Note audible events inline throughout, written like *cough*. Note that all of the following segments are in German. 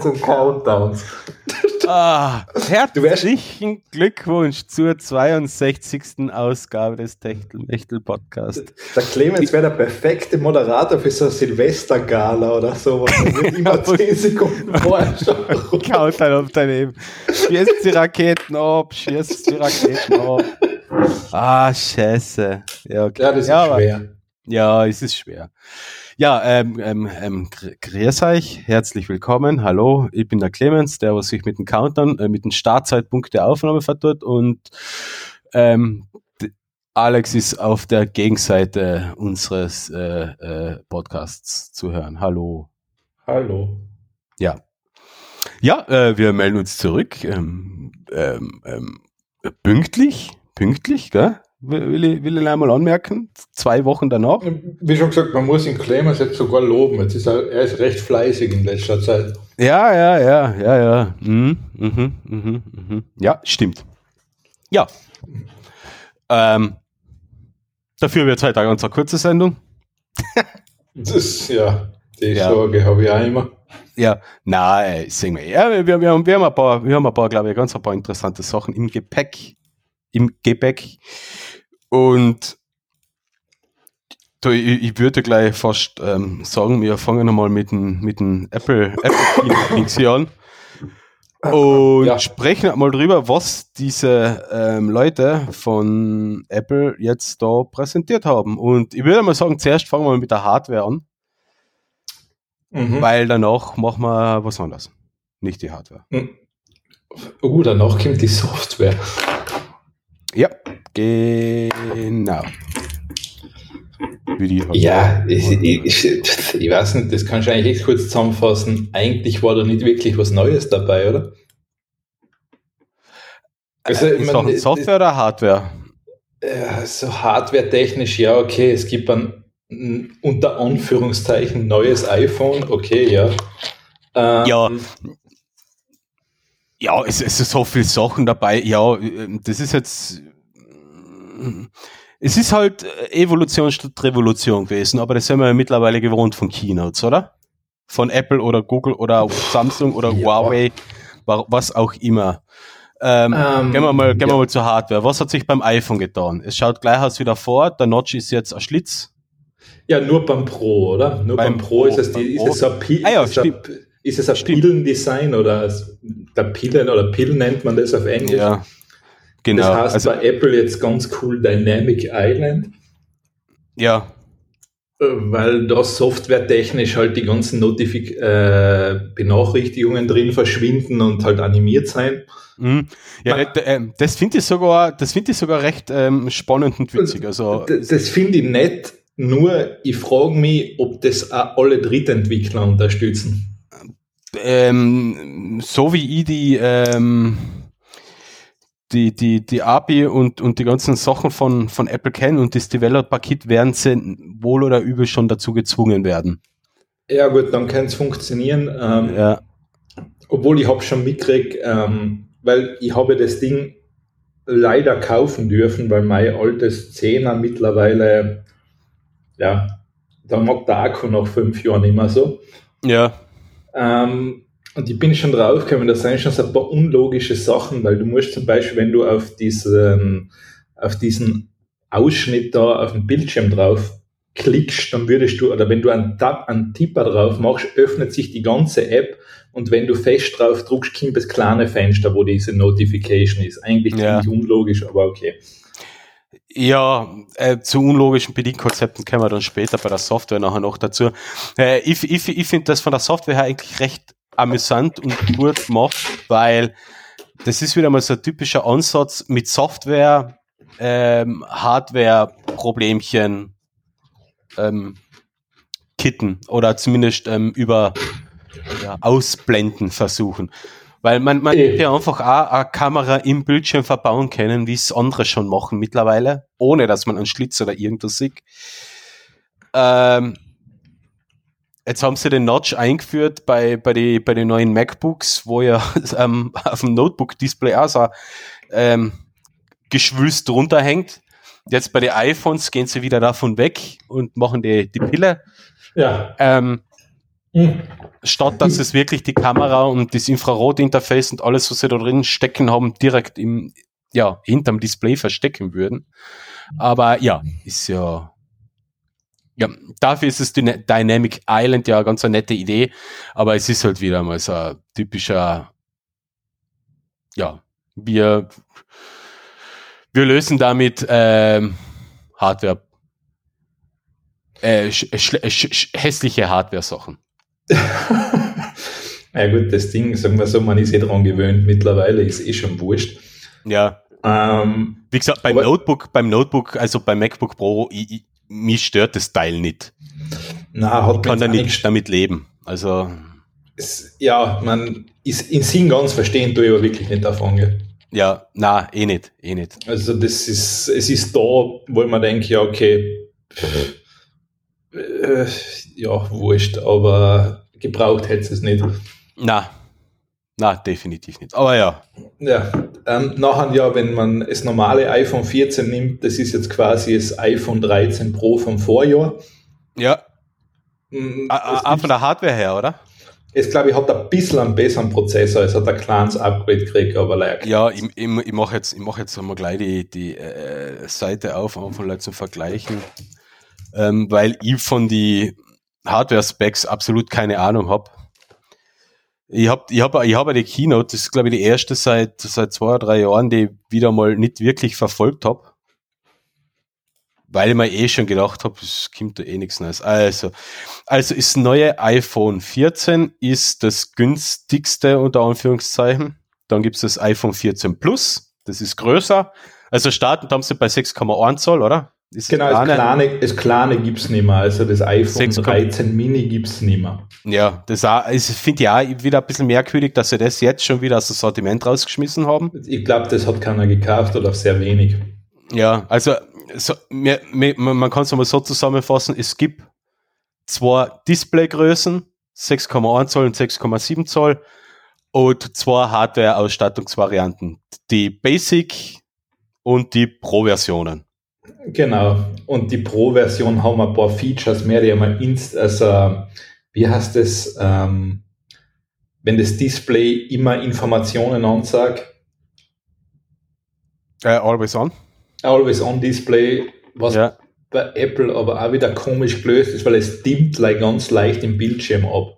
Clemens und Countdowns. *laughs* Ah, herzlichen Glückwunsch zur 62. Ausgabe des Techtelmechtel Podcast. Der Clemens wäre der perfekte Moderator für so eine Silvestergala oder sowas. Immer *laughs* 10 Sekunden vorher schon. *laughs* Countdown auf daneben. Schießt die Raketen ab, schießt die Raketen ab. Ah, scheiße. Ja, okay. Ja, das ist ja, schwer. Ja, es ist schwer. Ja, ähm, ähm, ähm, gr- grüß euch, herzlich willkommen, hallo, ich bin der Clemens, der was sich mit dem Countdown, äh, mit dem Startzeitpunkt der Aufnahme vertut und ähm, Alex ist auf der Gegenseite unseres äh, äh, Podcasts zu hören. Hallo. Hallo. Ja. Ja, äh, wir melden uns zurück. Ähm, ähm, ähm, pünktlich, pünktlich, gell? Will ich, will ich einmal anmerken. Zwei Wochen danach. Wie schon gesagt, man muss ihn Clemens jetzt sogar loben. Jetzt ist er, er ist recht fleißig in letzter Zeit. Ja, ja, ja, ja, ja. Mhm, mhm, mhm, mhm. Ja, stimmt. Ja. Ähm, dafür wird heute eine ganz kurze Sendung. *laughs* Das ist, ja, die Ja. Sorge habe ich auch immer. Ja, nein, sehen wir. Ja, wir, wir, haben, wir haben ein paar, wir haben ein paar, glaube ich, ganz ein paar interessante Sachen im Gepäck. Im Gepäck. Und du, ich, ich würde gleich fast ähm, sagen, wir fangen nochmal mit dem, mit dem Apple, Apple Keynote hier an. Und Ja. sprechen mal drüber, was diese ähm, Leute von Apple jetzt da präsentiert haben. Und ich würde mal sagen, zuerst fangen wir mal mit der Hardware an. Mhm. Weil danach machen wir was anderes. Nicht die Hardware. Uh, danach kommt die Software. Ja, genau. Ja, ich, ich, ich weiß nicht, das kannst du eigentlich echt kurz zusammenfassen. Eigentlich war da nicht wirklich was Neues dabei, oder? Also, Äh, ich ist mein, auch das- Software oder Hardware? Äh, so hardware-technisch, ja, okay, es gibt ein unter Anführungszeichen neues iPhone, okay, ja. Ähm, Ja. Ja, es, es ist so viel Sachen dabei. Ja, ähm, das ist jetzt. äh, Es ist halt äh, Evolution statt Revolution gewesen, aber das sind wir ja mittlerweile gewohnt von Keynotes, oder? Von Apple oder Google oder Samsung oder Ja. Huawei, wa- was auch immer. Ähm, Ähm, Gehen wir mal, gehen wir ja. mal zur Hardware. Was hat sich beim iPhone getan? Es schaut gleich aus wie davor. Der Notch ist jetzt ein Schlitz. Ja, nur beim Pro, oder? Nur beim, Beim Pro, Pro, ist es, die, ist Pro. es ein, Pi Ah ja, ist ein, ist es ein. Pillendesign oder der Pillen oder Pill nennt man das auf Englisch. Ja, genau. Das heißt also, bei Apple jetzt ganz cool Dynamic Island, ja, äh, weil da softwaretechnisch halt die ganzen Notifik äh, Benachrichtigungen drin verschwinden und halt animiert sein. mhm. ja Man- äh, das finde ich sogar, das finde ich sogar recht ähm, spannend und witzig. Also, Das finde ich nett, nur ich frage mich, ob das auch alle Drittentwickler unterstützen. Ähm, so wie ich die, ähm, die, die, die API und, und die ganzen Sachen von, von Apple kenne und das Developer-Kit werden sie wohl oder übel schon dazu gezwungen werden. Ja gut, dann kann es funktionieren. Ähm, Ja, Obwohl ich habe schon mitgekriegt, ähm, weil ich habe das Ding leider kaufen dürfen, weil mein altes 10er mittlerweile, ja, da mag der Akku nach fünf Jahren immer so. ja, Ähm, und ich bin schon draufgekommen, da sind schon so ein paar unlogische Sachen, weil du musst zum Beispiel, wenn du auf diesen, auf diesen Ausschnitt da auf dem Bildschirm drauf klickst, dann würdest du, oder wenn du einen, Tab, einen Tipper drauf machst, öffnet sich die ganze App und wenn du fest drauf drückst, kommt das kleine Fenster, wo diese Notification ist. Eigentlich Ja. ziemlich unlogisch, aber okay. Ja, äh, zu unlogischen Bedienkonzepten kommen wir dann später bei der Software nachher noch dazu. Äh, ich ich, ich finde das von der Software her eigentlich recht amüsant und gut gemacht, weil das ist wieder mal so ein typischer Ansatz mit Software, ähm, Hardware-Problemchen ähm, kitten oder zumindest ähm, über ja, ausblenden versuchen. Weil man, man hätte ja einfach auch eine Kamera im Bildschirm verbauen können, wie es andere schon machen mittlerweile, ohne dass man einen Schlitz oder irgendwas sieht. Ähm, jetzt haben sie den Notch eingeführt bei, bei den bei die neuen MacBooks, wo ja *laughs* ähm, auf dem Notebook-Display auch so ähm, geschwülst drunter hängt. Jetzt bei den iPhones gehen sie wieder davon weg und machen die, die Pille. Ja, Ähm, Mhm. Statt dass es wirklich die Kamera und das Infrarotinterface und alles, was sie da drin stecken haben, direkt im, ja, hinterm Display verstecken würden. Aber ja, ist ja, ja, dafür ist es Dynamic Island ja ganz eine nette Idee, aber es ist halt wieder mal so ein typischer, ja, wir, wir lösen damit ähm, Hardware, äh, hässliche Hardware-Sachen. *laughs* ja gut, das Ding, sagen wir so, man ist eh dran gewöhnt. Mittlerweile ist eh schon wurscht. Ja. Ähm, Wie gesagt, beim Notebook, beim Notebook, also beim MacBook Pro, ich, ich, mich stört das Teil nicht. Na, hat ich kann da nicht damit leben. Also. Es, ja, man ist in Sinn ganz verstehen, du aber wirklich nicht davon. Ja, na, eh nicht, eh nicht. Also das ist, es ist da, wo man denkt, ja, okay, äh, ja, wurscht, aber gebraucht hätte es nicht. Na, na, definitiv nicht. Aber ja. Ja, ähm, nachher ja, wenn man das normale iPhone 14 nimmt, das ist jetzt quasi das iPhone 13 Pro vom Vorjahr. Ja. Mm, Auch von der Hardware her, oder? Es glaube ich hat ein bisschen einen besseren Prozessor, es hat ein kleines Upgrade gekriegt, aber leider. Ja, ich, ich, ich mache jetzt, ich mach jetzt einmal gleich die, die äh, Seite auf, einfach zum Vergleichen, ähm, weil ich von die Hardware-Specs absolut keine Ahnung habe. Ich habe ich hab, ich hab die Keynote, das ist glaube ich die erste seit, seit zwei oder drei Jahren, die ich wieder mal nicht wirklich verfolgt habe. Weil ich mir eh schon gedacht habe, es kommt da eh nichts Neues. Also, also ist neue iPhone 14 ist das günstigste unter Anführungszeichen. Dann gibt's das iPhone 14 Plus, das ist größer. Also starten haben sie bei 6,1 Zoll, oder? Ist genau, das kleine, das kleine gibt es nicht mehr. Also das iPhone 13 Mini gibt es nicht mehr. Ja, das finde ich auch wieder ein bisschen merkwürdig, dass sie das jetzt schon wieder aus dem Sortiment rausgeschmissen haben. Ich glaube, das hat keiner gekauft oder sehr wenig. Ja, also so, mir, mir, man kann es mal so zusammenfassen, es gibt zwei Displaygrößen, 6,1 Zoll und 6,7 Zoll und zwei Hardware-Ausstattungsvarianten. Die Basic und die Pro-Versionen. Genau. Und die Pro-Version haben ein paar Features mehr, die einmal inst, also wie heißt das, ähm, wenn das Display immer Informationen ansagt? Uh, always on. Always on Display, was ja. bei Apple aber auch wieder komisch gelöst ist, weil es dimmt like, ganz leicht im Bildschirm ab.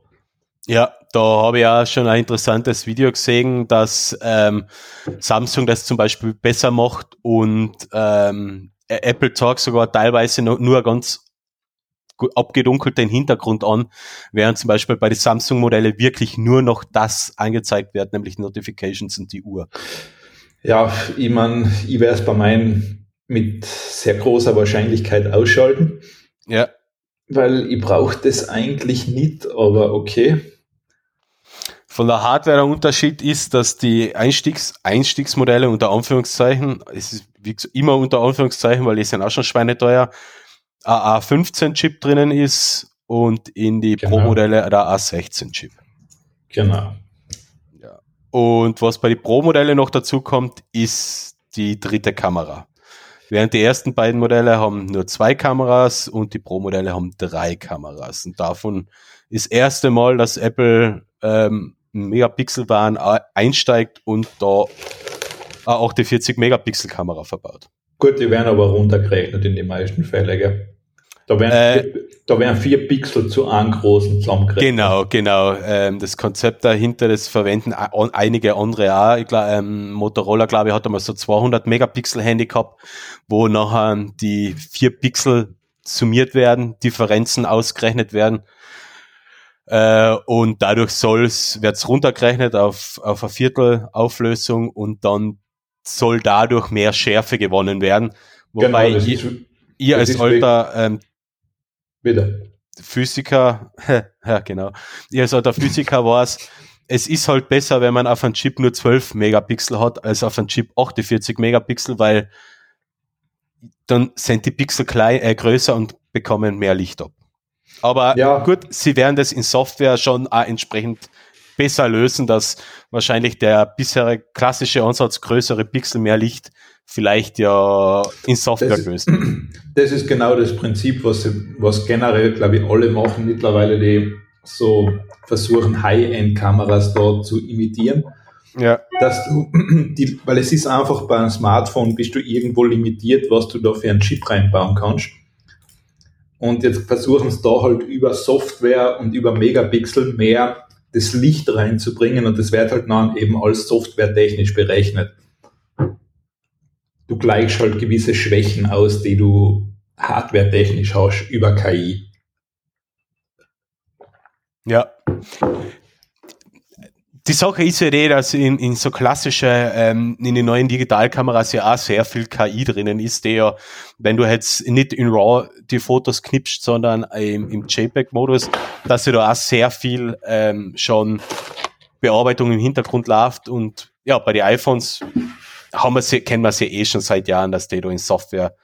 Ja, da habe ich auch schon ein interessantes Video gesehen, dass ähm, Samsung das zum Beispiel besser macht und ähm, Apple Talk sogar teilweise nur ganz abgedunkelt den Hintergrund an, während zum Beispiel bei den Samsung-Modelle wirklich nur noch das angezeigt wird, nämlich Notifications und die Uhr. Ja, ich meine, ich werde es bei meinen mit sehr großer Wahrscheinlichkeit ausschalten. Ja. Weil ich brauche das eigentlich nicht, aber okay. Von der Hardware der Unterschied ist, dass die Einstiegs Einstiegsmodelle unter Anführungszeichen, es ist wie immer unter Anführungszeichen, weil die sind auch schon schweineteuer, A15-Chip drinnen ist und in die genau. Pro-Modelle der A16-Chip. Genau. Ja. Und was bei den Pro-Modelle noch dazu kommt, ist die dritte Kamera. Während die ersten beiden Modelle haben nur zwei Kameras und die Pro-Modelle haben drei Kameras. Und davon ist das erste Mal, dass Apple ähm, Megapixel-Bahn einsteigt und da auch die 40-Megapixel-Kamera verbaut. Gut, die werden aber runtergerechnet in den meisten Fällen, gell? Da werden, äh, vier, da werden vier Pixel zu einem großen zusammengerechnet. Genau, genau. Ähm, das Konzept dahinter, das verwenden einige andere auch. Ich glaub, ähm, Motorola, glaube ich, hat einmal so 200 Megapixel Handy gehabt, wo nachher die vier Pixel summiert werden, Differenzen ausgerechnet werden äh, und dadurch soll's, wird's runtergerechnet auf, auf eine Viertelauflösung und dann soll dadurch mehr Schärfe gewonnen werden. Wobei genau, ihr, ihr als alter ähm, Bitte. Physiker, *laughs* ja genau, ihr als alter Physiker *laughs* weiß, es ist halt besser, wenn man auf einem Chip nur 12 Megapixel hat, als auf einem Chip 48 Megapixel, weil dann sind die Pixel klein, äh, größer und bekommen mehr Licht ab. Aber ja. gut, sie werden das in Software schon auch entsprechend besser lösen, dass wahrscheinlich der bisherige klassische Ansatz größere Pixel mehr Licht vielleicht ja in Software das löst. *clears throat* das ist genau das Prinzip, was, was generell, glaube ich, alle machen mittlerweile, die so versuchen, High-End-Kameras dort zu imitieren. Ja. Dass du, *clears throat* die, weil es ist einfach bei einem Smartphone bist du irgendwo limitiert, was du da für einen Chip reinbauen kannst. Und jetzt versuchen es da halt über Software und über Megapixel mehr das Licht reinzubringen und das wird halt dann eben als softwaretechnisch berechnet. Du gleichst halt gewisse Schwächen aus, die du hardwaretechnisch hast über KI. Ja. Die Sache ist ja die, dass in, in so klassische, ähm, in den neuen Digitalkameras ja auch sehr viel KI drinnen ist, der ja, wenn du jetzt nicht in RAW die Fotos knipst, sondern im, im JPEG-Modus, dass ja da auch sehr viel ähm, schon Bearbeitung im Hintergrund läuft. Und ja, bei den iPhones haben wir sie, kennen wir sie eh schon seit Jahren, dass die da in Software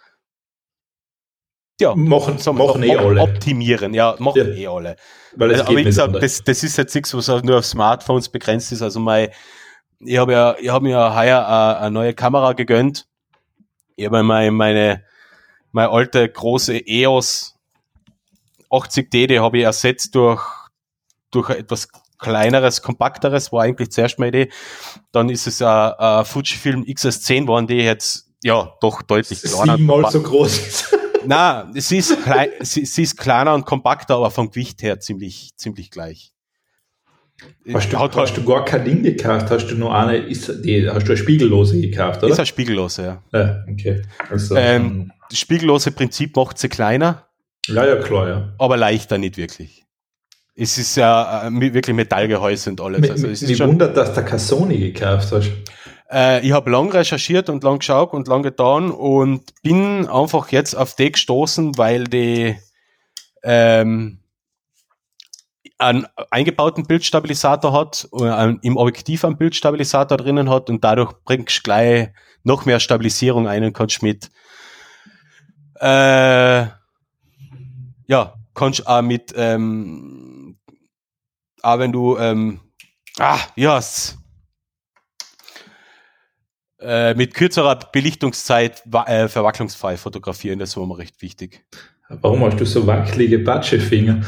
ja, machen, so, machen eh alle. Optimieren, ja, machen ja. eh alle. Weil es also, aber wie gesagt, das, das ist jetzt nichts, was nur auf Smartphones begrenzt ist. Also mein, ich habe ja, ich habe mir ja heuer eine, eine neue Kamera gegönnt. Ich habe meine, meine, meine alte große EOS 80D, die habe ich ersetzt durch, durch etwas kleineres, kompakteres, war eigentlich zuerst meine Idee. Dann ist es ein, ein Fujifilm XS10 geworden, die jetzt ja doch deutlich kleiner. Siebenmal so groß ist. Na, sie ist, klein, sie, sie, ist kleiner und kompakter, aber vom Gewicht her ziemlich, ziemlich gleich. Hast du, hast du gar kein Ding gekauft? Hast du nur eine, ist die, hast du eine spiegellose gekauft, oder? Ist eine spiegellose, ja. ja okay. Also, ähm, das spiegellose Prinzip macht sie kleiner. Ja, ja, klar, ja. Aber leichter nicht wirklich. Es ist ja äh, wirklich Metallgehäuse und alles. Also, es mich wundert, dass du keine Sony gekauft hast. Äh, ich habe lang recherchiert und lang geschaut und lang getan und bin einfach jetzt auf die gestoßen, weil die ähm, einen eingebauten Bildstabilisator hat, äh, im Objektiv einen Bildstabilisator drinnen hat und dadurch bringst du gleich noch mehr Stabilisierung ein und kannst mit äh, ja, kannst auch mit ähm, auch wenn du ähm, ah, ja, äh, mit kürzerer Belichtungszeit äh, verwacklungsfrei fotografieren. Das war mir recht wichtig. Warum hast du so wackelige Batschefinger?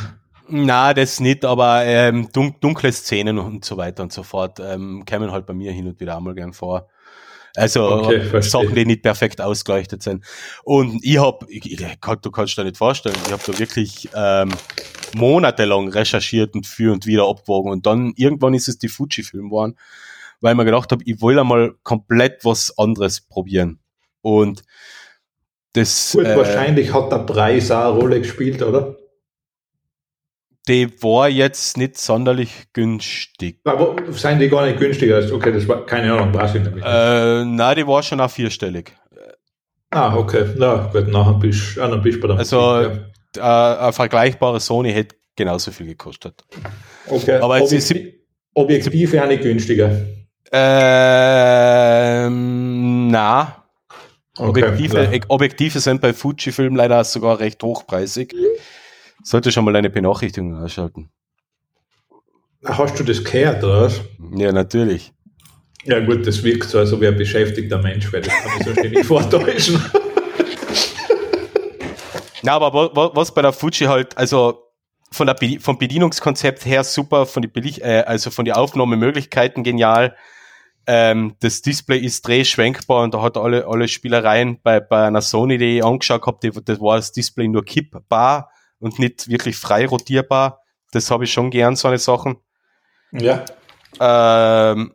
Na, das nicht, aber ähm, dun dunkle Szenen und so weiter und so fort ähm, kämen halt bei mir hin und wieder einmal gern vor. Also okay, Sachen, die nicht perfekt ausgeleuchtet sind. Und ich habe, du kannst dir nicht vorstellen, ich habe da wirklich ähm, monatelang recherchiert und für und wieder abgewogen und dann irgendwann ist es die Fuji-Film geworden weil ich mir gedacht habe, ich will einmal komplett was anderes probieren. Und das. Gut, äh, wahrscheinlich hat der Preis auch eine Rolle gespielt, oder? Die war jetzt nicht sonderlich günstig. Aber seien die gar nicht günstiger? Okay, das war keine Ahnung, weiß ich nicht. Äh, nein, die war schon auch vierstellig. Ah, okay. Na gut, nachher bist du bei der Also, ja. äh, eine vergleichbare Sony hätte genauso viel gekostet. Okay, aber Objektiv, Objektive ja nicht günstiger. Ähm, na. Okay, Objektive, ja. Objektive sind bei Fujifilm leider sogar recht hochpreisig. Sollte schon mal eine Benachrichtigung ausschalten. Hast du das gehört, oder? Ja, natürlich. Ja gut, das wirkt so, als ob er ein beschäftigter Mensch wäre. Das kann ich so ständig vortäuschen. *laughs* Na, aber was bei der Fuji halt, also von der vom Bedienungskonzept her super, von die äh, also von den Aufnahmemöglichkeiten genial. Ähm, das Display ist drehschwenkbar und da hat alle, alle Spielereien bei, bei einer Sony, die ich angeschaut habe, die, das war das Display nur kippbar und nicht wirklich frei rotierbar. Das habe ich schon gern, so eine Sachen. Ja. Ähm,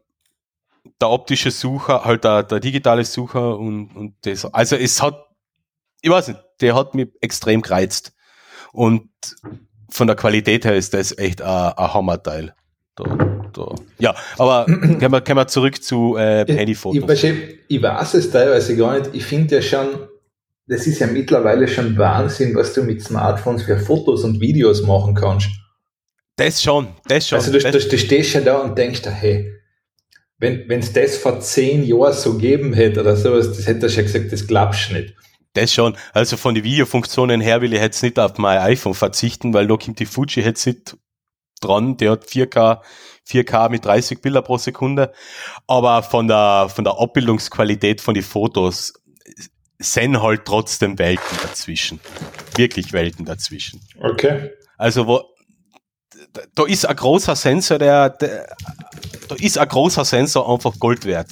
der optische Sucher, halt der, der digitale Sucher und, und das. Also es hat, ich weiß nicht, der hat mich extrem gereizt. Und von der Qualität her ist das echt ein, ein Hammerteil. Da da. Ja, aber *clears throat* kommen wir, kommen wir zurück zu äh, Handyfotos. Ich, ich, weiß es teilweise gar nicht. Ich finde ja schon, das ist ja mittlerweile schon Wahnsinn, was du mit Smartphones für Fotos und Videos machen kannst. Das schon, das schon. Also du, das, du stehst ja da und denkst, hey, wenn es das vor zehn Jahren so gegeben hätte oder sowas, das hätte er schon gesagt, das glaubst du nicht. Das schon. Also von den Videofunktionen her will ich jetzt nicht auf mein iPhone verzichten, weil da kommt die Fuji jetzt nicht dran. Der hat 4K 4K mit 30 Bilder pro Sekunde. Aber von der, von der Abbildungsqualität von den Fotos sind halt trotzdem Welten dazwischen. Wirklich Welten dazwischen. Okay. Also wo, da ist ein großer Sensor, der, der da ist ein großer Sensor einfach Gold wert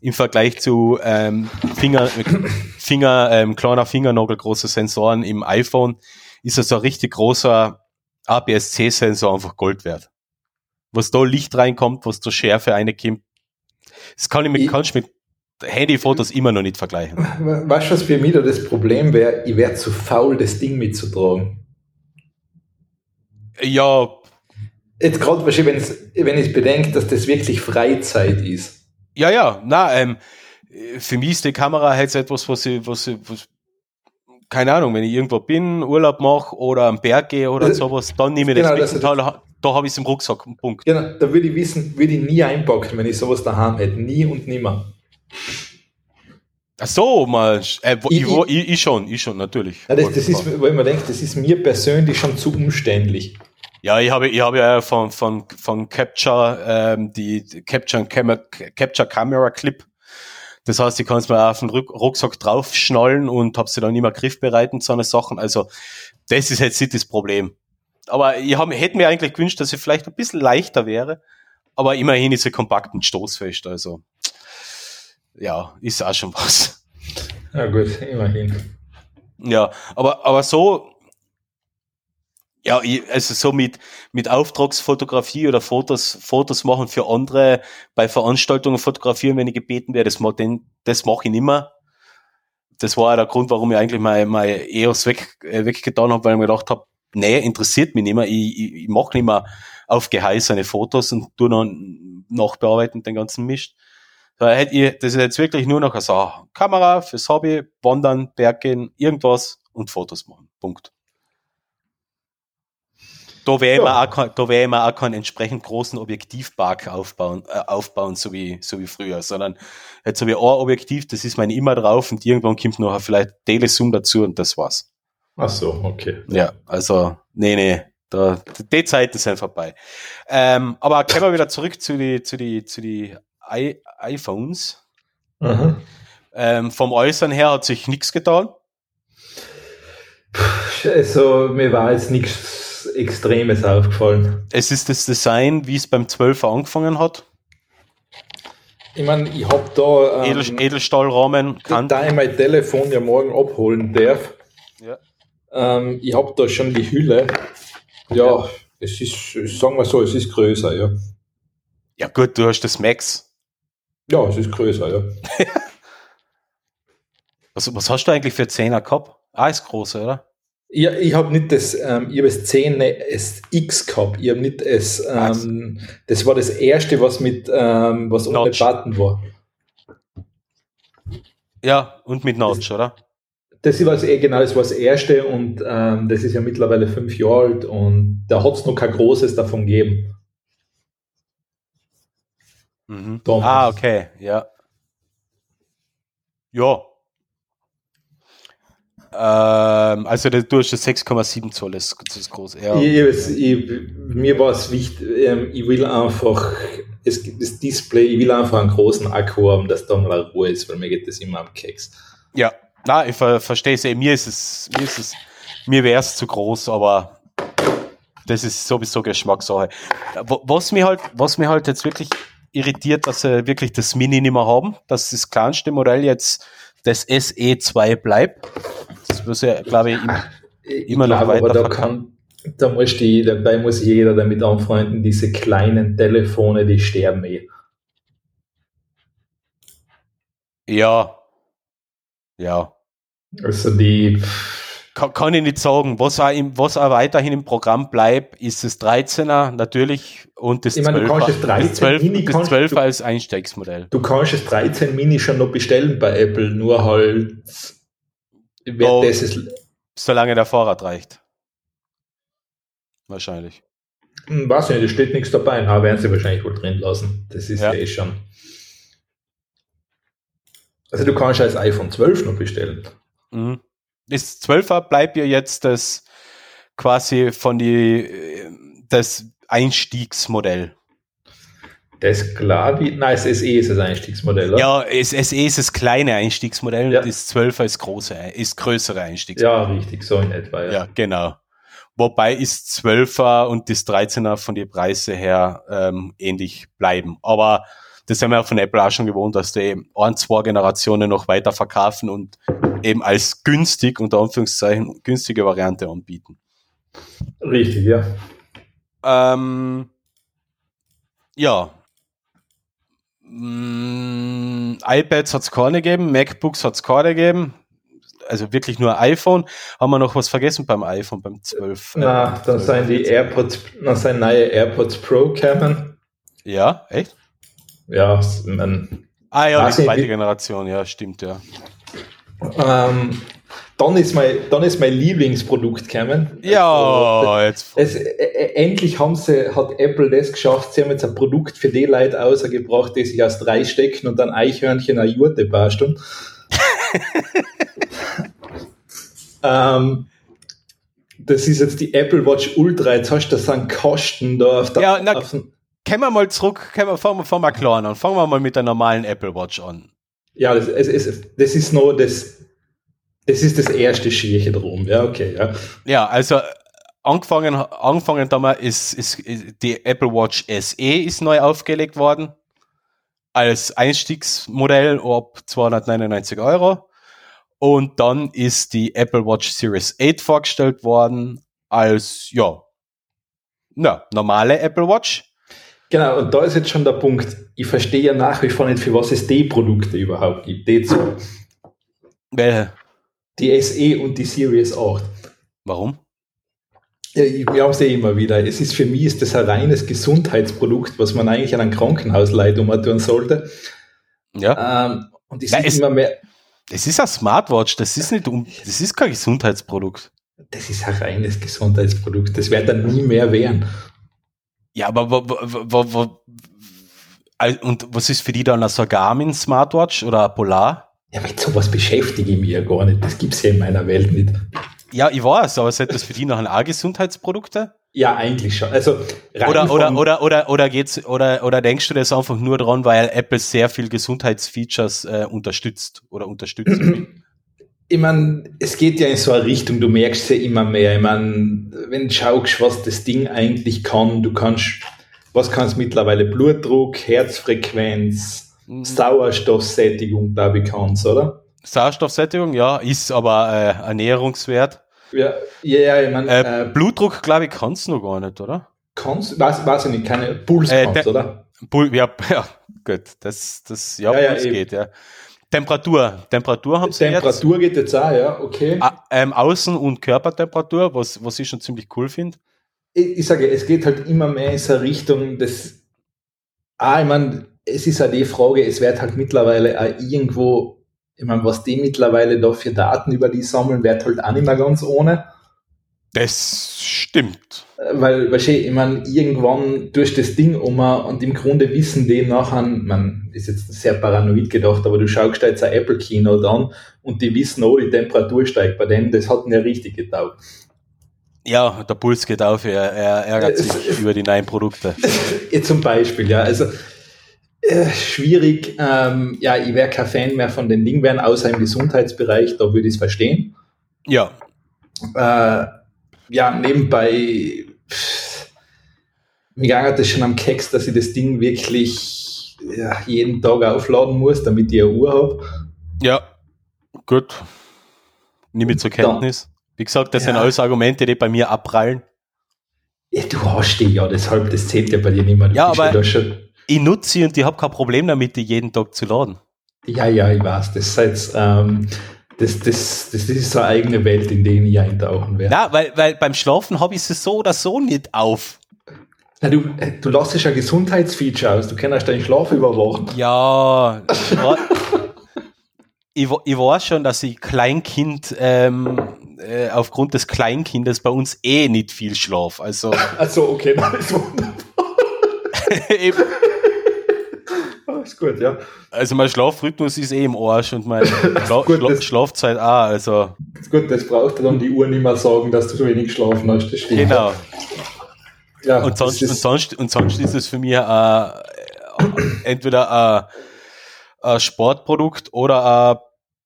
im Vergleich zu ähm, Finger, *coughs* Finger, ähm, kleiner Fingernagel große Sensoren im iPhone ist das so ein richtig großer APS-C-Sensor einfach Gold wert. Was da Licht reinkommt, was da Schärfe reinkommt, das kann ich mit, ich, kannst mit Handyfotos immer noch nicht vergleichen. *laughs* Weißt du, was für mich da das Problem wäre? Ich wäre zu faul, das Ding mitzutragen. Ja. Jetzt gerade, wenn ich bedenke, dass das wirklich Freizeit ist. Ja, ja, na, ähm, für mich ist die Kamera halt etwas, was ich, was ich, was, keine Ahnung, wenn ich irgendwo bin, Urlaub mache oder am Berg gehe oder das, sowas, dann nehme ich genau, das mit das, da, habe ich es im Rucksack, Punkt. Genau, da würde ich wissen, würde ich nie einpacken, wenn ich sowas daheim hätte. Nie und nimmer. Ach so, mal, äh, ich, ich, ich, ich, schon, ich schon, natürlich. Ja, das, das ist, weil man denkt, das ist mir persönlich schon zu umständlich. Ja, ich habe, ich habe ja von, von, von Capture, ähm, die Capture, Camera, Capture Camera Clip. Das heißt, ich kann es mal auf den Rucksack draufschnallen und habe sie dann immer griffbereit und so eine Sachen. Also, das ist jetzt nicht das Problem. Aber ich hab, hätte mir eigentlich gewünscht, dass sie vielleicht ein bisschen leichter wäre. Aber immerhin ist sie kompakt und stoßfest. Also, ja, ist auch schon was. Ja, gut, immerhin. Ja, aber, aber so, ja, also so mit, mit Auftragsfotografie oder Fotos, Fotos machen für andere, bei Veranstaltungen fotografieren, wenn ich gebeten werde, das, das mache ich nicht mehr. Das war ja der Grund, warum ich eigentlich mein, mein EOS weg, äh, weggetan habe, weil ich mir gedacht habe, nee, interessiert mich nicht mehr. Ich, ich, ich mache nicht mehr auf Geheiß seine Fotos und tu noch nachbearbeiten den ganzen Mist. Da hätte ich, das ist jetzt wirklich nur noch Sache. Kamera fürs Hobby, Wandern, Berggehen, irgendwas und Fotos machen. Punkt. Da wäre ja. auch, da wär man auch keinen entsprechend großen Objektivpark aufbauen, äh, aufbauen, so wie, so wie früher, sondern jetzt habe ich ein Objektiv, das ist mein immer drauf und irgendwann kommt noch vielleicht Telezoom dazu und das war's. Ach so, okay. Ja, also, nee, nee, da, die Zeiten sind vorbei. Ähm, aber kommen wir wieder zurück zu die, zu die, zu die I iPhones. Mhm. Ähm, vom Äußeren her hat sich nichts getan. Also, mir war jetzt nichts Extremes aufgefallen. Es ist das Design, wie es beim 12er angefangen hat. Ich meine, ich habe da ähm, Edel, Edelstahlrahmen. Da ich mein Telefon ja morgen abholen darf. Ähm, ich habe da schon die Hülle. Ja, es ist, sagen wir so, es ist größer, ja. Ja gut, du hast das Max. Ja, es ist größer, ja. *laughs* was, was hast du eigentlich für 10er gehabt? Ah, ist groß, oder? Ja, ich habe nicht das, ähm, ich habe das 10 das X gehabt. Ich habe nicht das, ähm, das war das erste, was mit, ähm, was ohne Button war. Ja, und mit Notch, das, oder? Das war eh genau, das war das erste und ähm, das ist ja mittlerweile fünf Jahre alt und da hat es noch kein großes davon gegeben. Mhm. Ah, okay, ja. Ja. Ähm, also du hast das 6,7 Zoll, das, das ist groß. Ja. Ich, ich, mir war es wichtig, ähm, ich will einfach es, das Display, ich will einfach einen großen Akku haben, dass da mal Ruhe ist, weil mir geht das immer am Keks. Ja, na, ich ver verstehe es. Mir ist es, mir ist es, mir wäre es zu groß, aber das ist sowieso Geschmackssache. Was mir halt, was mir halt jetzt wirklich irritiert, dass sie wirklich das Mini nicht mehr haben, dass das kleinste Modell jetzt das SE2 bleibt. Das wird ja, glaube ich, immer, immer noch weiter aber da kann, da muss die, dabei muss jeder damit anfreunden, diese kleinen Telefone, die sterben eh. Ja. Ja. Also die kann, kann ich nicht sagen. Was auch, im, was auch weiterhin im Programm bleibt, ist das 13er natürlich und das ich meine, 12er, das 13 das 12, Mini das 12 du, als Einsteigsmodell. Du kannst das 13 Mini schon noch bestellen bei Apple, nur halt oh, das ist, solange der Vorrat reicht. Wahrscheinlich. Hm, weiß nicht, da steht nichts dabei, aber werden sie wahrscheinlich wohl drin lassen. Das ist ja eh schon. Also du kannst als iPhone 12 noch bestellen. Mhm das 12er bleibt ja jetzt das quasi von die, das Einstiegsmodell. Das klar, wie, nein, das SE ist das Einstiegsmodell, oder? Ja, das SE ist das kleine Einstiegsmodell ja. und das 12er ist große, ist größere Einstiegsmodell. Ja, richtig, so in etwa, ja. Ja, genau. Wobei ist 12er und das 13er von den Preise her ähm, ähnlich bleiben. Aber das haben wir von Apple auch schon gewohnt, dass die ein, zwei Generationen noch weiter verkaufen und eben als günstig, unter Anführungszeichen, günstige Variante anbieten. Richtig, ja. Ähm, ja. Mm, iPads hat es keine gegeben, MacBooks hat es keine gegeben also wirklich nur iPhone. Haben wir noch was vergessen beim iPhone, beim 12? Na, dann seien die AirPods, dann seien neue AirPods Pro kämen. Ja, echt? Ja, man. Ah ja, die zweite Generation, ja, stimmt, ja. Ähm, dann ist mein, dann ist mein Lieblingsprodukt gekommen. Ja, also, jetzt. Es, äh, äh, endlich haben sie, hat Apple das geschafft. Sie haben jetzt ein Produkt für die Leute ausgebracht, die sich aus drei stecken und dann Eichhörnchen eine Jurte basteln. *laughs* ähm, das ist jetzt die Apple Watch Ultra. Jetzt hast du das an Kosten da auf der. Ja, na, auf kommen wir mal zurück, können wir, fangen, wir, fangen wir klein an. Fangen wir mal mit der normalen Apple Watch an. Ja, das, es, es, das ist nur das. Das ist das erste Schwierige drum. Ja, okay, ja. Ja, also angefangen, angefangen damals ist, ist, ist die Apple Watch SE ist neu aufgelegt worden als Einstiegsmodell ab 299 Euro. Und dann ist die Apple Watch Series 8 vorgestellt worden als, ja, na, normale Apple Watch. Genau, und da ist jetzt schon der Punkt. Ich verstehe ja nach wie vor nicht, für was es die Produkte überhaupt gibt. Die zwei. Welche? Die SE und die Series 8. Warum? Ja, wir haben es ja immer wieder. Es ist für mich ist das ein reines Gesundheitsprodukt, was man eigentlich an einem Krankenhausleitung tun sollte. Ja. Ähm, und ich sehe immer mehr. Es ist ein Smartwatch, das ist nicht um, das ist kein Gesundheitsprodukt. Das ist ein reines Gesundheitsprodukt. Das wird dann nie mehr werden. Ja, aber wo, wo, wo, und was ist für die dann so ein Garmin Smartwatch oder ein Polar? Ja, mit sowas beschäftige ich mich ja gar nicht. Das gibt es ja in meiner Welt nicht. Ja, ich weiß, aber sind das für die nachher auch Gesundheitsprodukte? Ja, eigentlich schon. Also oder oder oder oder oder geht's oder oder denkst du das einfach nur dran, weil Apple sehr viel Gesundheitsfeatures äh, unterstützt oder unterstützt? *clears throat* ich meine, es geht ja in so eine Richtung, du merkst ja immer mehr. Ich meine, wenn du schaust, was das Ding eigentlich kann, du kannst, was kannst mittlerweile Blutdruck, Herzfrequenz, mhm. Sauerstoffsättigung, glaube ich, kannst, oder? Sauerstoffsättigung, ja, ist aber äh, Ernährungswert. Ja, ja, ich meine. Äh, äh, Blutdruck, glaube ich, kannst du noch gar nicht, oder? Kannst, weiß, weiß ich nicht, keine Puls äh, kannst, oder? Pul ja, *laughs* ja, gut, das, das, ja, ja, ja, geht, ja. Temperatur, Temperatur haben sie Temperatur jetzt. geht jetzt auch, ja, okay. Ah, ähm, Außen- und Körpertemperatur, was, was ich schon ziemlich cool finde. Ich, ich sage, es geht halt immer mehr in so Richtung des, ah, ich meine, es ist halt die Frage, es wird halt mittlerweile auch irgendwo ich meine, was die mittlerweile da für Daten über die sammeln, wird halt auch nicht mehr ganz ohne. Das stimmt. Äh, weil, weißt du, ich meine, irgendwann durch das Ding um und im Grunde wissen die nachher, man ist jetzt sehr paranoid gedacht, aber du schaust jetzt ein Apple Keynote an und die wissen, oh, die Temperatur steigt bei denen, das hat ja richtig getaugt. Ja, der Puls geht auf, er, er ärgert sich über die neuen Produkte. *laughs* Zum Beispiel, ja. Also äh, schwierig. Ähm, ja, ich wäre kein Fan mehr von den Dingen, außer im Gesundheitsbereich, da würde ich es verstehen. Ja. Äh, ja, nebenbei, pff, mir ging das schon am Keks, dass ich das Ding wirklich ja, jeden Tag aufladen muss, damit ich eine Uhr habe. Ja, gut. Nimm ich zur Kenntnis. Wie gesagt, das ja. sind alles Argumente, die bei mir abprallen. Ja, du hast die ja, deshalb, das zählt ja bei dir nicht mehr. Du ja, aber, ich nutze sie und ich habe kein Problem damit, die jeden Tag zu laden. Ja, ja, ich weiß. Das ist jetzt, ähm, das, das, das ist so eine eigene Welt, in der ich eintauchen werde. Ja, weil, weil beim Schlafen habe ich sie so oder so nicht auf. Na, du, äh, du lässt ja Gesundheitsfeature aus, du kannst deinen Schlaf überwachen. Ja, ich, *laughs* ich weiß schon, dass ich Kleinkind ähm, äh, aufgrund des Kleinkindes bei uns eh nicht viel schlaf. Also, also okay, *laughs* das ist wunderbar. *laughs* Eben. Oh, *laughs* ist gut, ja. Also mein Schlafrhythmus ist eh im Arsch und meine *laughs* Schla gut, Schla Schlafzeit auch. Also. Ist gut, das braucht dann die Uhr nicht mehr sagen, dass du so wenig geschlafen hast. Das stimmt. Genau. Ja, und, sonst, und, sonst, und sonst ist es für mich äh, entweder ein, ein Sportprodukt oder ein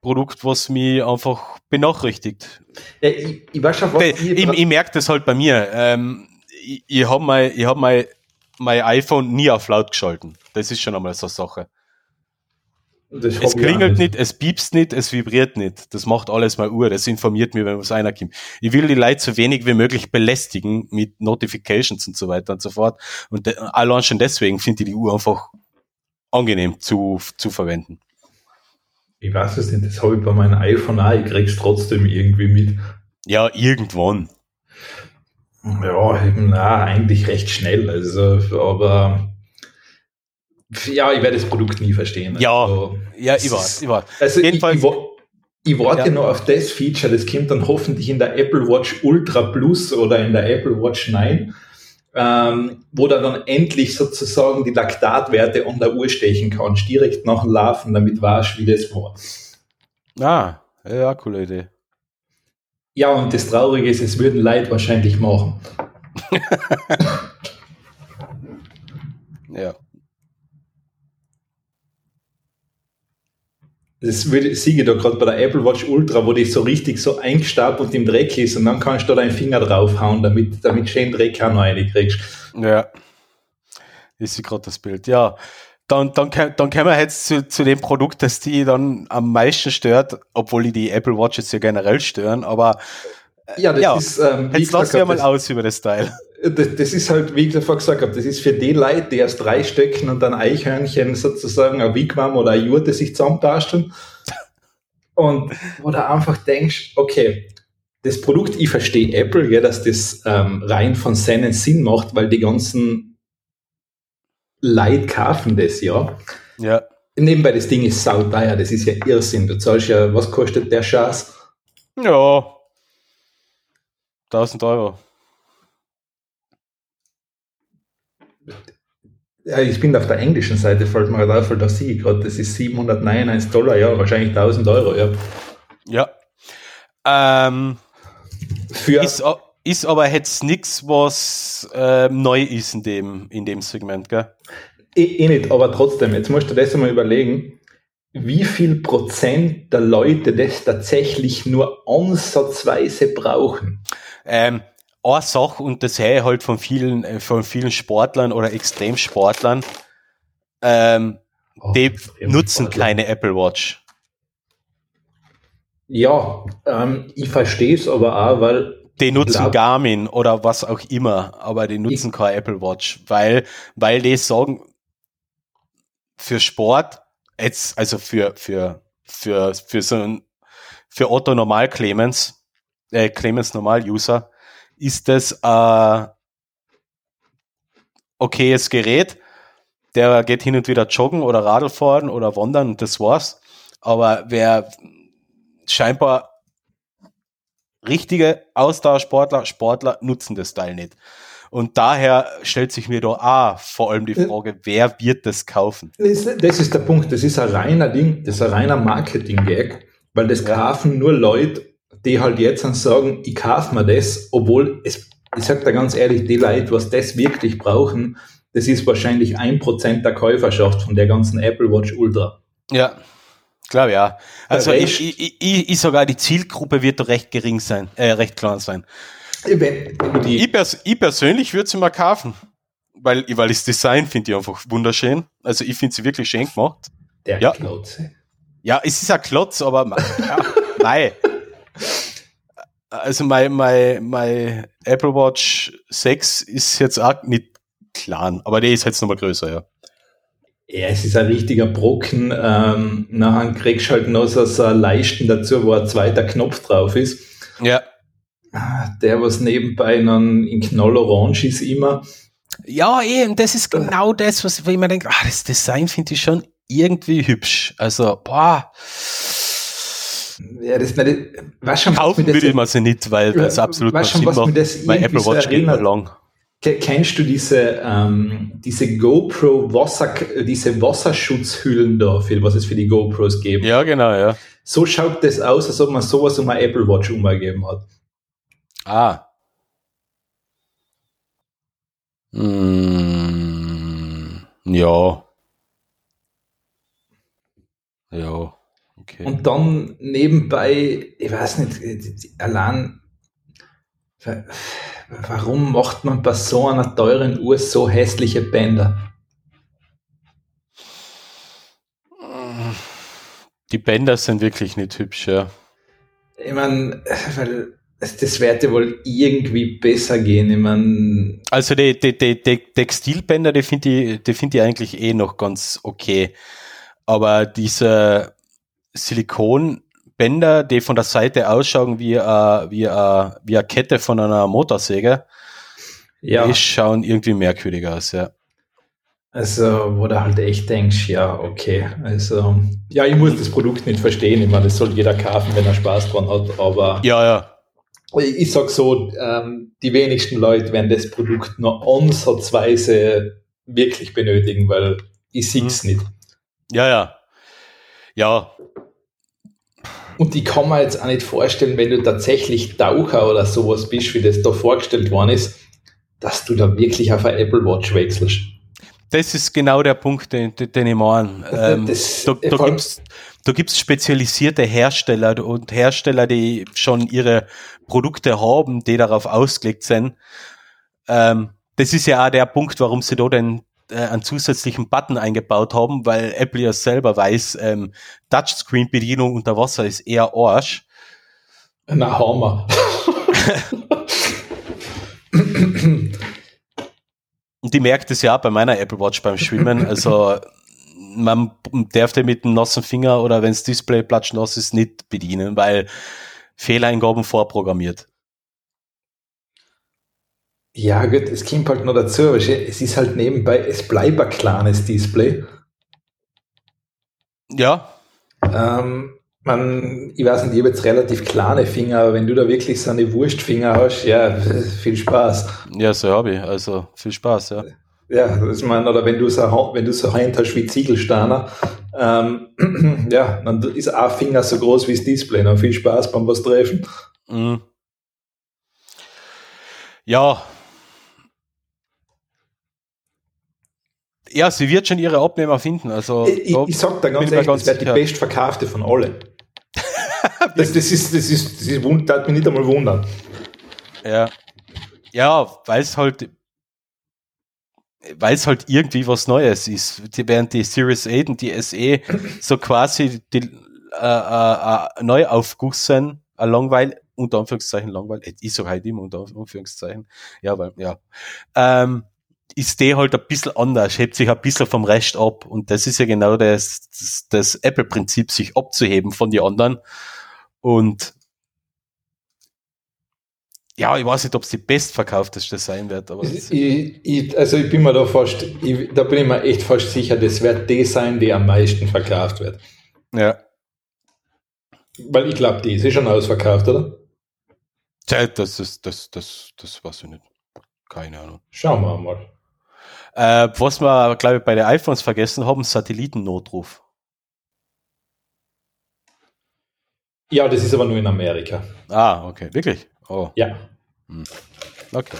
Produkt, was mich einfach benachrichtigt. Ja, ich, ich weiß schon, was ich, ich, ich merke das halt bei mir. Ähm, ich ich habe mein, ich hab mein, mein iPhone nie auf laut geschalten. Das ist schon einmal so eine Sache. Es klingelt nicht, es piepst nicht, es vibriert nicht. Das macht alles mal Uhr, das informiert mich, wenn was reinkommt. Ich will die Leute so wenig wie möglich belästigen mit Notifications und so weiter und so fort. Und allein schon deswegen finde ich die Uhr einfach angenehm zu, zu verwenden. Ich weiß es nicht, das habe ich bei meinem iPhone auch, ich krieg's trotzdem irgendwie mit. Ja, irgendwann. Ja, eben, na, eigentlich recht schnell. Also, aber ja, ich werde das Produkt nie verstehen. Ja, Also, Ja, ich weiß, ich weiß. also ich, Jedenfalls- ich, wa- ich warte Ja. noch auf das Feature, das kommt dann hoffentlich in der Apple Watch Ultra Plus oder in der Apple Watch 9, ähm, wo du dann endlich sozusagen die Laktatwerte an der Uhr stechen kannst, direkt nach dem Laufen, damit weißt, wie das war. Ah, ja, coole Idee. Ja, und das Traurige ist, es würden Leute wahrscheinlich machen. Ja. Das würde, siege da gerade bei der Apple Watch Ultra, wo die so richtig so eingestaubt und im Dreck ist und dann kannst du da deinen Finger draufhauen, damit, damit schön Dreck auch noch reinkriegst. Ja. Ich sehe gerade das Bild. Ja. Dann, dann, dann kommen wir jetzt zu, zu dem Produkt, das die dann am meisten stört, obwohl die die Apple Watches ja generell stören, aber Ja, das Ja, ist, ähm, jetzt lassen wir mal das, aus über das Teil. das, das ist halt, wie ich davor gesagt habe, das ist für die Leute, die aus drei Stöcken und ein Eichhörnchen sozusagen ein Wigwam oder eine Jurte sich zusammenbasteln. *laughs* Und wo du einfach denkst, okay, das Produkt, ich verstehe Apple, ja, dass das ähm, rein von seinen Sinn macht, weil die ganzen Leute kaufen das ja. Ja. Nebenbei, das Ding ist sauteuer, das ist ja Irrsinn. Du zahlst ja, was kostet der Schatz? Ja. 1000 Euro. Ja, ich bin auf der englischen Seite, fällt mir gerade auf, weil da sehe ich gerade, das ist 799 Dollar, ja, wahrscheinlich 1000 Euro, ja. Ja. Ähm, Für, ist, ist aber jetzt nichts, was äh, neu ist in dem, in dem Segment, gell? eh, eh nicht, aber trotzdem, jetzt musst du das einmal überlegen, wie viel Prozent der Leute das tatsächlich nur ansatzweise brauchen. Ähm, eine Sache, und das höre ich halt von vielen, äh, von vielen Sportlern oder Extremsportlern, ähm, die extrem nutzen Sportler. keine Apple Watch. Ja, ähm, ich verstehe es aber auch, weil Die nutzen glaub- Garmin oder was auch immer, aber die nutzen keine Apple Watch, weil, weil die sagen, für Sport, jetzt, also für, für, für, für so ein, für Otto Normal Clemens, äh, Clemens Normal User, ist das, äh, okayes Gerät. Der geht hin und wieder joggen oder Radl fahren oder wandern und das war's. Aber wer scheinbar richtige Ausdauersportler, Sportler nutzen das Teil nicht. Und daher stellt sich mir da auch vor allem die Frage, wer wird das kaufen? Das, ist der Punkt. Das ist ein reiner Ding, das ist ein reiner Marketing-Gag, weil das kaufen nur Leute, die halt jetzt dann sagen, ich kaufe mir das, obwohl es, ich sag da ganz ehrlich, die Leute, was das wirklich brauchen, das ist wahrscheinlich ein Prozent der Käuferschaft von der ganzen Apple Watch Ultra. Ja, glaube ja. Also Der ich, ich, ich, ich sogar die Zielgruppe wird doch recht gering sein, äh, recht klein sein. Du die, Ich, pers ich persönlich würde sie mal kaufen, weil, weil das Design finde ich einfach wunderschön. Also ich finde sie wirklich schön gemacht. der ja. Klotze. Ja, es ist ein Klotz, aber ja, *laughs* nein. Also mein, mein, mein Apple Watch 6 ist jetzt auch nicht klein, aber der ist jetzt nochmal größer, ja. Ja, es ist ein richtiger Brocken. Ähm, nachher kriegst du halt noch so, so ein Leisten dazu, wo ein zweiter Knopf drauf ist. Ja. Ah, Der, was nebenbei dann in Knallorange ist immer. Ja, eben, das ist genau das, was ich mir denke, ah, das Design finde ich schon irgendwie hübsch. Also, boah, Ja, das, nicht, weißt schon, was kaufen würde ich mir sie nicht, weil das absolut weißt schon, Sinn was macht. das Mein irgendwie Apple so Watch geht erinnert? lang. Ke- Kennst du diese, ähm, diese GoPro Wasser, diese Wasserschutzhüllen da, für, was es für die GoPros gibt? Ja, genau, ja. So schaut das aus, als ob man sowas um eine Apple Watch umgegeben hat. Ah. Hm, ja. Ja, Okay. Und dann nebenbei, ich weiß nicht, allein, warum macht man bei so einer teuren Uhr so hässliche Bänder? Die Bänder sind wirklich nicht hübsch, ja. Ich meine, weil das wird wohl irgendwie besser gehen. Ich mein also die, die, die, die Textilbänder, die finde ich, die finde ich eigentlich eh noch ganz okay. Aber diese Silikonbänder, die von der Seite ausschauen wie, uh, wie, uh, wie eine Kette von einer Motorsäge, ja. die schauen irgendwie merkwürdig aus, ja. Also, wo du halt echt denkst, ja, okay, also, ja, ich muss das Produkt nicht verstehen, ich meine, das soll jeder kaufen, wenn er Spaß dran hat, aber. Ja, ja. Ich, ich sag so, ähm, die wenigsten Leute werden das Produkt nur ansatzweise wirklich benötigen, weil ich sehe es mhm. nicht. Ja, ja. Ja. Und ich kann mir jetzt auch nicht vorstellen, wenn du tatsächlich Taucher oder sowas bist, wie das da vorgestellt worden ist, dass du da wirklich auf eine Apple Watch wechselst das ist genau der Punkt, den, den ich meine. Ähm, da da gibt's da gibt's spezialisierte Hersteller und Hersteller, die schon ihre Produkte haben, die darauf ausgelegt sind. Ähm, das ist ja auch der Punkt, warum sie da den äh, einen zusätzlichen Button eingebaut haben, weil Apple ja selber weiß, ähm, Touchscreen-Bedienung unter Wasser ist eher Arsch. Na, Hammer. *laughs* Und ich merke das ja auch bei meiner Apple Watch beim Schwimmen. Also man darf den mit dem nassen Finger oder wenn das Display platschnass ist, nicht bedienen, weil Fehleingaben vorprogrammiert. Ja, gut, es kommt halt noch dazu, es ist halt nebenbei, es bleibt ein kleines Display. Ja. Ähm, man, ich weiß nicht, ich habe jetzt relativ kleine Finger, aber wenn du da wirklich so eine Wurstfinger hast, ja, *laughs* viel Spaß. Ja, so habe ich, also viel Spaß, ja. Ja, das mein, oder wenn du so, wenn du so Hand hast wie Ziegelsteiner, ähm, *clears throat* ja, dann ist ein Finger so groß wie das Display, dann viel Spaß beim was treffen. Mhm. Ja, ja, sie wird schon ihre Abnehmer finden. Also, ich, ich sag da ganz ehrlich, ganz das wird die bestverkaufte von allen. *laughs* das, das, ist, das ist, das ist, das mich nicht einmal wundern. Ja. Ja, weil es halt, weil es halt irgendwie was Neues ist. Die, während die Series 8 und die SE *clears throat* so quasi die äh, äh, äh Neuaufguss sind, ein langweil, unter Anführungszeichen langweilig, ich sage halt immer unter Anführungszeichen, ja, weil, ja, ähm, ist die halt ein bisschen anders, hebt sich ein bisschen vom Rest ab. Und das ist ja genau das, das, das Apple-Prinzip, sich abzuheben von den anderen. Und ja, ich weiß nicht, ob es die bestverkaufteste sein wird. Aber ich, ich, also ich bin mir da fast, ich, da bin ich mir echt fast sicher, das wird die sein, die am meisten verkauft wird. Ja. Weil ich glaube, die ist eh schon ausverkauft, oder? Tja, das ist, das, das, das weiß ich nicht. Keine Ahnung. Schauen wir mal. Äh, was wir, glaube ich, bei den iPhones vergessen haben, Satellitennotruf. Ja, das ist aber nur in Amerika. Ah, okay. Wirklich? Oh. Ja. Hm. Okay.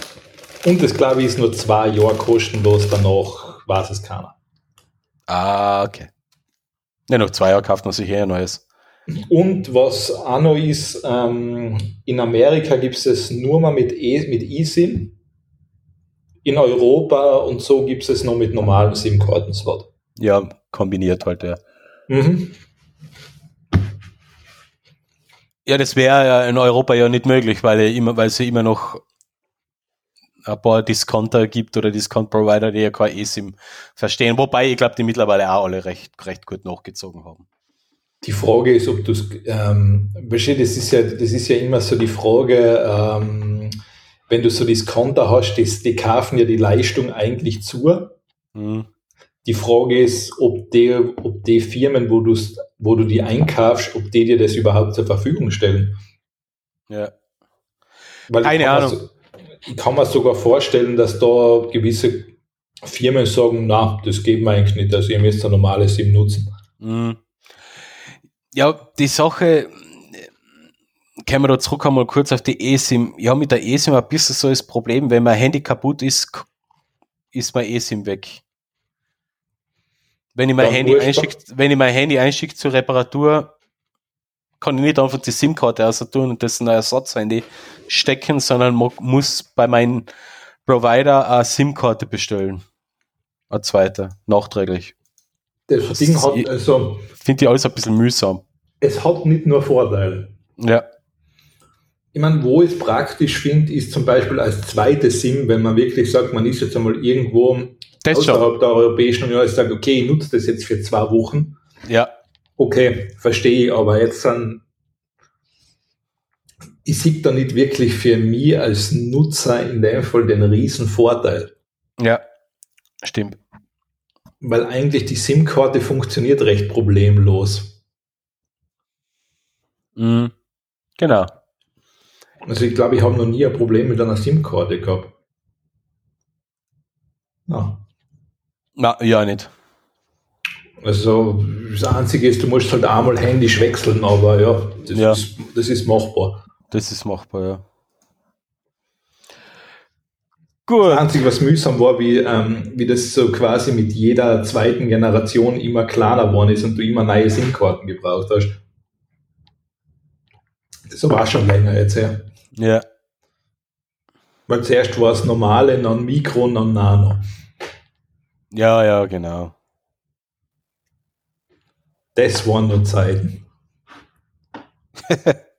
Und das, glaube ich, ist nur zwei Jahre kostenlos, danach weiß es keiner. Ah, okay. Ja, noch zwei Jahre kauft man sich eher ein neues. Und was auch noch ist, ähm, in Amerika gibt es es nur mal mit, e mit eSIM in Europa und so gibt es es noch mit normalem SIM-Karten-Slot. Ja, kombiniert halt, ja. Mhm. Ja, das wäre ja in Europa ja nicht möglich, weil, immer, weil es ja immer noch ein paar Discounter gibt oder Discount-Provider, die ja kein eSIM verstehen. Wobei, ich glaube, die mittlerweile auch alle recht, recht gut nachgezogen haben. Die Frage ist, ob du es, ähm, das ist ja, das ist ja immer so die Frage, ähm, wenn du so Discounter hast, die, die kaufen ja die Leistung eigentlich zu. Mhm. Die Frage ist, ob die, ob die Firmen, wo, wo du die einkaufst, ob die dir das überhaupt zur Verfügung stellen. Ja. Weil Keine Ahnung. So, ich kann mir sogar vorstellen, dass da gewisse Firmen sagen, na, das geben wir eigentlich nicht, also ihr müsst ein normales SIM nutzen. Mhm. Ja, die Sache, können wir da zurück einmal kurz auf die eSIM. Ja, mit der eSIM ein bisschen so das Problem, wenn mein Handy kaputt ist, ist mein eSIM weg. Wenn ich mein Handy einschicke, wenn ich mein Handy einschicke zur Reparatur, kann ich nicht einfach die SIM-Karte also tun und das in ein Ersatzhandy stecken, sondern muss bei meinem Provider eine SIM-Karte bestellen. Eine zweite, nachträglich. Das, Das Ding hat, also, Finde ich alles ein bisschen mühsam. es hat nicht nur Vorteile. Ja. Ich meine, wo ich es praktisch finde, ist zum Beispiel als zweite SIM, wenn man wirklich sagt, man ist jetzt einmal irgendwo Das schon. außerhalb der Europäischen Union, ich sage, okay, ich nutze das jetzt für zwei Wochen. Ja. Okay, verstehe ich, aber jetzt dann, ich sehe da nicht wirklich für mich als Nutzer in dem Fall den riesen Vorteil. Ja. Stimmt. Weil eigentlich die SIM-Karte funktioniert recht problemlos. Mhm. Genau. Also ich glaube, ich habe noch nie ein Problem mit einer SIM-Karte gehabt. Ja. Na, ja, nicht. Also das Einzige ist, du musst halt einmal händisch wechseln, aber ja, das, Ja. Ist, das ist machbar. Das ist machbar, ja. Das Gut. Einzige, was mühsam war, wie, ähm, wie das so quasi mit jeder zweiten Generation immer kleiner geworden ist und du immer neue SIM-Karten gebraucht hast. Das war schon länger jetzt her. Ja. Weil zuerst war es normale, dann Mikro, dann Nano. Ja, ja, genau. Das waren nur Zeiten. *laughs*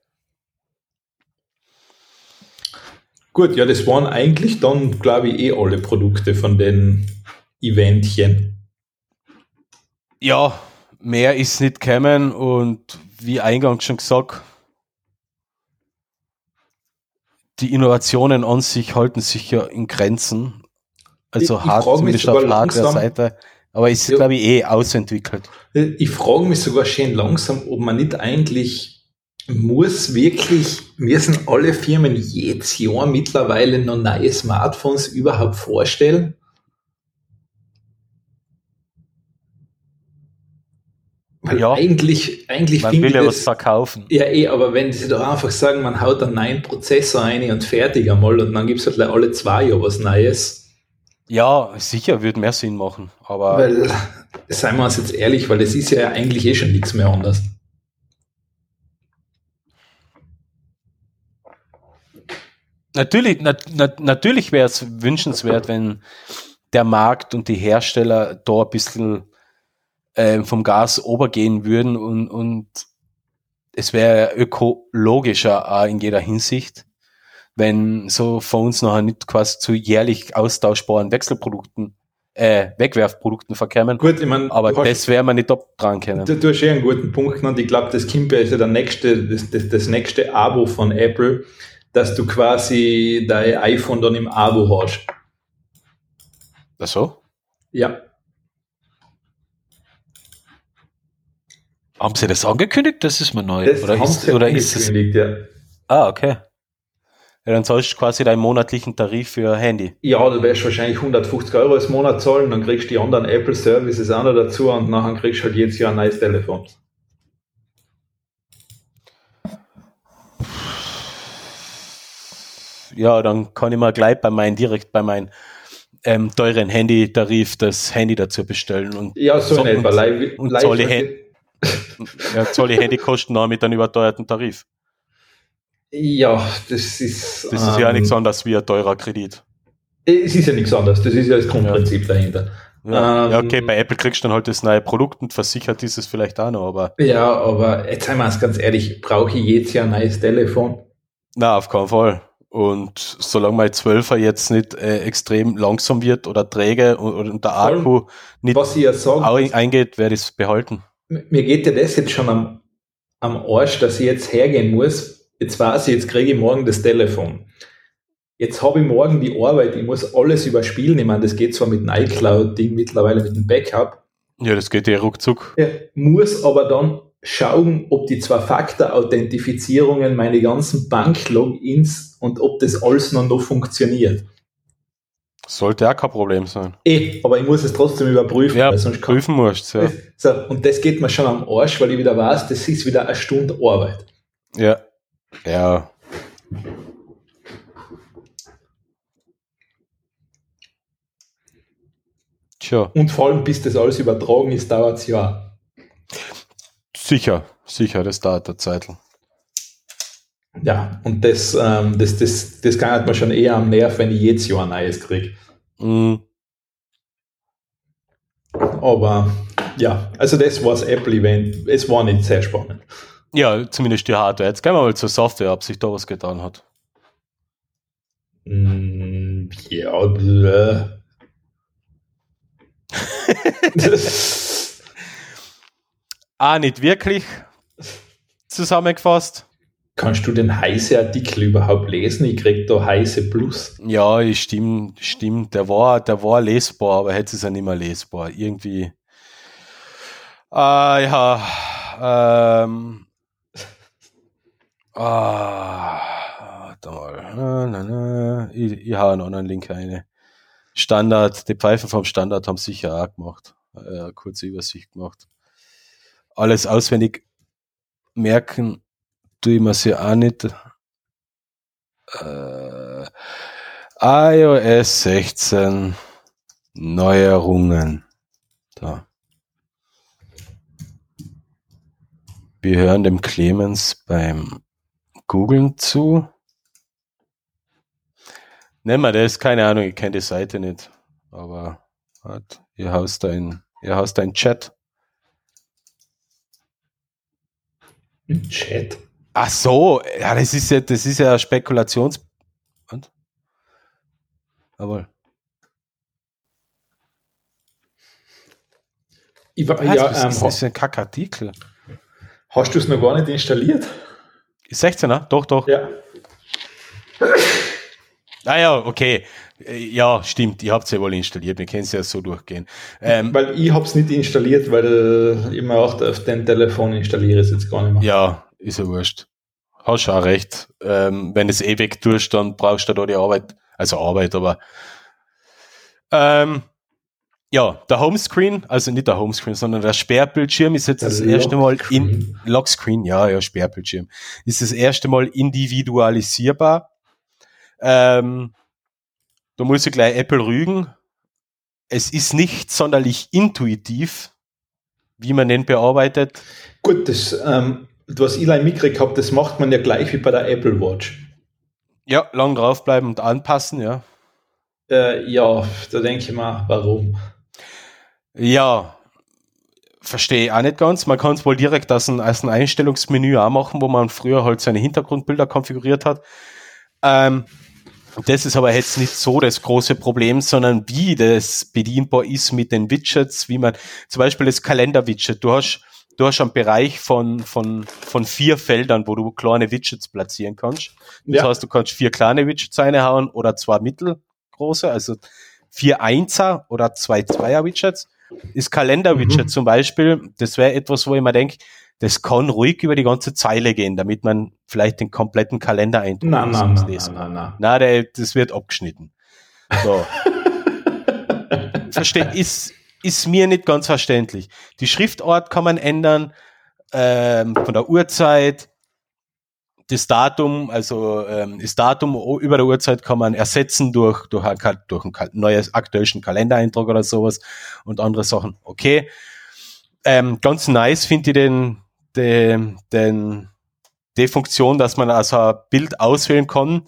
Gut, ja, das waren eigentlich dann, glaube ich, eh alle Produkte von den Eventchen. Ja, mehr ist nicht gekommen und wie eingangs schon gesagt, die Innovationen an sich halten sich ja in Grenzen. Also Ich- ich hart, zumindest auf Hardware-Seite. Aber ist, Ja. glaube ich, eh ausentwickelt. Ich frage mich sogar schön langsam, ob man nicht eigentlich muss wirklich, müssen alle Firmen jedes Jahr mittlerweile noch neue Smartphones überhaupt vorstellen? Weil Ja. eigentlich, eigentlich Man will ja was verkaufen. ja eh, aber wenn sie doch einfach sagen, man haut einen neuen Prozessor ein und fertig einmal und dann gibt es halt alle zwei Jahre was Neues. Ja, sicher, würde mehr Sinn machen. Aber Weil, seien wir uns jetzt ehrlich, weil es ist ja eigentlich eh schon nichts mehr anders. Natürlich, nat, nat, natürlich wäre es wünschenswert, wenn der Markt und die Hersteller da ein bisschen ähm, vom Gas obergehen würden und, und es wäre ökologischer auch in jeder Hinsicht, wenn so Phones nachher nicht quasi zu jährlich austauschbaren Wechselprodukten, äh, Wegwerfprodukten verkämen. Gut, ich meine, Aber hast- das wäre man nicht dran können. Du, du hast eh einen guten Punkt genannt. Ich glaube, das Kimber ist ja der nächste, das, das, das nächste Abo von Apple, dass du quasi dein iPhone dann im Abo hast. Ach so? Ja. Haben Sie das angekündigt? Das ist mir neu. Das oder ist, oder ist es ja. Ah, okay. Ja, dann zahlst du quasi deinen monatlichen Tarif für Handy. Ja, du wirst wahrscheinlich 150 Euro im Monat zahlen, dann kriegst du die anderen Apple Services auch noch dazu und nachher kriegst du halt jedes Jahr ein neues Telefon. Ja, dann kann ich mal gleich bei meinem, direkt bei meinem ähm, teuren Handytarif das Handy dazu bestellen und Ja, so, in etwa. und- und live- zahle ja, zahle ich Handykosten auch mit einem überteuerten Tarif. Ja, das ist. Das ist ja ähm, nichts anderes wie ein teurer Kredit. Es ist ja nichts anderes. Das ist ja das Grundprinzip dahinter. Ja, Ähm, ja, okay, bei Apple kriegst du dann halt das neue Produkt und versichert ist es vielleicht auch noch, aber Ja, aber jetzt seien wir uns ganz ehrlich, brauche ich jedes Jahr ein neues Telefon? na, auf keinen Fall. Und solange mein 12er jetzt nicht äh, extrem langsam wird oder träge und, und der Voll. Akku nicht Was ich ja sage, auch eingeht, werde ich es behalten. Mir geht ja das jetzt schon am, am Arsch, dass ich jetzt hergehen muss. Jetzt weiß ich, jetzt kriege ich morgen das Telefon. Jetzt habe ich morgen die Arbeit, ich muss alles überspielen. Ich meine, das geht zwar mit dem iCloud-Ding mittlerweile mit dem Backup, Ja, das geht ja ruckzuck. ja, muss aber dann schauen, ob die Zwei-Faktor-Authentifizierungen, meine ganzen Bank-Logins und ob das alles noch, noch funktioniert. Sollte auch kein Problem sein. Eh, aber ich muss es trotzdem überprüfen, Ja, weil sonst kann, prüfen musst ja. So, und das geht mir schon am Arsch, weil ich wieder weiß, das ist wieder eine Stunde Arbeit. Ja. Ja. Tja, Und vor allem, bis das alles übertragen ist, dauert es ja. Sicher, sicher, das dauert der Zeitl. Ja, und das, ähm, das, das, das kann halt mir schon eher am Nerv, wenn ich jedes Jahr ein neues kriege. Mm, Aber ja, also das war das Apple-Event. Es war nicht sehr spannend. ja, zumindest die Hardware. Jetzt gehen wir mal zur Software, ob sich da was getan hat. Mm, ja, bläh. *laughs* Ah, nicht wirklich zusammengefasst. Kannst du den heiße Artikel überhaupt lesen? Ich krieg da heiße Plus. Ja, ich stimme, stimmt. Der war, der war lesbar, aber jetzt ist er nicht mehr lesbar. Irgendwie. Ah, ja. Ähm. Ah, mal. Na, na, na. Ich, ich hau einen anderen Link rein. Standard, die Pfeifen vom Standard haben sicher auch gemacht. Äh, eine kurze Übersicht gemacht. Alles auswendig merken tue ich mir sie auch nicht. Äh, iOS 16 Neuerungen. Da. Wir hören dem Clemens beim Googlen zu. Nehmen wir das, keine Ahnung, ich kenne die Seite nicht. Aber hat, ihr haust ein, ihr haust ein Chat. Chat. Ach so, ja, das ist ja, das ist ja Spekulations. Und? Jawohl. Ich war, ja, das, ähm, ist, das ist ein Kackartikel. hast du es noch gar nicht installiert? 16er? Doch, doch. Ja. Ah ja, okay. Äh, Ja, stimmt. Ihr habt es ja wohl installiert. Wir können es ja so durchgehen. Ähm, Weil ich habe es nicht installiert, weil äh, ich mir auch auf dem Telefon installiere es jetzt gar nicht mehr. ja, ist ja wurscht. Hast auch recht. Ähm, wenn es ewig tust, dann brauchst du da die Arbeit. Also Arbeit, aber ähm, ja, der Homescreen, also nicht der Homescreen, sondern der Sperrbildschirm ist jetzt Der das erste Mal in Lockscreen. Lockscreen, ja, ja, Sperrbildschirm, ist das erste Mal individualisierbar. Ähm, da muss ich gleich Apple rügen. Es ist nicht sonderlich intuitiv, wie man den bearbeitet. Gut, das, ähm, was ich leider mitgekriegt das macht man ja gleich wie bei der Apple Watch. Ja, lang draufbleiben und anpassen, ja. Äh, ja, da denke ich mal, warum? Ja, verstehe ich auch nicht ganz. Man kann es wohl direkt aus einem, aus einem Einstellungsmenü auch machen, wo man früher halt seine Hintergrundbilder konfiguriert hat. Ähm, das ist aber jetzt nicht so das große Problem, sondern wie das bedienbar ist mit den Widgets, wie man zum Beispiel das Kalender-Widget. Du hast, du hast einen Bereich von, von, von vier Feldern, wo du kleine Widgets platzieren kannst. Das Ja. heißt, du kannst vier kleine Widgets reinhauen oder zwei mittelgroße, also vier Einser oder zwei Zweier-Widgets. Das Kalender-Widget Mhm. zum Beispiel, das wäre etwas, wo ich mir denke, das kann ruhig über die ganze Zeile gehen, damit man vielleicht den kompletten Kalender eindruck Nein, nein, nein, nein, kann. nein, nein. Das wird abgeschnitten. So. *laughs* Verste ist, ist mir nicht ganz verständlich. Die Schriftart kann man ändern, ähm, von der Uhrzeit, das Datum, also ähm, das Datum über der Uhrzeit kann man ersetzen durch, durch, ein, durch ein Ka- neues aktuellen Kalendereintrag oder sowas und andere Sachen. Okay. Ähm, ganz nice finde ich den, den, den, die Funktion, dass man also ein Bild auswählen kann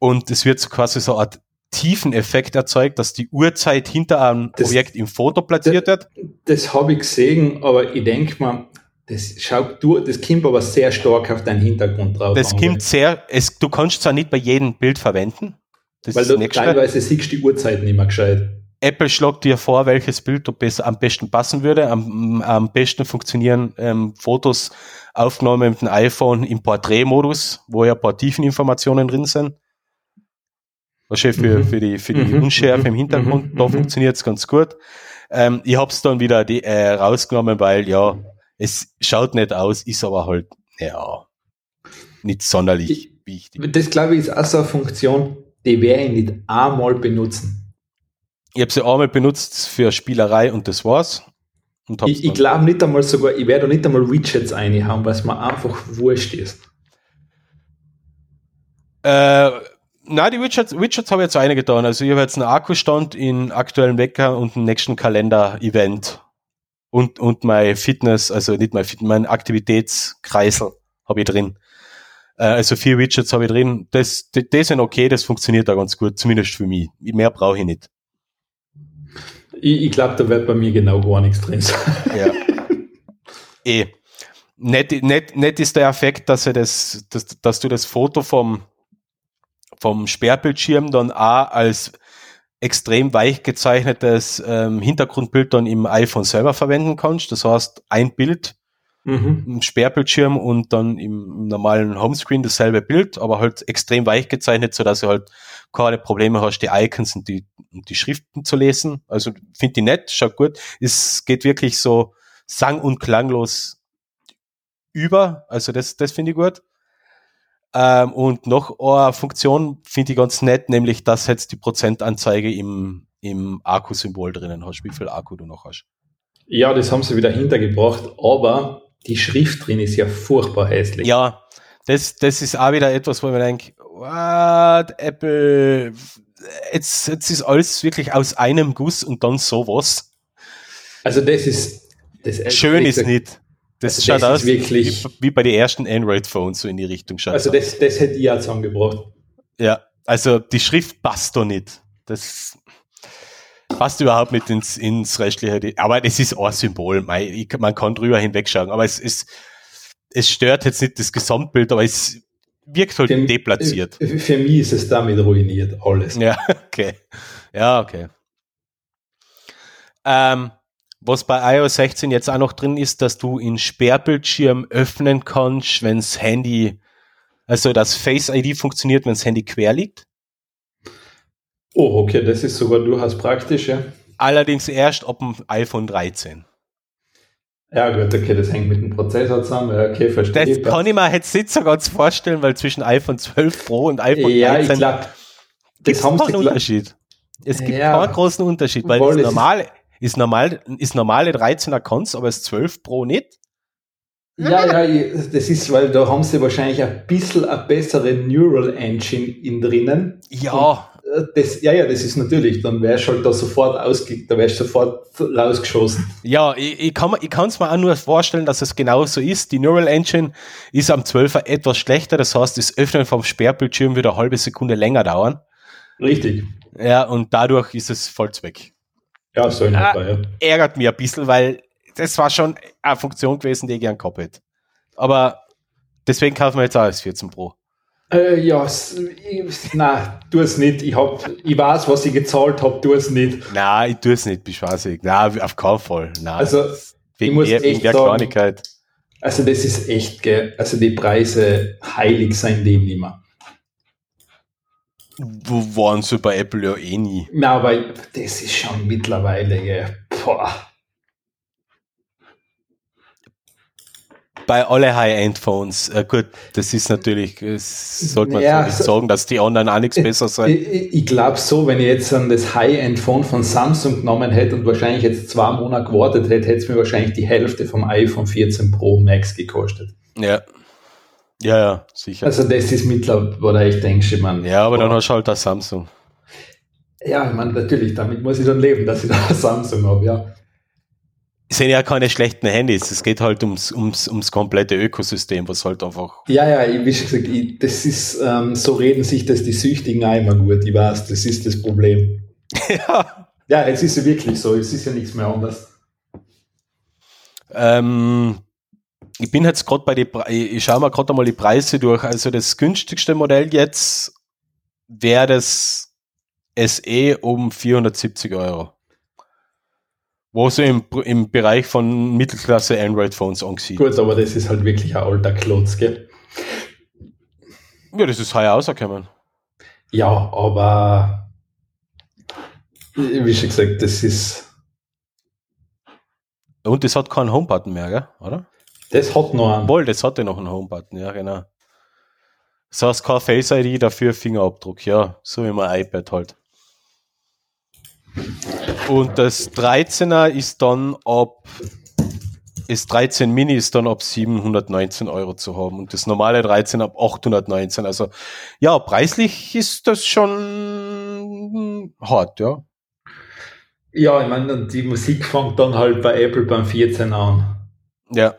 und es wird so quasi so eine Art Tiefeneffekt erzeugt, dass die Uhrzeit hinter einem Das- Objekt im Foto platziert wird. Das habe ich gesehen, aber ich denke mal, das schaut du, das kommt aber sehr stark auf deinen Hintergrund drauf. Das an, kommt sehr, es, du kannst zwar nicht bei jedem Bild verwenden. Das Weil du teilweise siehst die Uhrzeit nicht mehr gescheit. Apple schlägt dir vor, welches Bild du besser, am besten passen würde. Am, am besten funktionieren ähm, Fotos aufgenommen mit dem iPhone im Porträtmodus, wo ja ein paar Tiefeninformationen drin sind. Wahrscheinlich für, Mhm. für die, für die Mhm, Unschärfe im mhm, Hintergrund, mhm, da mhm. funktioniert es ganz gut. Ähm, ich habe es dann wieder die, äh, rausgenommen, weil ja, es schaut nicht aus, ist aber halt, ja, nicht sonderlich Ich- wichtig. Das glaube ich ist auch so eine Funktion, die werde ich nicht einmal benutzen. Ich habe sie einmal benutzt für Spielerei und das war's. Und Ich, ich glaube nicht einmal sogar, ich werde nicht einmal Widgets reinhauen, weil es mir einfach wurscht ist. Äh, na, die Widgets, Widgets habe ich jetzt eine getan. Also ich habe jetzt einen Akkustand in aktuellen Wecker und einen nächsten Kalender-Event. und, und mein Fitness, also nicht mein Fitness, mein Aktivitätskreisel habe ich drin. Äh, also vier Widgets habe ich drin. Das, das, das sind okay, das funktioniert da ganz gut, zumindest für mich. Mehr brauche ich nicht. Ich, ich glaube, da wird bei mir genau gar nichts drin sein. Ja. *laughs* eh. Nett, nett, nett ist der Effekt, dass, er das, dass, dass du das Foto vom, vom Sperrbildschirm dann auch als extrem weich gezeichnetes ähm, Hintergrundbild dann im iPhone selber verwenden kannst. Das heißt, ein Bild mhm. im Sperrbildschirm und dann im normalen Homescreen dasselbe Bild, aber halt extrem weich gezeichnet, so dass du halt keine Probleme hast, die Icons und die, und die Schriften zu lesen. Also finde ich nett, schaut gut. Es geht wirklich so sang- und klanglos über. Also das, das finde ich gut. Ähm, und noch eine Funktion finde ich ganz nett, nämlich dass jetzt die Prozentanzeige im, im Akku-Symbol drinnen hast, wie viel Akku du noch hast. Ja, das haben sie wieder hintergebracht, aber die Schrift drin ist ja furchtbar hässlich. Ja, das, das ist auch wieder etwas, wo mir denke, what, Apple, jetzt, jetzt ist alles wirklich aus einem Guss und dann sowas. Also das ist, das Schön ist nicht. Das also schaut das aus wirklich, wie, wie, bei den ersten Android-Phones, so in die Richtung schaut. Also das, das hätte ich ja zusammengebracht. Ja, also die Schrift passt doch nicht. Das passt überhaupt nicht ins, ins restliche. Aber das ist auch ein Symbol. Man kann drüber hinwegschauen. Aber es ist, es stört jetzt nicht das Gesamtbild, aber es wirkt halt für, deplatziert. Für mich ist es damit ruiniert, alles. Ja, *laughs* okay. Ja, okay. Ähm, was bei iOS 16 jetzt auch noch drin ist, dass du in Sperrbildschirm öffnen kannst, wenn das Handy, also das Face ID funktioniert, wenn das Handy quer liegt. Oh, okay, das ist sogar durchaus praktisch, ja. Allerdings erst ab dem iPhone 13. Ja, gut, okay, das hängt mit dem Prozessor zusammen. Ja, okay, verstehe. Das kann ich mir jetzt nicht so ganz vorstellen, weil zwischen iPhone 12 Pro und iPhone ja, 13 ich glaub, gibt es keinen Unterschied. Es gibt ja, keinen großen Unterschied, weil das normale, ist normal, ist normale 13er Cons, aber ist 12 Pro nicht. Ja, ja, das ist, weil da haben sie wahrscheinlich ein bisschen eine bessere Neural Engine in drinnen. Ja. Äh, das, ja, ja, das ist natürlich, dann wärst du halt da sofort ausge, da wärst sofort rausgeschossen. Ja, ich, ich kann es mir auch nur vorstellen, dass es genau so ist. Die Neural Engine ist am 12er etwas schlechter, das heißt, das Öffnen vom Sperrbildschirm wird eine halbe Sekunde länger dauern. Richtig. Ja, und dadurch ist es voll weg. Ja, so in etwa, ja. Ärgert mich ein bisschen, weil das war schon eine Funktion gewesen, die ich gern gehabt hätte. Aber deswegen kaufen wir jetzt auch das 14 Pro. Äh, ja, nein, tu es nicht. Ich, hab, ich weiß, was ich gezahlt habe, tu es nicht. Nein, ich tu es nicht, beschwaßig. Nein, auf keinen Fall. Nein, also, wegen, ich muss der, wegen der sagen, Kleinigkeit. Also, das ist echt, gell. Also, die Preise heilig sein dem nicht mehr. Wo waren sie bei Apple ja eh nie. Na, aber das ist schon mittlerweile, gell. Boah. bei alle High-End-Phones. Äh, gut, das ist natürlich, das sollte man ja, so sagen, dass die anderen auch nichts besser sind. Ich, ich glaube so, wenn ich jetzt an das High-End-Phone von Samsung genommen hätte und wahrscheinlich jetzt zwei Monate gewartet hätte, hätte es mir wahrscheinlich die Hälfte vom iPhone 14 Pro Max gekostet. Ja. Ja, ja, sicher. Also das ist mittlerweile, ich denke, man. Ja, aber dann hast du halt das Samsung. Ja, ich meine, natürlich, damit muss ich dann leben, dass ich da *laughs* Samsung habe, ja sind ja keine schlechten Handys. Es geht halt ums, ums, ums komplette Ökosystem, was halt einfach. Ja, ja, ich, wie gesagt, ich, das ist, ähm, so reden sich das die Süchtigen auch immer gut. Ich weiß, das ist das Problem. *laughs* ja. Ja, jetzt ist es wirklich so. Es ist ja nichts mehr anders. Ähm, ich bin jetzt gerade bei die, ich schaue mal gerade mal die Preise durch. Also das günstigste Modell jetzt wäre das SE um 470 Euro wo so im, im Bereich von Mittelklasse Android-Phones angesehen. Gut, aber das ist halt wirklich ein alter Klotz, gell? Ja, das ist heuer rausgekommen. Ja, aber wie schon gesagt, das ist. Und das hat keinen Homebutton mehr, gell? oder? Das hat noch einen. Wohl, das hatte noch einen Homebutton, ja, genau. Das heißt, kein Face ID, dafür Fingerabdruck, ja, so wie mein iPad halt. Und das 13er ist dann ab, das 13 Mini ist dann ab 719 Euro zu haben und das normale 13 ab 819. Also ja, preislich ist das schon hart, ja. Ja, ich meine, die Musik fängt dann halt bei Apple beim 14 an. Ja.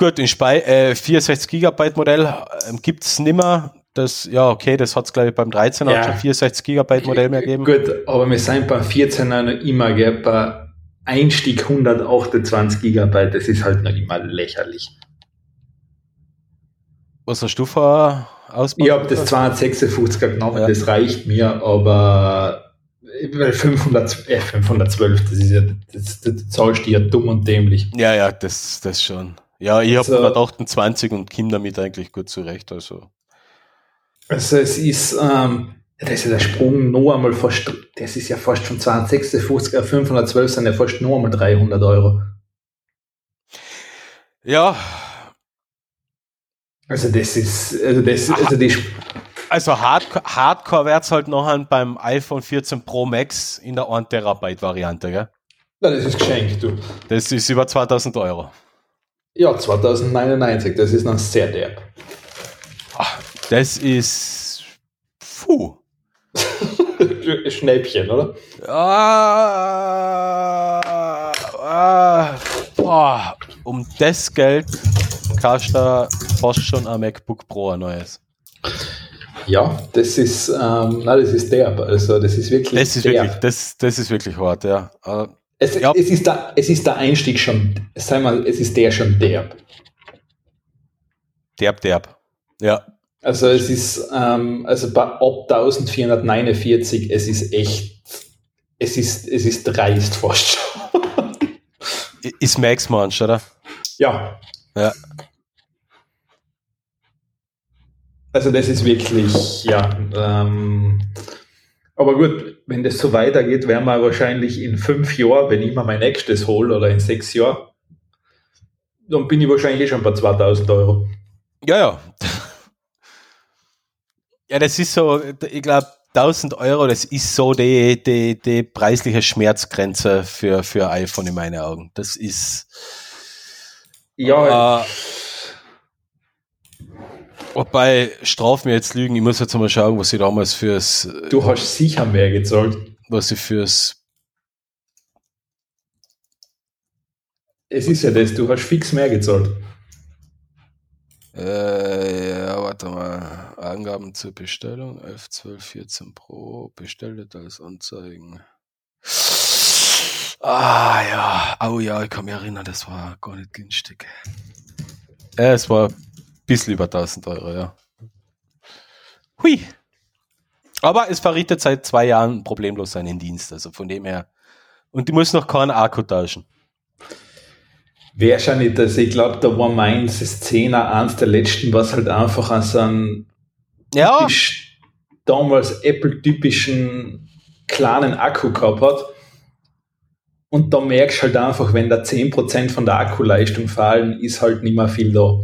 Gut, in Spei äh, 64 Gigabyte Modell äh, gibt es nimmer. Das, ja, okay, das hat es, glaube ich, beim 13 Ja. schon 64 Gigabyte Modell mehr gegeben. Gut, aber wir sind beim 14er noch immer, gell, bei Einstieg 128 Gigabyte, das ist halt noch immer lächerlich. Was hast du für Ausbau? Ich habe das 256er genommen, Ja. das reicht mir, aber weil 500, äh, 512, das ist ja, das, das zahlst du ja dumm und dämlich. Ja, ja, das, das schon. Ja, ich habe Also- 128 und komme damit eigentlich gut zurecht. Also. Also es ist, ähm, das ist ja der Sprung noch einmal fast, das ist ja fast von 256 auf 512 sind ja fast noch einmal 300 Euro. Ja, Also das ist, also das, also die, also Hardcore, Hardcore wird es halt nachher beim iPhone 14 Pro Max in der 1 Terabyte Variante, gell? Na, das ist geschenkt, du. Das ist über 2000 Euro. Ja, 2099, das ist noch sehr derb. Das ist. Puh. *laughs* Schnäppchen, oder? Ah, ah, boah, um das Geld kannst du fast schon ein MacBook Pro ein neues. Ja, das ist, ähm, na, das ist derb. Also das ist wirklich Das ist derb. wirklich, das, das ist wirklich hart, ja. Äh, Es, Ja. es, ist der, es ist der Einstieg schon, sag mal, es ist der schon derb. derb, derb. Ja. Also es ist, ähm, also bei ab 1449, es ist echt, es ist, es ist dreist fast schon. *laughs* Ist Max Munch, oder? Ja. Ja. Also das ist wirklich, ja. Ähm, aber gut, wenn das so weitergeht, werden wir wahrscheinlich in fünf Jahren, wenn ich mir mein nächstes hole oder in sechs Jahren, dann bin ich wahrscheinlich schon bei 2000 Euro. Ja, ja. Ja, das ist so, ich glaube, 1000 Euro, das ist so die, die, die preisliche Schmerzgrenze für, für iPhone in meinen Augen. Das ist. Ja, Äh, wobei, straf mir jetzt lügen, ich muss jetzt mal schauen, was ich damals fürs, du hast sicher mehr gezahlt. was ich fürs, Es ist ja das, du hast fix mehr gezahlt. äh, ja, warte mal, Angaben zur Bestellung, 11, 12, 14 Pro, bestellt als Anzeigen. Ah, ja, oh ja, ich kann mich erinnern, das war gar nicht günstig. Ja, es war bisschen über 1000 Euro, ja. Hui. Aber es verrichtet seit zwei Jahren problemlos seinen Dienst, also von dem her. Und die muss noch keinen Akku tauschen. Wäre schon nicht, also ich glaube, da war meins, das 10er, eins der letzten, was halt einfach an so einem Ja, typisch, damals Apple-typischen kleinen Akku gehabt hat. Und da merkst du halt einfach, wenn da 10% von der Akkuleistung fallen, ist halt nicht mehr viel da.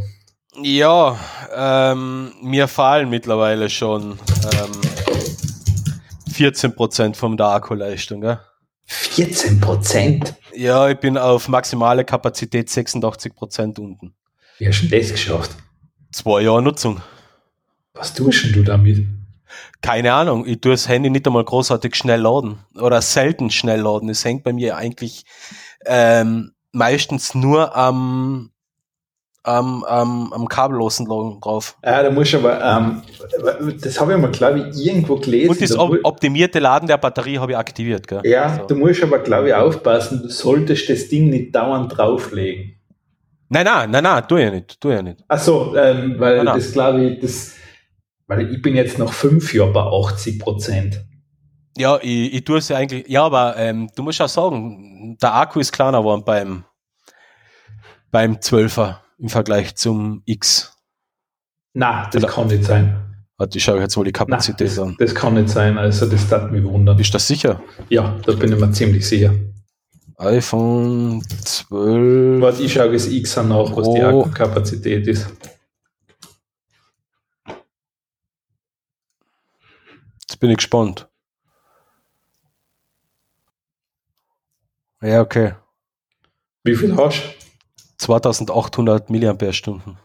Ja, ähm, mir fallen mittlerweile schon ähm, 14% von der Akkuleistung. Gell? 14%? Ja, ich bin auf maximale Kapazität 86% unten. Wie hast du das geschafft? Zwei Jahre Nutzung. Was tust denn du damit? Keine Ahnung, ich tue das Handy nicht einmal großartig schnell laden oder selten schnell laden. Es hängt bei mir eigentlich ähm, meistens nur am, am, am, am kabellosen Laden drauf. Ja, da musst du aber, ähm, das habe ich mal, glaube ich, irgendwo gelesen. Und das optimierte Laden der Batterie habe ich aktiviert. Gell? ja, So. du musst aber, glaube ich, aufpassen, du solltest das Ding nicht dauernd drauflegen. Nein, nein, nein, nein, tu ja nicht, tu ja nicht. Achso, ähm, weil Nein, das glaube ich, das, weil ich bin jetzt nach fünf Jahren bei 80 Prozent. Ja, ich, ich tue es ja eigentlich, ja, aber ähm, du musst auch sagen, der Akku ist kleiner geworden beim, beim 12er im Vergleich zum X. Na, das Oder- kann nicht sein. Warte, ich schaue jetzt mal die Kapazität das, an. das kann nicht sein. Also das darf mich wundern. Bist du das sicher? Ja, da bin ich mir ziemlich sicher. iPhone 12. Warte, ich schaue das X an nach, was die. Akkukapazität ist. Jetzt bin ich gespannt. Ja, okay. Wie viel hast du? 2800 Milliampere-Stunden.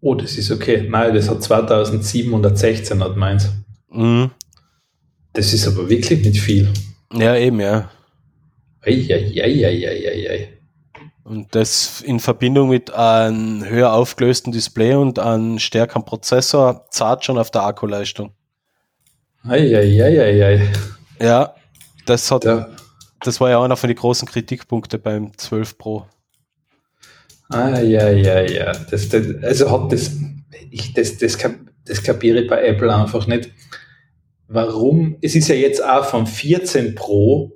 Oh, das ist okay. Nein, das hat 2716 hat meins. Mhm. Das ist aber wirklich nicht viel. Ja, eben, ja. Eieieiei. Und das in Verbindung mit einem höher aufgelösten Display und einem stärkeren Prozessor zahlt schon auf der Akkuleistung. Eieieiei. Ja, das hat, Ja. das war ja einer von den großen Kritikpunkten beim 12 Pro. Ah, ja, ja, ja. Das, das, also hat das, ich, das, das, kap, das kapiere ich bei Apple einfach nicht. Warum? Es ist ja jetzt auch vom 14 Pro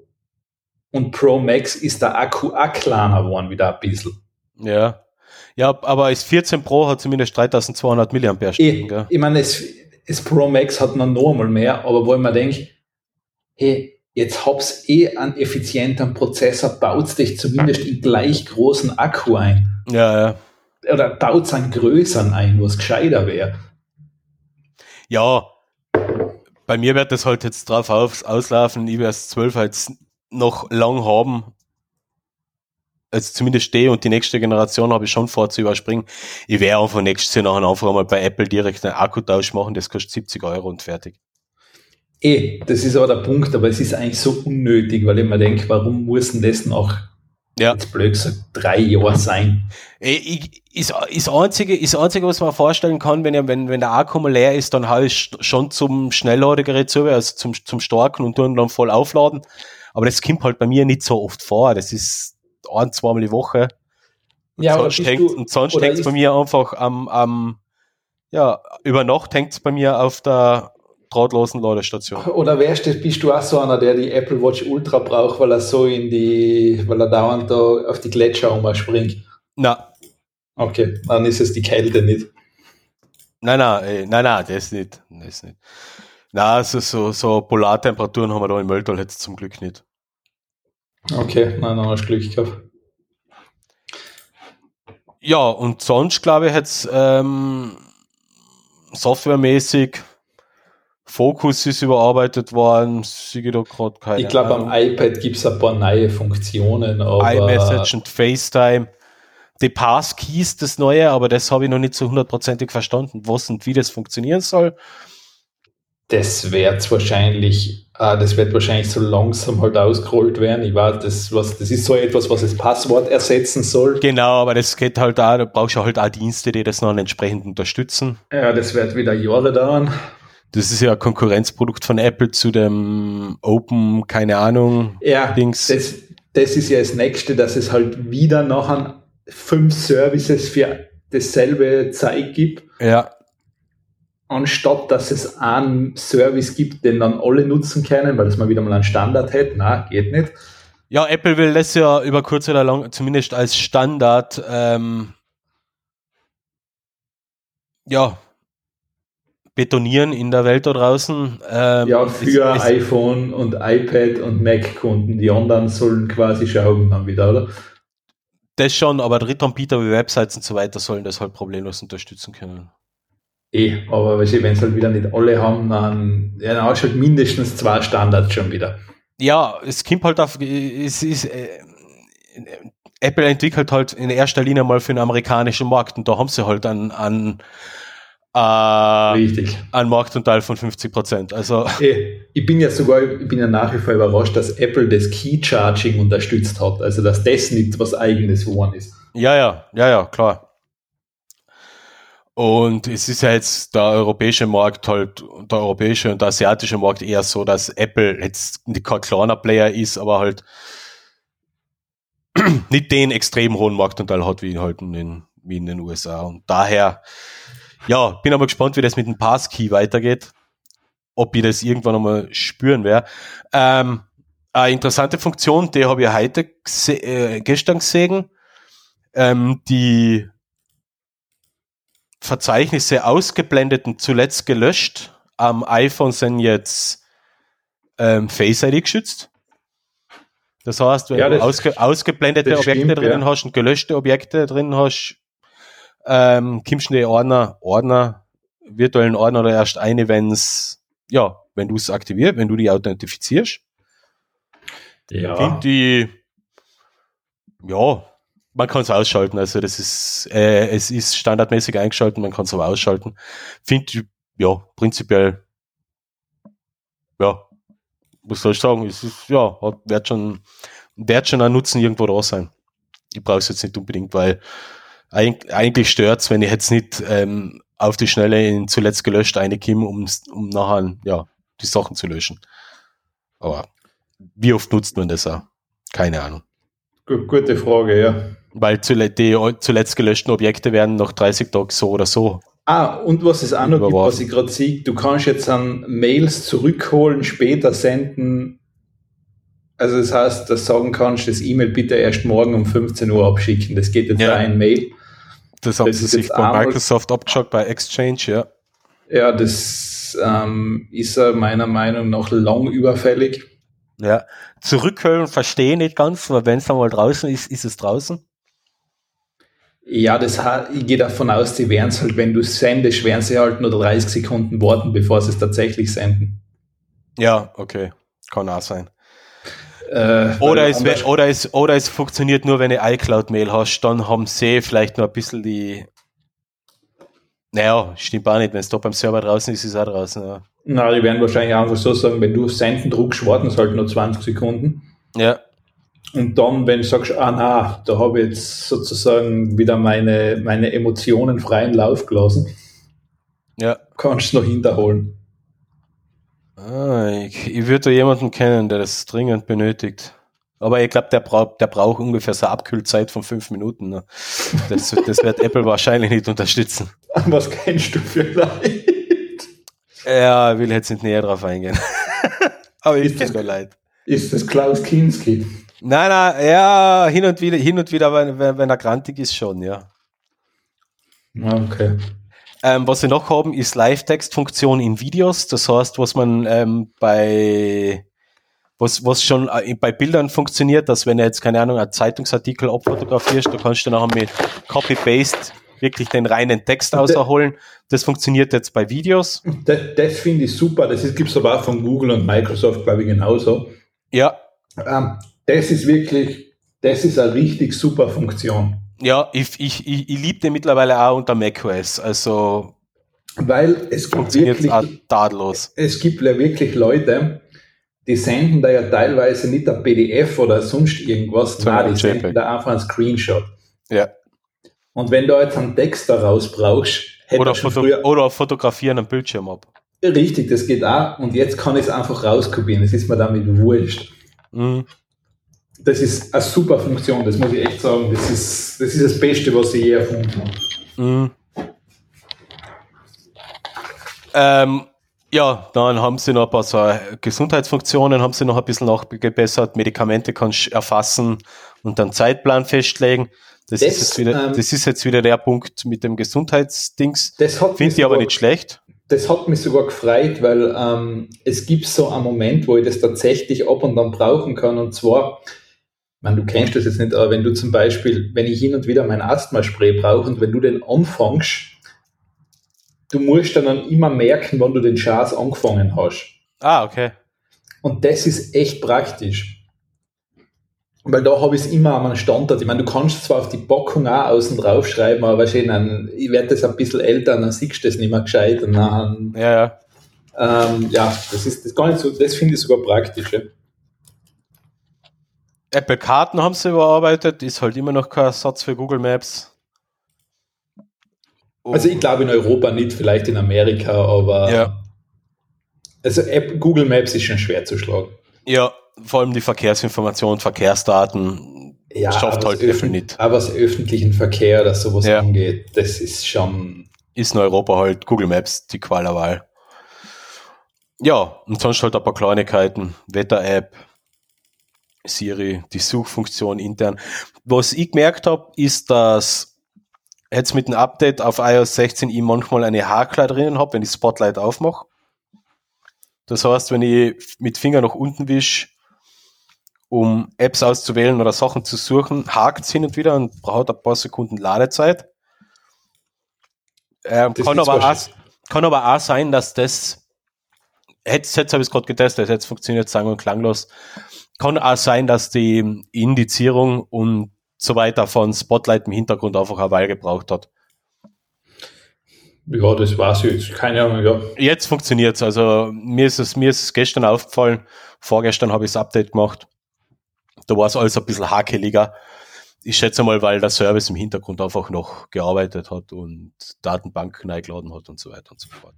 und Pro Max ist der Akku auch kleiner geworden, wieder ein bisschen. Ja. Ja, aber das 14 Pro hat zumindest 3200 mAh Ich, gell? ich meine, das, das Pro Max hat noch normal mehr, aber wo ich mir denke, hey, jetzt hab's eh einen effizienten Prozessor, baut dich zumindest in gleich großen Akku ein. Ja, ja. Oder baut einen größeren ein, was gescheiter wäre. Ja, bei mir wird das halt jetzt drauf auf, auslaufen, ich werde es 12 jetzt noch lang haben. Also zumindest die und die nächste Generation habe ich schon vor zu überspringen. Ich werde einfach nächstes Jahr nachher einfach mal bei Apple direkt einen Akkutausch machen, das kostet 70 Euro und fertig. Eh, das ist aber der Punkt, aber es ist eigentlich so unnötig, weil ich mir denke, warum muss denn das noch, Ja. jetzt blöd gesagt, drei Jahre sein? Ich, ist, ist, einzige, ist einzige, was man vorstellen kann, wenn, ja- wenn, wenn der Akku mal leer ist, dann hau ich schon zum Schnellladegerät zu, also zum, zum Starken und tun dann voll aufladen. Aber das kommt halt bei mir nicht so oft vor. Das ist ein, zweimal die Woche. Und Ja, sonst hängt du- und sonst oder hängt's bei mir einfach am, am ja, über Nacht hängt's bei mir auf der drahtlosen Ladestation. *laughs* Oder wärst du, bist du auch so einer, der die Apple Watch Ultra braucht, weil er so in die, weil er dauernd da auf die Gletscher umspringt? Na, Okay, dann ist es die Kälte nicht. nein, nein, ey, nein, nein, das nicht. Das nicht. Na, so, so, so Polartemperaturen haben wir da im Mölltal jetzt zum Glück nicht. Okay, nein, dann hast du Glück gehabt. Ja, und sonst glaube ich jetzt ähm, softwaremäßig Fokus ist überarbeitet worden, sehe ich da gerade keine Ich glaube, am iPad gibt es ein paar neue Funktionen, aber iMessage und FaceTime. Die Passkeys, das neue, aber das habe ich noch nicht so hundertprozentig verstanden, was und wie das funktionieren soll. das wird wahrscheinlich, ah, das wird wahrscheinlich so langsam halt ausgerollt werden. Ich weiß, das, was, das ist so etwas, was das Passwort ersetzen soll. Genau, aber das geht halt auch, da brauchst du halt auch Dienste, die das noch entsprechend unterstützen. Ja, das wird wieder Jahre dauern. Das ist ja ein Konkurrenzprodukt von Apple zu dem Open, keine Ahnung, Ja, Dings. das, das ist ja das Nächste, dass es halt wieder nachher fünf Services für dasselbe Zeug gibt, Ja, anstatt dass es einen Service gibt, den dann alle nutzen können, weil es mal wieder mal einen Standard hätte. Na, geht nicht. Ja, Apple will das ja über kurz oder lang zumindest als Standard ähm, ja, betonieren in der Welt da draußen. Ähm, Ja, für es, iPhone und iPad und Mac-Kunden. Die anderen sollen quasi schauen dann wieder, oder? Das schon, aber Drittanbieter wie Websites und so weiter sollen das halt problemlos unterstützen können. Eh, aber weißt du, wenn es halt wieder nicht alle haben, dann, ja, dann hast du halt mindestens zwei Standards schon wieder. Ja, es kommt halt auf, es ist, äh, Apple entwickelt halt in erster Linie mal für den amerikanischen Markt und da haben sie halt einen, einen, äh, Richtig. einen Marktanteil von 50 Prozent. Also, Eh, ich bin ja sogar, ich bin ja nach wie vor überrascht, dass Apple das Key Charging unterstützt hat. Also, dass das nicht was eigenes geworden ist. Ja, ja, ja, ja, klar. Und es ist ja jetzt der europäische Markt halt, der europäische und der asiatische Markt eher so, dass Apple jetzt kein kleiner Player ist, aber halt *clears throat* nicht den extrem hohen Marktanteil hat wie halt in den, wie in den USA. Und daher, ja, bin aber gespannt, wie das mit dem Passkey weitergeht. Ob ich das irgendwann einmal spüren werde. Ähm, eine interessante Funktion, die habe ich heute gese äh, gestern gesehen. Ähm, die Verzeichnisse ausgeblendet und zuletzt gelöscht. Am iPhone sind jetzt ähm, Face ID geschützt. Das heißt, wenn Ja, du ausge ausgeblendete Objekte stimmt, drinnen ja. hast und gelöschte Objekte drin hast, ähm, kommst du in die Ordner, Ordner, virtuellen Ordner oder erst eine, wenn's, ja, wenn du es aktivierst, wenn du die authentifizierst. Ja. Find die, ja, man kann es ausschalten. Also das ist, äh, es ist standardmäßig eingeschaltet, man kann es aber ausschalten. Finde ich, ja, prinzipiell, ja, was soll ich sagen, es ist, ja, hat, wird schon, wird schon ein Nutzen irgendwo da sein. Ich brauche es jetzt nicht unbedingt, weil eigentlich stört's, wenn ich jetzt nicht ähm, auf die Schnelle in zuletzt gelöscht eine Kim, um, um nachher ja, die Sachen zu löschen. Aber wie oft nutzt man das auch? Keine Ahnung. Gute Frage, ja. Weil die zuletzt gelöschten Objekte werden nach 30 Tagen so oder so. Ah, und was es auch noch gibt, was ich gerade sehe, du kannst jetzt an Mails zurückholen, später senden. Also das heißt, dass sagen kannst, das E-Mail bitte erst morgen um 15 Uhr abschicken. Das geht jetzt ja. ein Mail. Das haben das sie sich bei Microsoft abgeschaut, bei Exchange, ja. Ja, das ähm, ist meiner Meinung nach lang überfällig. Ja, zurückholen verstehe ich nicht ganz, weil wenn es einmal draußen ist, ist es draußen. Ja, das ich gehe davon aus, die werden es halt, wenn du sendest, werden sie halt nur 30 Sekunden warten, bevor sie es tatsächlich senden. Ja, okay. Kann auch sein. Äh, oder, es, oder, es, oder es funktioniert nur, wenn du iCloud-Mail hast, dann haben sie vielleicht nur ein bisschen die. Naja, stimmt auch nicht, wenn es da beim Server draußen ist, ist es auch draußen. Ja. Na, die werden wahrscheinlich einfach so sagen, wenn du senden druckst, warten es halt nur 20 Sekunden. Ja. Und dann, wenn du sagst, ah na, da habe ich jetzt sozusagen wieder meine, meine Emotionen freien Lauf gelassen, ja. kannst du noch hinterholen. Ah, ich, ich würde jemanden kennen, der das dringend benötigt. Aber ich glaube, der, braucht der braucht ungefähr so eine Abkühlzeit von fünf Minuten. Ne? Das, das wird *laughs* Apple wahrscheinlich nicht unterstützen. Was kennst du vielleicht? Ja, will jetzt nicht näher drauf eingehen. *laughs* Aber ich tut mir leid. Ist das Klaus Kinski? Nein, nein, ja, hin und wieder, hin und wieder, wenn, wenn er grantig ist, schon, ja. Ah, okay. Ähm, was wir noch haben, ist Live-Text-Funktion in Videos. Das heißt, was man ähm, bei was, was schon äh, bei Bildern funktioniert, dass wenn du jetzt, keine Ahnung, einen Zeitungsartikel abfotografierst, da kannst du nachher mit Copy-Paste wirklich den reinen Text auserholen. Das funktioniert jetzt bei Videos. Das, das finde ich super. Das gibt es aber auch von Google und Microsoft, glaube ich, genauso. Ja. Ähm, das ist wirklich, das ist eine richtig super Funktion. Ja, ich, ich, ich, ich liebe den mittlerweile auch unter macOS. Also weil es gibt wirklich tadellos. Es gibt ja wirklich Leute, die senden da ja teilweise nicht ein PDF oder sonst irgendwas, nein, die senden da einfach einen Screenshot. Ja. Und wenn du jetzt einen Text daraus brauchst, oder, Foto früher, oder fotografieren am Bildschirm ab. Richtig, das geht auch. Und jetzt kann ich es einfach rauskopieren. Das ist mir damit wurscht. Mhm. Das ist eine super Funktion, das muss ich echt sagen. Das ist das, ist das Beste, was ich je erfunden habe. Mhm. Ähm, ja, dann haben sie noch ein paar so Gesundheitsfunktionen, haben sie noch ein bisschen nachgebessert. Medikamente kannst du erfassen und dann Zeitplan festlegen. Das, das, ist jetzt wieder, ähm, das ist jetzt wieder der Punkt mit dem Gesundheitsdings. Das Finde ich aber nicht schlecht. Das hat mich sogar gefreut, weil ähm, es gibt so einen Moment, wo ich das tatsächlich ab und an brauchen kann. Und zwar, man, du kennst das jetzt nicht, aber wenn du zum Beispiel, wenn ich hin und wieder mein Asthma-Spray brauche und wenn du den anfängst, du musst dann immer merken, wann du den Schatz angefangen hast. Ah, okay. Und das ist echt praktisch. Weil da habe ich es immer an einem Standort. Ich meine, du kannst zwar auf die Packung auch außen drauf schreiben, aber wahrscheinlich, ich werde das ein bisschen älter, dann siehst du das nicht mehr gescheit. Und dann, ja, ja. Ähm, ja, das ist das gar nicht so, das finde ich sogar praktisch. Ja. Apple Karten haben sie überarbeitet, ist halt immer noch kein Ersatz für Google Maps. Oh. Also ich glaube in Europa nicht, vielleicht in Amerika, aber ja. also App, Google Maps ist schon schwer zu schlagen. Ja, vor allem die Verkehrsinformation, Verkehrsdaten ja, schafft halt Apple nicht. Aber was öffentlichen Verkehr oder sowas ja. angeht, das ist schon. Ist in Europa halt Google Maps die Qualerwahl. Ja, und sonst halt ein paar Kleinigkeiten, Wetter-App, Siri, die Suchfunktion intern. Was ich gemerkt habe, ist, dass jetzt mit dem Update auf iOS 16 ich manchmal eine Hakler drinnen habe, wenn ich Spotlight aufmache. Das heißt, wenn ich mit Finger nach unten wische, um Apps auszuwählen oder Sachen zu suchen, hakt es hin und wieder und braucht ein paar Sekunden Ladezeit. Ähm, kann, aber auch, kann aber auch sein, dass das, jetzt, jetzt habe ich es gerade getestet, jetzt funktioniert sang- und klanglos. Kann auch sein, dass die Indizierung und so weiter von Spotlight im Hintergrund einfach eine Weile gebraucht hat. Ja, das war's jetzt. Keine Ahnung, ja. Jetzt funktioniert's. Also mir ist es, mir ist es gestern aufgefallen. Vorgestern habe ich das Update gemacht. Da war es alles ein bisschen hakeliger. Ich schätze mal, weil der Service im Hintergrund einfach noch gearbeitet hat und Datenbank neigeladen hat und so weiter und so fort.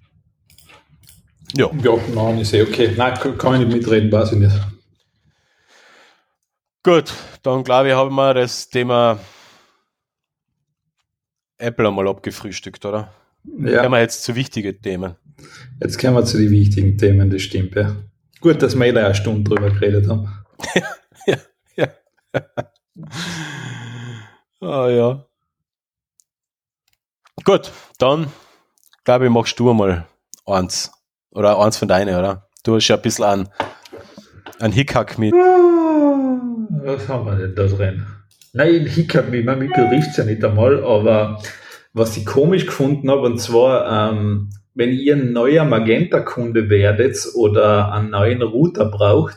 Ja. Ja, nein, ist eh okay. Nein, kann ich nicht mitreden, weiß ich nicht. Gut, dann glaube ich, haben wir das Thema Apple einmal abgefrühstückt, oder? Ja. Kommen wir jetzt zu wichtigen Themen. Jetzt kommen wir zu den wichtigen Themen, das stimmt, ja. Gut, dass wir da eine Stunde drüber geredet haben. *laughs* ja, ja. ah ja. Gut, dann glaube ich, machst du mal eins. Oder eins von deinen, oder? Du hast ja ein bisschen an, an Hickhack mit. Was haben wir denn da drin? Nein, Hickhack mit meinem Mikro riecht es ja nicht einmal, aber was ich komisch gefunden habe, und zwar, ähm, wenn ihr ein neuer Magenta-Kunde werdet oder einen neuen Router braucht,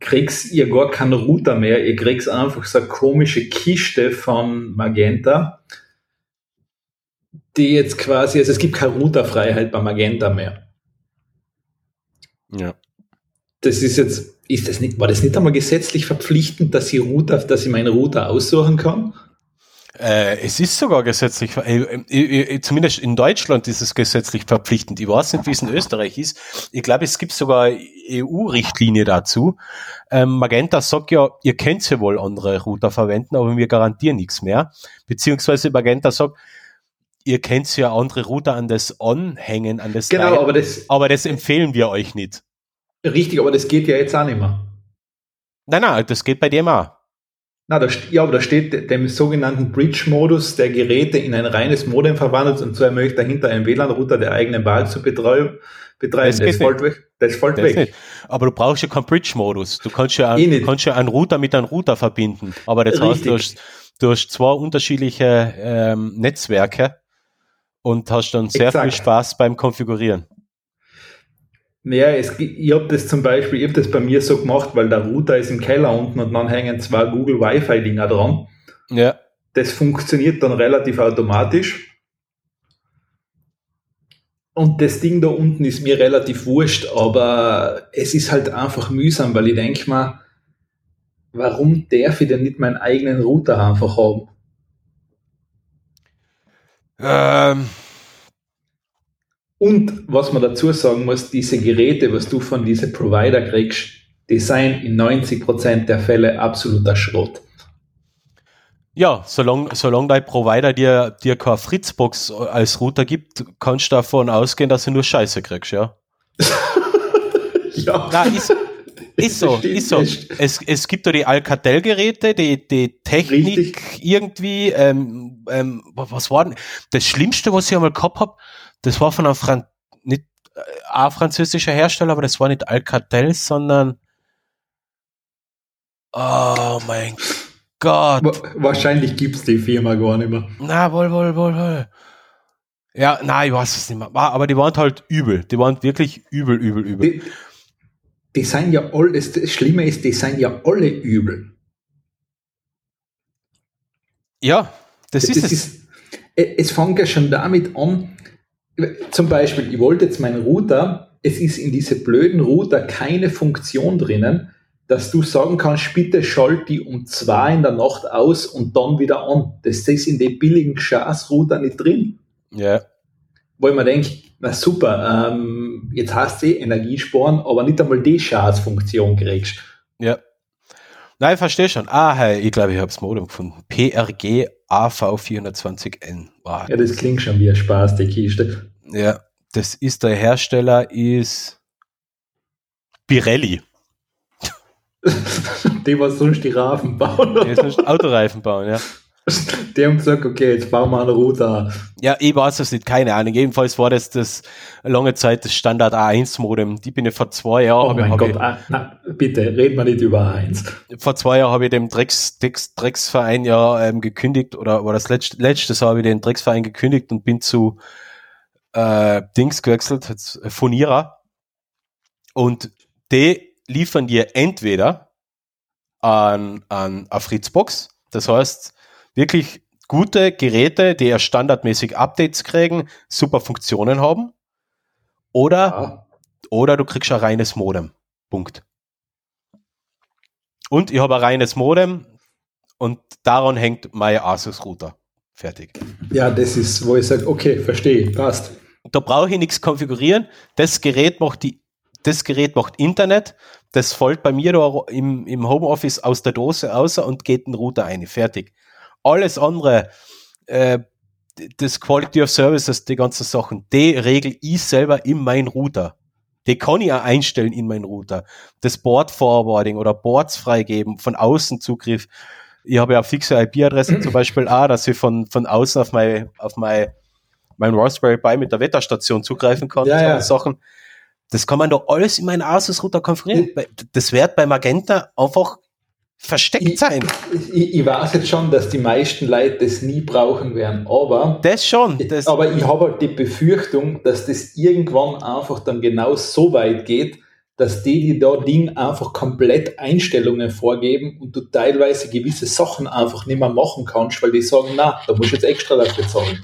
kriegst ihr gar keinen Router mehr. Ihr kriegt einfach so eine komische Kiste von Magenta, die jetzt quasi, also es gibt keine Routerfreiheit bei Magenta mehr. Ja. Das ist jetzt, ist das nicht, war das nicht einmal gesetzlich verpflichtend, dass ich Router, dass ich meinen Router aussuchen kann? Äh, es ist sogar gesetzlich, äh, äh, zumindest in Deutschland ist es gesetzlich verpflichtend. Ich weiß nicht, wie es in Österreich ist. Ich glaube, es gibt sogar EU-Richtlinie dazu. Ähm, Magenta sagt ja, ihr könnt ja wohl andere Router verwenden, aber wir garantieren nichts mehr. Beziehungsweise Magenta sagt, ihr könnt ja andere Router an das anhängen, an das Genau, Line, aber das, aber das empfehlen wir euch nicht. Richtig, aber das geht ja jetzt auch nicht mehr. Nein, nein, das geht bei dem auch. Na, da, ja, aber da steht dem sogenannten Bridge-Modus, der Geräte in ein reines Modem verwandelt und so ermöglicht dahinter einen WLAN-Router der eigenen Wahl zu betreiben. betreiben. Das, das fällt weg. Das fällt das weg. Nicht. Aber du brauchst ja keinen Bridge-Modus. Du kannst ja, einen, eh kannst ja einen Router mit einem Router verbinden. Aber das heißt, du hast, du hast zwei unterschiedliche ähm, Netzwerke und hast dann sehr Exakt. viel Spaß beim Konfigurieren. Naja, es, ich habe das zum Beispiel, ich habe das bei mir so gemacht, weil der Router ist im Keller unten und dann hängen zwei Google Wi-Fi-Dinger dran. Ja. Das funktioniert dann relativ automatisch. Und das Ding da unten ist mir relativ wurscht, aber es ist halt einfach mühsam, weil ich denke mal, warum darf ich denn nicht meinen eigenen Router einfach haben? Ähm, und was man dazu sagen muss, diese Geräte, was du von diesen Provider kriegst, die seien in 90% der Fälle absoluter Schrott. Ja, solange, solange dein Provider dir, dir keine Fritzbox als Router gibt, kannst du davon ausgehen, dass du nur Scheiße kriegst, ja? *laughs* ja. Nein, ist, ist so, ist so. Es, es gibt da die Alcatel-Geräte, die, die Technik Richtig. irgendwie, ähm, ähm, was war denn? Das Schlimmste, was ich einmal gehabt habe, das war von einem Fran nicht äh, französischer Hersteller, aber das war nicht Alcatel, sondern Oh mein Gott. Wahrscheinlich gibt es die Firma gar nicht mehr. Na, wohl, wohl, wohl, wohl. Ja, nein, ich weiß es nicht mehr. Aber die waren halt übel. Die waren wirklich übel, übel, übel. Die, die sind ja alle, das Schlimme ist, die sind ja alle übel. Ja, das, das ist es. Ist, es fängt ja schon damit an, zum Beispiel, ich wollte jetzt meinen Router, es ist in diese blöden Router keine Funktion drinnen, dass du sagen kannst, bitte schalt die um zwei in der Nacht aus und dann wieder an. Das ist in den billigen Scheiß-Router nicht drin. Ja. Wo ich mir denke, na super, ähm, jetzt hast du eh Energiesparen, aber nicht einmal die Scheiß-Funktion kriegst. Ja. Nein, ich verstehe schon. Ah, hey, ich glaube, ich habe das Modem gefunden. PRG AV420N. Wow. Ja, das klingt schon wie ein Spaß, die Kiste. Ja, das ist der Hersteller, ist Pirelli. *laughs* die, was sonst die Reifen bauen. Die sonst Autoreifen bauen, ja. *laughs* Die haben gesagt, okay, jetzt bauen wir eine Router. Ja, ich weiß es nicht, keine Ahnung. Jedenfalls war das das lange Zeit das Standard A1-Modem. Die bin ich vor zwei Jahren. Oh mein Gott, ich, ah, na, bitte, reden wir nicht über A1. Vor zwei Jahren habe ich dem Drecks, Drecks, Drecksverein ja ähm, gekündigt oder, oder das letzte, letztes Jahr habe ich den Drecksverein gekündigt und bin zu äh, Dings gewechselt, äh, Fonierer. Und die liefern dir entweder an, an eine Fritzbox, das heißt, wirklich gute Geräte, die ja standardmäßig Updates kriegen, super Funktionen haben. Oder, ja. oder du kriegst ein reines Modem. Punkt. Und ich habe ein reines Modem und daran hängt mein Asus-Router. Fertig. Ja, das ist, wo ich sage, okay, verstehe, passt. Da brauche ich nichts konfigurieren. Das Gerät macht die, das Gerät macht Internet. Das fällt bei mir da im, im Homeoffice aus der Dose aus und geht den Router ein. Fertig. Alles andere, äh, das Quality of Services, die ganzen Sachen, die regel ich selber in meinen Router. Die kann ich auch einstellen in meinen Router. Das Board Forwarding oder Boards freigeben, von außen Zugriff. Ich habe ja fixe IP-Adresse zum Beispiel auch, dass ich von, von außen auf mein, auf mein, mein Raspberry Pi mit der Wetterstation zugreifen kann. Ja, ja. Sachen. Das kann man doch alles in meinen Asus-Router konfigurieren. Das wird bei Magenta einfach versteckt ich, sein. Ich, ich, weiß jetzt schon, dass die meisten Leute das nie brauchen werden, aber das schon. Das aber ich habe halt die Befürchtung, dass das irgendwann einfach dann genau so weit geht, dass die, die da Ding einfach komplett Einstellungen vorgeben und du teilweise gewisse Sachen einfach nicht mehr machen kannst, weil die sagen, na, da musst du jetzt extra dafür zahlen.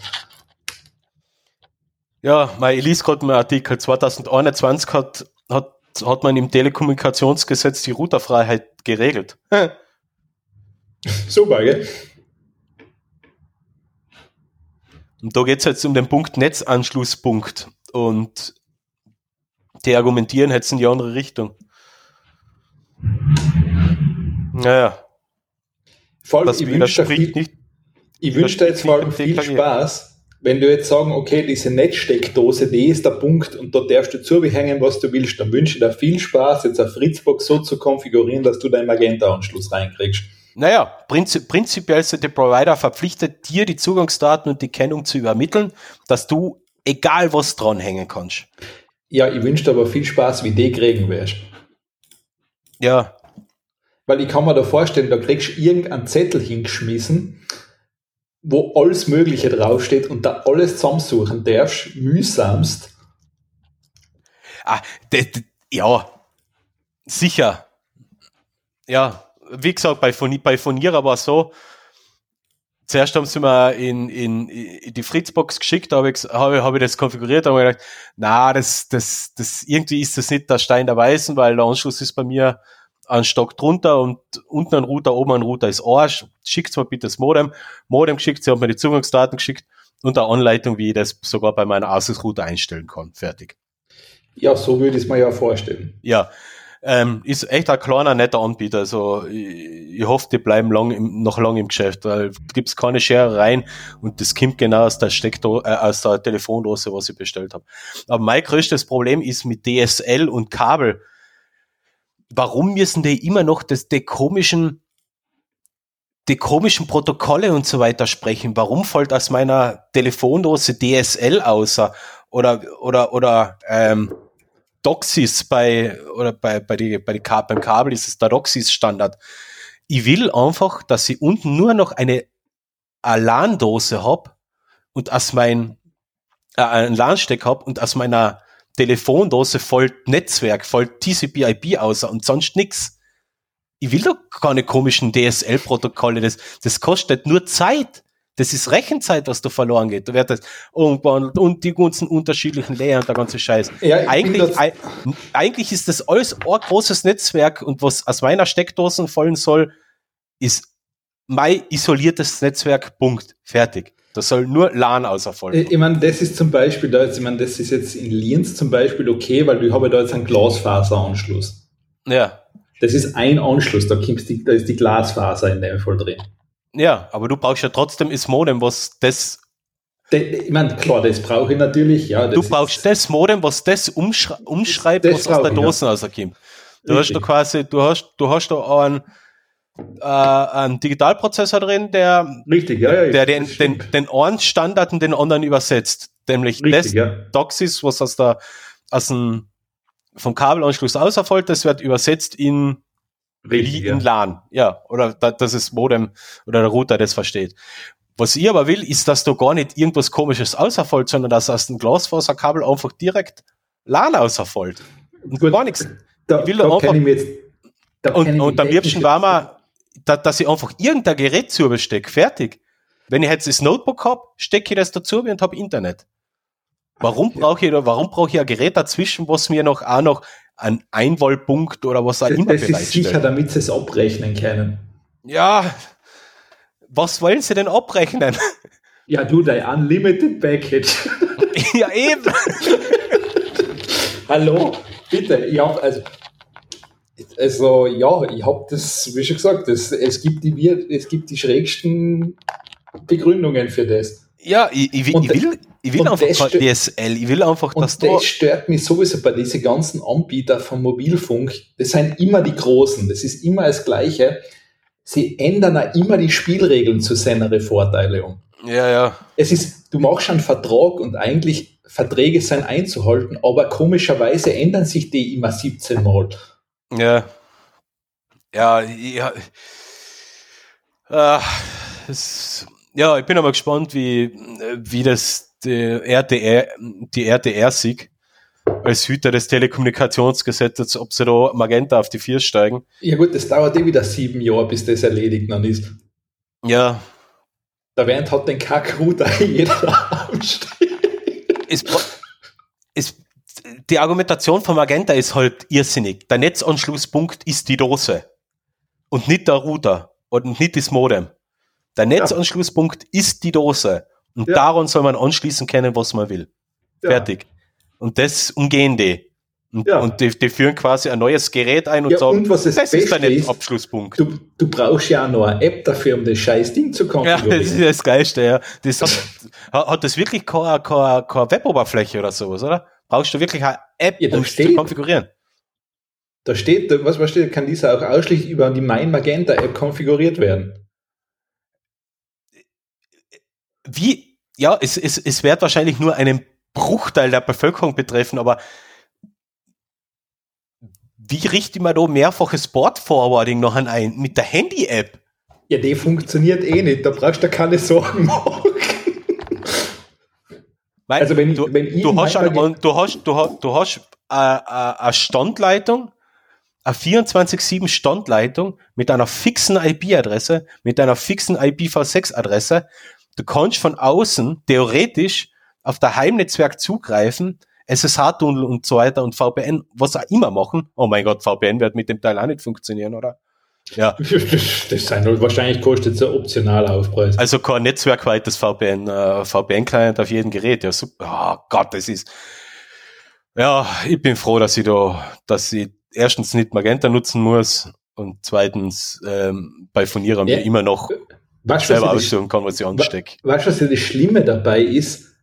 Ja, mein Elise gerade einen Artikel 2021 hat, hat hat man im Telekommunikationsgesetz die Routerfreiheit geregelt. *laughs* Super, gell? Und da geht es jetzt um den Punkt Netzanschlusspunkt. Und die argumentieren jetzt in die andere Richtung. Naja. Vor allem, das ich wünsche dir jetzt mal viel Spaß wenn du jetzt sagen, okay, diese Netzsteckdose, die ist der Punkt und da darfst du zubehängen, was du willst, dann wünsche ich dir viel Spaß, jetzt eine Fritzbox so zu konfigurieren, dass du deinen Magenta-Anschluss reinkriegst. Naja, prinzip, prinzipiell ist der Provider verpflichtet, dir die Zugangsdaten und die Kennung zu übermitteln, dass du egal was dranhängen kannst. Ja, ich wünsche dir aber viel Spaß, wie die kriegen wirst. Ja. Weil ich kann mir da vorstellen, da kriegst du irgendeinen Zettel hingeschmissen, wo alles Mögliche draufsteht und da alles zusammensuchen darfst, mühsamst. Ah, ja, sicher. Ja, wie gesagt, bei, Foni bei Fonierer war so, zuerst haben sie mir in, in, in die Fritzbox geschickt, habe ich, hab, hab ich das konfiguriert, habe ich gedacht, na, das, das, das, irgendwie ist das nicht der Stein der Weißen, weil der Anschluss ist bei mir einen Stock drunter und unten ein Router, oben ein Router ist Arsch. Schickt mir bitte das Modem. Modem geschickt, sie hat mir die Zugangsdaten geschickt und eine Anleitung, wie ich das sogar bei meinem Asus-Router einstellen kann. Fertig. Ja, so würde ich es mir ja vorstellen. Ja, ähm, ist echt ein kleiner, netter Anbieter. Also ich, ich hoffe, die bleiben lang im, noch lange im Geschäft, weil gibt es keine Scherereien und das kommt genau aus der Steckdo äh, aus der Telefondose, was ich bestellt habe. Aber mein größtes Problem ist mit DSL und Kabel warum müssen die immer noch das, die komischen, die komischen Protokolle und so weiter sprechen? Warum fällt aus meiner Telefondose DSL außer oder oder oder ähm, Doxis bei oder bei bei die bei die beim Kabel ist es der Doxis Standard. Ich will einfach, dass ich unten nur noch eine LAN-Dose hab und aus mein äh, einen LAN-Steck hab und aus meiner Telefondose voll Netzwerk, voll TCP/IP aus und sonst nix. Ich will doch keine komischen DSL-Protokolle. Das, das kostet nur Zeit. Das ist Rechenzeit, was da verloren geht. Da wird das und die ganzen unterschiedlichen Layer und der ganze Scheiß. Ja, eigentlich, eigentlich ist das alles ein großes Netzwerk und was aus meiner Steckdosen fallen soll, ist mein isoliertes Netzwerk. Punkt. Fertig. Das soll nur LAN außer voll. Ich meine, das ist zum Beispiel, da jetzt, ich meine, das ist jetzt in Lienz zum Beispiel okay, weil du habe da jetzt einen Glasfaseranschluss. Ja. Das ist ein Anschluss, da, die, da ist die Glasfaser in dem Fall drin. Ja, aber du brauchst ja trotzdem das Modem, was das ich meine, klar, das brauche ich natürlich. Ja, du brauchst das Modem, was das umschrei umschreibt, das was aus der Dose ja. rauskommt. Du Richtig. hast da quasi, du hast, du hast da einen, äh, einen Digitalprozessor drin, der, Richtig, ja, ja, der den, den, den einen Standard in den anderen übersetzt. Nämlich Richtig, das ja. Doxis, was aus der, aus dem, vom Kabelanschluss auserfolgt, das wird übersetzt in, Richtig, in LAN. Ja, oder da, das Modem oder der Router das versteht. Was ich aber will, ist, dass du gar nicht irgendwas komisches auserfolgt, sondern dass aus dem Glasfaserkabel einfach direkt LAN auserfolgt. Und Gut, gar nichts. Da, ich will da einfach, jetzt, da und, und am liebsten war man, da, dass ich einfach irgendein Gerät zu überstecke. Fertig. Wenn ich jetzt das Notebook habe, stecke ich das dazu und habe Internet. Warum brauche ich, warum brauche ich ein Gerät dazwischen, was mir noch auch noch einen Einwahlpunkt oder was auch Das, immer das ist sicher, damit sie es abrechnen können. Ja, was wollen sie denn abrechnen? *laughs* Ja, du, dein Unlimited Package. *laughs* ja, eben. *laughs* Hallo, bitte, ich hab, also, also ja, ich habe das, wie schon gesagt, das, es, gibt die, es gibt die schrägsten Begründungen für das. Ja, ich, ich, will- Und ich will, ich will einfach das kein DSL. Ich will einfach, dass Und da. das stört mich sowieso bei diesen ganzen Anbieter vom Mobilfunk. Das sind immer die Großen. Das ist immer das Gleiche. Sie ändern auch immer die Spielregeln zu seiner Vorteile um. Ja, ja. Es ist, du machst einen Vertrag und eigentlich Verträge sind einzuhalten, aber komischerweise ändern sich die immer 17 Mal. Ja. Ja, ja. Äh, es, ja, ich bin aber gespannt, wie, wie das die RTR, die RTR sieht als Hüter des Telekommunikationsgesetzes, ob sie da Magenta auf die Vier steigen. Ja gut, das dauert eh wieder sieben Jahre, bis das erledigt dann ist. Ja, Da während hat den Kackrouter *laughs* jeder anstehen. es, es, die Argumentation von Magenta ist halt irrsinnig. Der Netzanschlusspunkt ist die Dose und nicht der Router und nicht das Modem. Der Netzanschlusspunkt ist die Dose und Ja. daran soll man anschließen können, was man will. Ja. Fertig. Und das umgehen die. Und, Ja. und die, die führen quasi ein neues Gerät ein und Ja, sagen, und was das ist der Netzabschlusspunkt. Du, du brauchst ja auch noch eine App dafür, um das scheiß Ding zu Ja, *laughs* konfigurieren. das ist das Geilste, ja. Das hat, hat *laughs* hat das wirklich keine, keine, keine Weboberfläche oder sowas, oder? Brauchst du wirklich eine App, Ja, um es zu konfigurieren? Da steht, was, was steht, kann dieser auch ausschließlich über die Mein Magenta App konfiguriert werden. Wie, ja, es, es, es wird wahrscheinlich nur einen Bruchteil der Bevölkerung betreffen, aber wie richte ich mir da mehrfaches Board-Forwarding noch an ein? Mit der Handy-App? Ja, die funktioniert eh nicht, da brauchst du keine Sorgen *laughs* machen. Weil Also wenn ich- du, wenn ich du hast, manchmal eine, du hast, du hast, du hast äh, eine Standleitung, eine 24-7 Standleitung mit einer fixen IP-Adresse, mit einer fixen IPv6-Adresse. Du kannst von außen theoretisch auf der Heimnetzwerk zugreifen, SSH-Tunnel und so weiter und VPN, was auch immer machen. Oh mein Gott, VPN wird mit dem Teil auch nicht funktionieren, oder? Ja, *laughs* Das, sein, halt, wahrscheinlich kostet es ein optionaler Aufpreis. also kein netzwerkweites VPN, äh, VPN-Client auf jedem Gerät. Ja, super. Oh Gott, das ist. Ja, ich bin froh, dass ich da, dass ich erstens nicht Magenta nutzen muss und zweitens ähm, bei Furnierer Ja. mir immer noch Weißt selber aussuchen kann, was ich anstecke. weißt du, was ja das Schlimme dabei ist,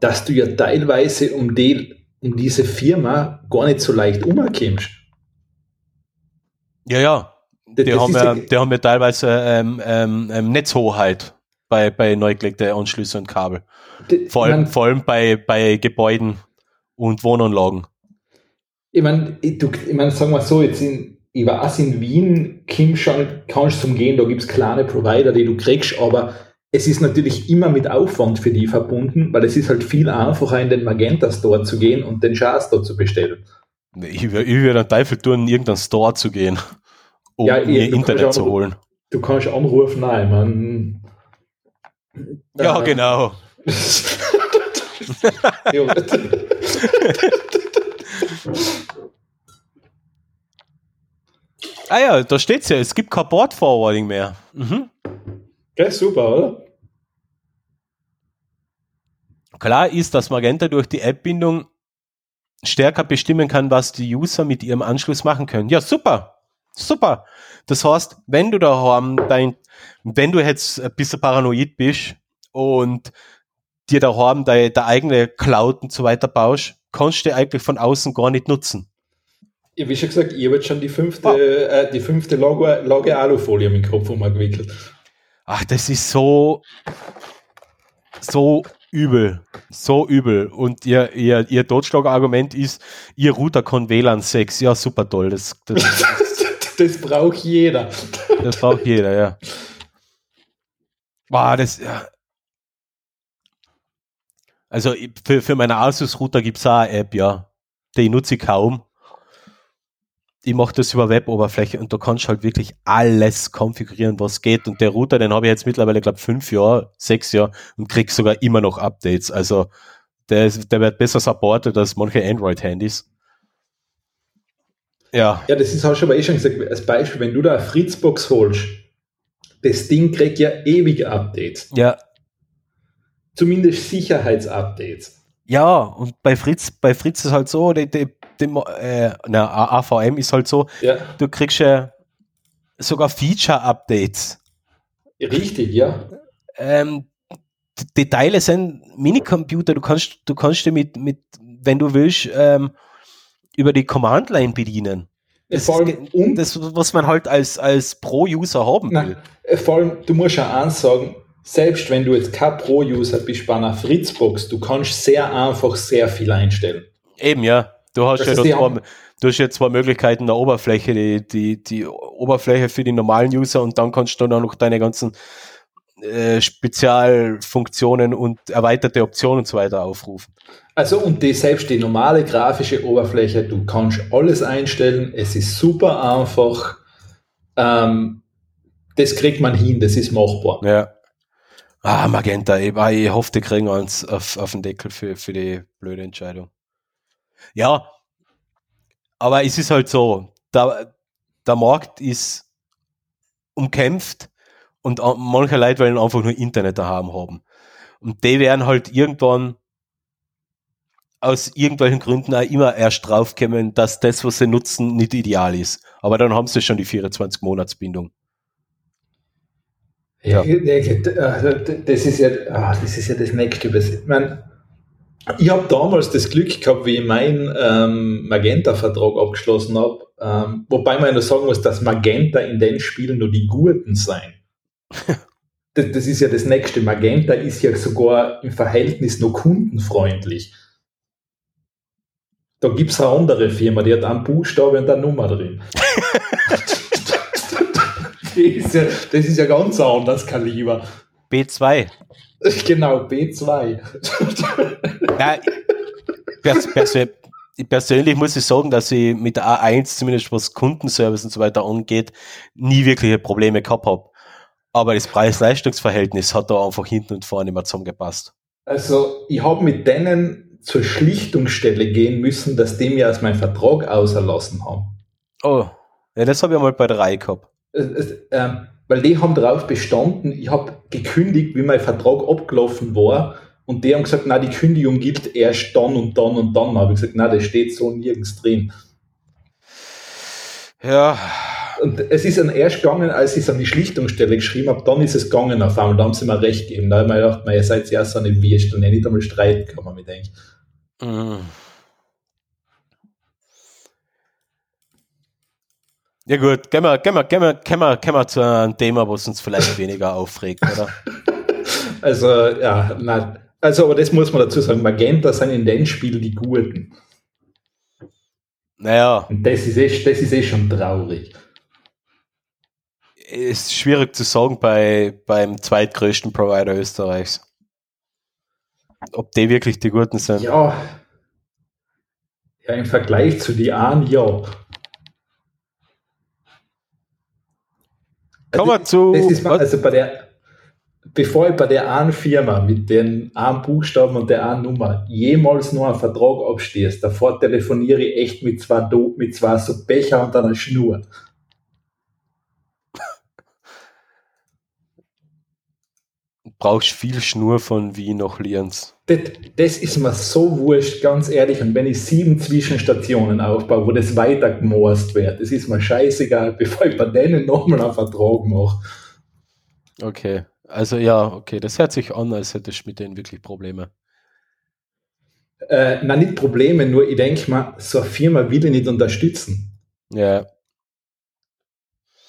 dass du ja teilweise um, die, um diese Firma gar nicht so leicht umkommst. Ja, ja. Die das haben ja, die haben ja teilweise ähm, ähm, ähm, Netzhoheit bei, bei neu gelegten Anschlüsse und Kabel. D- Vor allem, ich mein- vor allem bei, bei Gebäuden und Wohnanlagen. Ich meine, du, ich mein, sagen wir so, jetzt in, ich weiß, in Wien Kim schon, kannst du zum Gehen, da gibt es kleine Provider, die du kriegst, aber es ist natürlich immer mit Aufwand für die verbunden, weil es ist halt viel einfacher, in den Magenta Store zu gehen und den Schatz da zu bestellen. Ich, ich würde einen Teufel tun, in irgendeinen Store zu gehen, um Ja, kannst Internet zu holen. Du kannst anrufen, nein, man. Ja, Äh, genau. *laughs* ja. Ah ja, da steht's ja, es gibt kein Board Forwarding mehr. Mhm. Gell, super, oder? Klar ist, dass Magenta durch die App-Bindung stärker bestimmen kann, was die User mit ihrem Anschluss machen können. Ja, super. Super. Das heißt, wenn du daheim dein, wenn du jetzt ein bisschen paranoid bist und dir daheim deine, deine eigene Cloud und so weiter baust, kannst du die eigentlich von außen gar nicht nutzen. Ja, wie schon gesagt, ich habe jetzt schon die fünfte, Ah. äh, die fünfte Lage, Lage Alufolie im Kopf umgewickelt. Ach, das ist so, so übel. So übel. Und ihr, ihr, ihr Totschlagargument ist, ihr Router kann WLAN 6. Ja, super toll. Das, das, *laughs* das braucht jeder. das braucht jeder, ja. Wow, das, ja. Also für, für meine Asus-Router gibt es auch eine App, ja. Die nutze ich kaum. ich mache das über Web-Oberfläche und da kannst du halt wirklich alles konfigurieren, was geht. Und der Router, den habe ich jetzt mittlerweile, glaube fünf Jahre, sechs Jahre und krieg sogar immer noch Updates. Also der, der wird besser supported als manche Android-Handys. Ja. Ja, das ist, hast du aber eh schon gesagt, als Beispiel, wenn du da eine Fritzbox holst, das Ding kriegt ja ewige Updates. Ja. Zumindest Sicherheitsupdates. Ja, und bei Fritz, bei Fritz ist halt so, die, die, die, äh, na, AVM ist halt so, ja. du kriegst ja sogar Feature-Updates. Richtig, ja. Ähm, die Teile sind Minicomputer, du kannst, du kannst dir mit, mit, wenn du willst, ähm, über die Command-Line bedienen. Das, vor allem, ist, das, was man halt als, als Pro-User haben will. Nein, vor allem, du musst ja eins sagen, selbst wenn du jetzt kein Pro-User bist bei einer Fritzbox, du kannst sehr einfach sehr viel einstellen. Eben, ja. Du hast das ja zwei, du hast ja zwei Möglichkeiten der Oberfläche, die, die, die Oberfläche für die normalen User und dann kannst du dann noch deine ganzen äh, Spezialfunktionen und erweiterte Optionen und so weiter aufrufen. Also und die, selbst die normale grafische Oberfläche, du kannst alles einstellen, es ist super einfach. Ähm, das kriegt man hin, das ist machbar. Ja. Ah, Magenta, ich, ich hoffe, die kriegen uns auf, auf den Deckel für, für die blöde Entscheidung. Ja, aber es ist halt so, der, der Markt ist umkämpft und manche Leute wollen einfach nur Internet daheim haben. Und die werden halt irgendwann aus irgendwelchen Gründen auch immer erst draufkommen, dass das, was sie nutzen, nicht ideal ist. Aber dann haben sie schon die 24-Monats-Bindung. Ja. Das ist ja, ah, das ist ja das nächste. Ich meine, ich habe damals das Glück gehabt, wie ich meinen ähm, Magenta-Vertrag abgeschlossen habe, ähm, wobei man ja sagen muss, dass Magenta in den Spielen nur die Guten sein. *laughs* das, das, ist ja das nächste. Magenta ist ja sogar im Verhältnis nur kundenfreundlich. Da gibt es eine andere Firma, die hat einen Buchstabe und eine Nummer drin. *laughs* ist ja, das ist ja ganz anders Kaliber. B2. *laughs* Genau, B2. Nein, pers pers persönlich muss ich sagen, dass ich mit der A1, zumindest was Kundenservice und so weiter angeht, nie wirkliche Probleme gehabt habe. Aber das Preis-Leistungs-Verhältnis hat da einfach hinten und vorne immer zusammengepasst. Also, ich habe mit denen zur Schlichtungsstelle gehen müssen, dass die mir aus meinem Vertrag auserlassen haben. Oh, ja, das habe ich mal bei der Reihe gehabt. Ähm, weil die haben darauf bestanden, ich habe gekündigt, wie mein Vertrag abgelaufen war. Und die haben gesagt, na, die Kündigung gilt erst dann und dann und dann. Da habe ich gesagt, na, das steht so nirgends drin. Ja. Und es ist dann erst gegangen, als ich es an die Schlichtungsstelle geschrieben habe, dann ist es gegangen auf einmal, da haben sie mir recht gegeben. Da habe ich mir gedacht, ihr seid ja so eine Wurst und nicht einmal streiten kann man mir denken. Mhm. Ja gut, gehen wir, gehen wir, gehen wir, gehen wir, gehen wir zu einem Thema, was uns vielleicht weniger aufregt, oder? *laughs* Also, ja, na, also, aber das muss man dazu sagen, Magenta sind in den Spielen die Guten. Naja. Und das ist, eh, das ist eh schon traurig. Ist schwierig zu sagen bei, beim zweitgrößten Provider Österreichs. Ob die wirklich die Guten sind. Ja. Ja, im Vergleich zu die Ahn, ja. Kommen wir zu. Das ist, also bei der, bevor ich bei der einen Firma mit den einen Buchstaben und der einen Nummer jemals nur einen Vertrag abstehst, davor telefoniere ich echt mit zwei, Do mit zwei so Becher und einer Schnur. Brauchst viel Schnur von Wien nach Lienz. Das, das, ist mir so wurscht, ganz ehrlich. Und wenn ich sieben Zwischenstationen aufbaue, wo das weiter gemorst wird, das ist mir scheißegal, *laughs* bevor ich bei denen nochmal einen Vertrag mache. Okay, also ja, okay, das hört sich an, als hättest du mit denen wirklich Probleme. Äh, na, nicht Probleme, nur ich denke mal, so eine Firma will ich nicht unterstützen. Ja.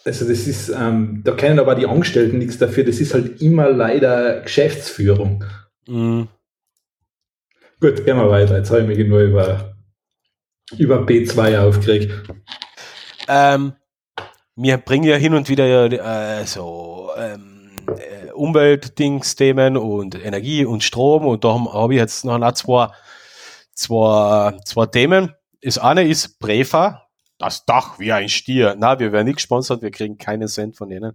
Also das ist, ähm, da können aber die Angestellten nichts dafür, das ist halt immer leider Geschäftsführung. Mhm. Gut, gehen wir weiter. Jetzt habe ich mich nur über, über B2 aufgeregt. Ähm, wir bringen ja hin und wieder äh, so ähm, äh, Umweltdingsthemen und Energie und Strom und da habe hab ich jetzt noch zwei, zwei, zwei Themen. Das eine ist Prefa, das Dach wie ein Stier. Na, wir werden nicht gesponsert, wir kriegen keinen Cent von denen.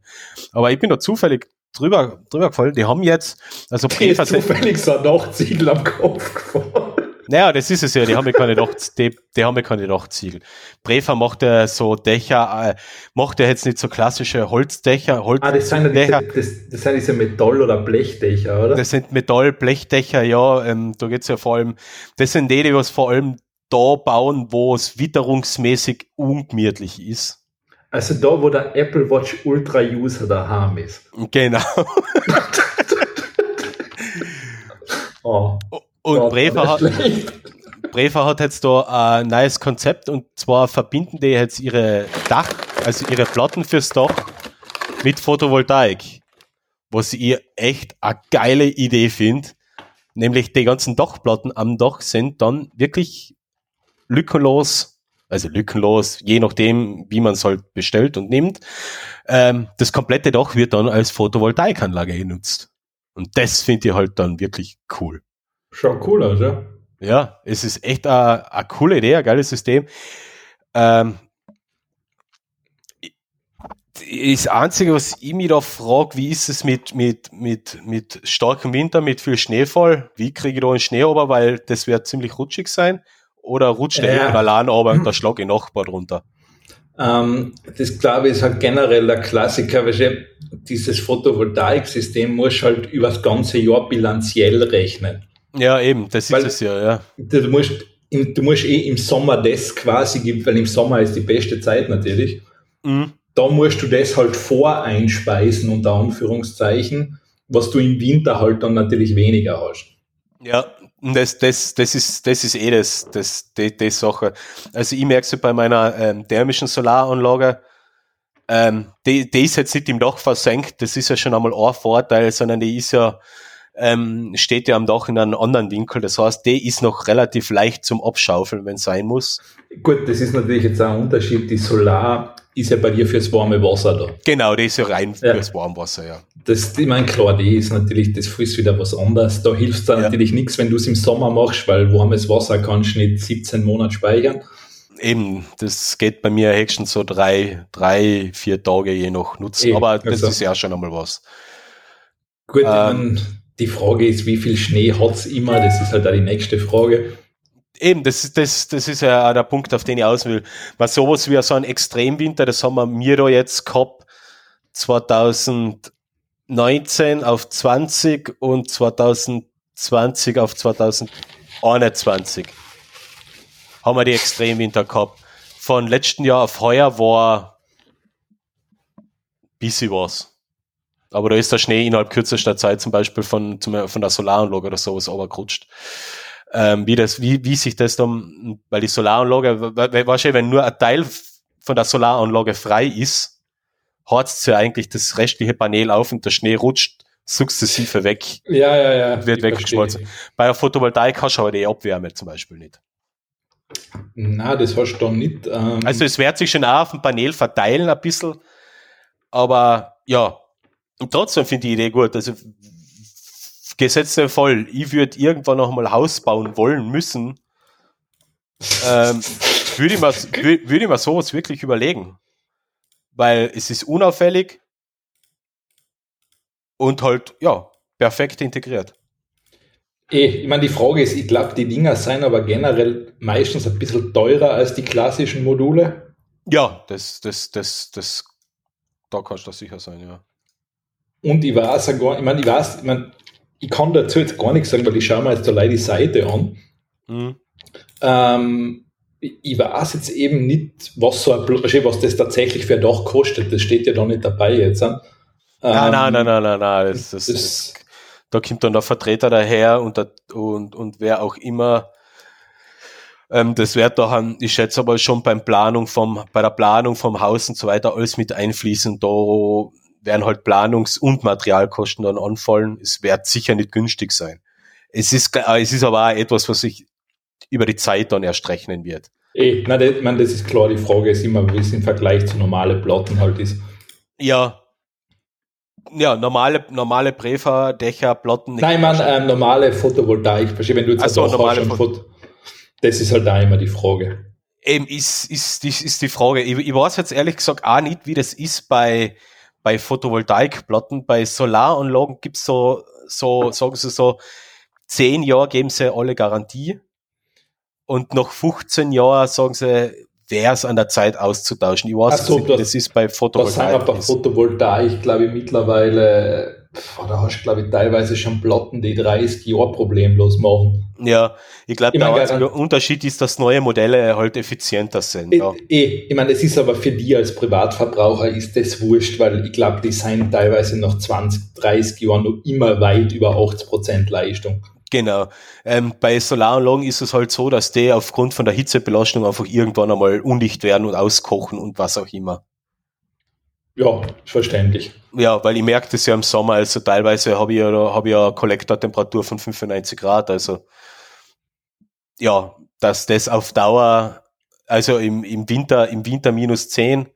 Aber ich bin da zufällig drüber, drüber gefallen. Die haben jetzt, also Prefer zufällig so ein Dachziegel am Kopf gefahren. Naja, das ist es ja, die haben ja keine Dach, die, die haben ja keine Dachziegel. Prefer macht ja so Dächer, äh, macht ja jetzt nicht so klassische Holzdächer, Holz Ah, das sind ja diese, das, das sind diese Metall- oder Blechdächer, oder? Das sind Metall, Blechdächer, ja, ähm, da geht's ja vor allem, das sind die, die was vor allem da bauen, wo es witterungsmäßig ungemütlich ist. Also da, wo der Apple Watch Ultra User daheim ist. Genau. *laughs* *laughs* Oh, Und Gott, hat. *laughs* Brefer hat jetzt da ein neues Konzept und zwar verbinden die jetzt ihre Dach, also ihre Platten fürs Dach mit Photovoltaik. Was ich echt eine geile Idee finde. Nämlich die ganzen Dachplatten am Dach sind dann wirklich lückenlos, also lückenlos, je nachdem, wie man es halt bestellt und nimmt. Ähm, das komplette Dach wird dann als Photovoltaikanlage genutzt. Und das finde ich halt dann wirklich cool. Schaut cool aus, ja. Ja, es ist echt eine coole Idee, ein geiles System. Ähm, das Einzige, was ich mich da frage, wie ist es mit, mit, mit, mit starkem Winter, mit viel Schneefall? Wie kriege ich da einen Schnee runter, weil das wird ziemlich rutschig sein? Oder rutscht der Ja. allein runter und da schlage ich Nachbar drunter? Ähm, das glaube ich ist halt generell der Klassiker, weil dieses Photovoltaiksystem muss halt über das ganze Jahr bilanziell rechnen. Ja, eben, das Weil- ist es ja, ja. Du musst, du musst eh im Sommer das quasi geben, weil im Sommer ist die beste Zeit natürlich. Mhm. Da musst du das halt voreinspeisen, unter Anführungszeichen, was du im Winter halt dann natürlich weniger hast. Ja, das, das, das ist, das ist eh das, das, die, die Sache. Also ich merke es bei meiner ähm, thermischen Solaranlage, ähm, die, die ist jetzt nicht im Dach versenkt, das ist ja schon einmal ein Vorteil, sondern die ist ja, ähm, steht ja am Dach in einem anderen Winkel. Das heißt, die ist noch relativ leicht zum Abschaufeln, wenn es sein muss. Gut, das ist natürlich jetzt auch ein Unterschied. Die Solar ist ja bei dir fürs warme Wasser da. Genau, die ist ja rein Ja. fürs Warmwasser, ja. Das, ich meine, klar, die ist natürlich, das ist wieder was anderes. Da hilft dann Ja. natürlich nichts, wenn du es im Sommer machst, weil warmes Wasser kannst du nicht 17 Monate speichern. Eben, das geht bei mir höchstens so drei, drei, vier Tage je nach Nutzen. Eh, Aber das also- ist ja schon einmal was. Gut, Ähm. die Frage ist, wie viel Schnee hat's immer? Das ist halt auch die nächste Frage. Eben, das, ist- das, das ist ja auch der Punkt, auf den ich aus will. Weil sowas wie so ein Extremwinter, das haben wir mir da jetzt gehabt, 2019 auf 20 und 2020 auf 2021 haben wir die Extremwinter gehabt. Von letzten Jahr auf heuer war bisschen was. Aber da ist der Schnee innerhalb kürzester Zeit zum Beispiel von, zum, von der Solaranlage oder sowas runtergerutscht ähm, wie das, wie, wie sich das dann, weil die Solaranlage, wa- wa- wahrscheinlich, wenn nur ein Teil von der Solaranlage frei ist, harzt ja eigentlich das restliche Panel auf und der Schnee rutscht sukzessive weg. Ja, ja, ja. Wird weggeschmolzen. verstehe. Bei der Photovoltaik hast du aber die Abwärme zum Beispiel nicht. Na, das hast du dann nicht. Ähm, Also es wird sich schon auch auf dem Panel verteilen ein bisschen, aber ja, und trotzdem finde ich die Idee gut. Also gesetzt den Fall, ich würde irgendwann noch mal Haus bauen wollen müssen, ähm, würde ich, mir, wür- würde ich mir sowas wirklich überlegen. Weil es ist unauffällig und halt, ja, perfekt integriert. eh, ich meine, die Frage ist, ich glaube, die Dinger seien aber generell meistens ein bisschen teurer als die klassischen Module. Ja, das, das, das, das, da kannst du sicher sein, ja. Und ich weiß auch gar, ich meine, ich weiß, ich meine, ich kann dazu jetzt gar nichts sagen, weil ich schaue mir jetzt allein die Seite an. Hm. Ähm, ich weiß jetzt eben nicht, was so ein, Bl- was das tatsächlich für ein Dach kostet. Das steht ja da nicht dabei jetzt. Ähm, Nein, nein, nein, nein, nein, nein. Das, das, das- da kommt dann der Vertreter daher und, der, und, und wer auch immer. Ähm, das wird da, ich schätze aber schon beim Planung vom, bei der Planung vom Haus und so weiter alles mit einfließen. Da werden halt Planungs- und Materialkosten dann anfallen. Es wird sicher nicht günstig sein. Es ist, äh, es ist aber auch etwas, was sich über die Zeit dann erst rechnen wird. Eh, nein, das, meine, das ist klar. Die Frage ist immer, wie es im Vergleich zu normalen Platten halt ist. Ja. Ja, normale, normale Prefa, Dächer, Platten. Nein, meine, ähm, normale Photovoltaik. Versteh, wenn du jetzt Ach so, normale Pho- Phot- das ist halt da immer die Frage. Eben ist, ist, ist, ist die Frage. Ich, ich weiß jetzt ehrlich gesagt auch nicht, wie das ist bei, bei Photovoltaikplatten. Bei Solaranlagen gibt's so, so, sagen sie so, zehn Jahre geben sie alle Garantie. Und nach 15 Jahren sagen sie, wäre es an der Zeit auszutauschen. Ich weiß so, nicht, das, das ist bei Photovoltaik. Das sind bei Photovoltaik, glaube ich, mittlerweile da hast du, glaube ich, teilweise schon Platten, die 30 Jahre problemlos machen. Ja, ich glaube, der einzige Unterschied ist, dass neue Modelle halt effizienter sind. Ja. Ich, ich meine, es ist aber für die als Privatverbraucher ist das wurscht, weil ich glaube, die sind teilweise nach 20, 30 Jahren noch immer weit über 80 Prozent Leistung. Genau. Ähm, bei Solaranlagen ist es halt so, dass die aufgrund von der Hitzebelastung einfach irgendwann einmal undicht werden und auskochen und was auch immer. Ja, verständlich. Ja, weil ich merke das ja im Sommer, also teilweise habe ich ja, habe ich ja Kollektortemperatur von 95 Grad, also ja, dass das auf Dauer, also im, im Winter, im Winter minus 10,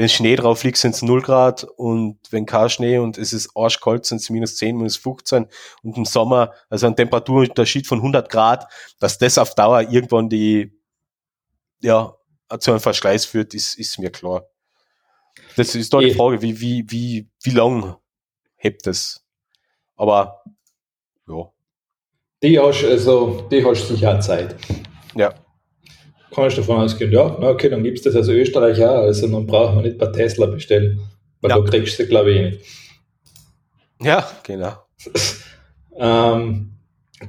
wenn Schnee drauf liegt, sind es 0 Grad und wenn kein Schnee und es ist arschkalt, sind es minus 10, minus 15 und im Sommer, also ein Temperaturunterschied von 100 Grad, dass das auf Dauer irgendwann die, ja, zu einem Verschleiß führt, ist, ist mir klar. Das ist doch die eh. Frage, wie, wie, wie, wie lang hebt es? Aber, ja. Die hast, also, die hast sicher Zeit. Ja. Kannst du davon ausgehen, ja, okay, dann gibt es das als Österreich auch, also dann braucht man nicht bei Tesla bestellen, weil ja. du kriegst sie, glaube ich, eh nicht. Ja, genau. *laughs* ähm,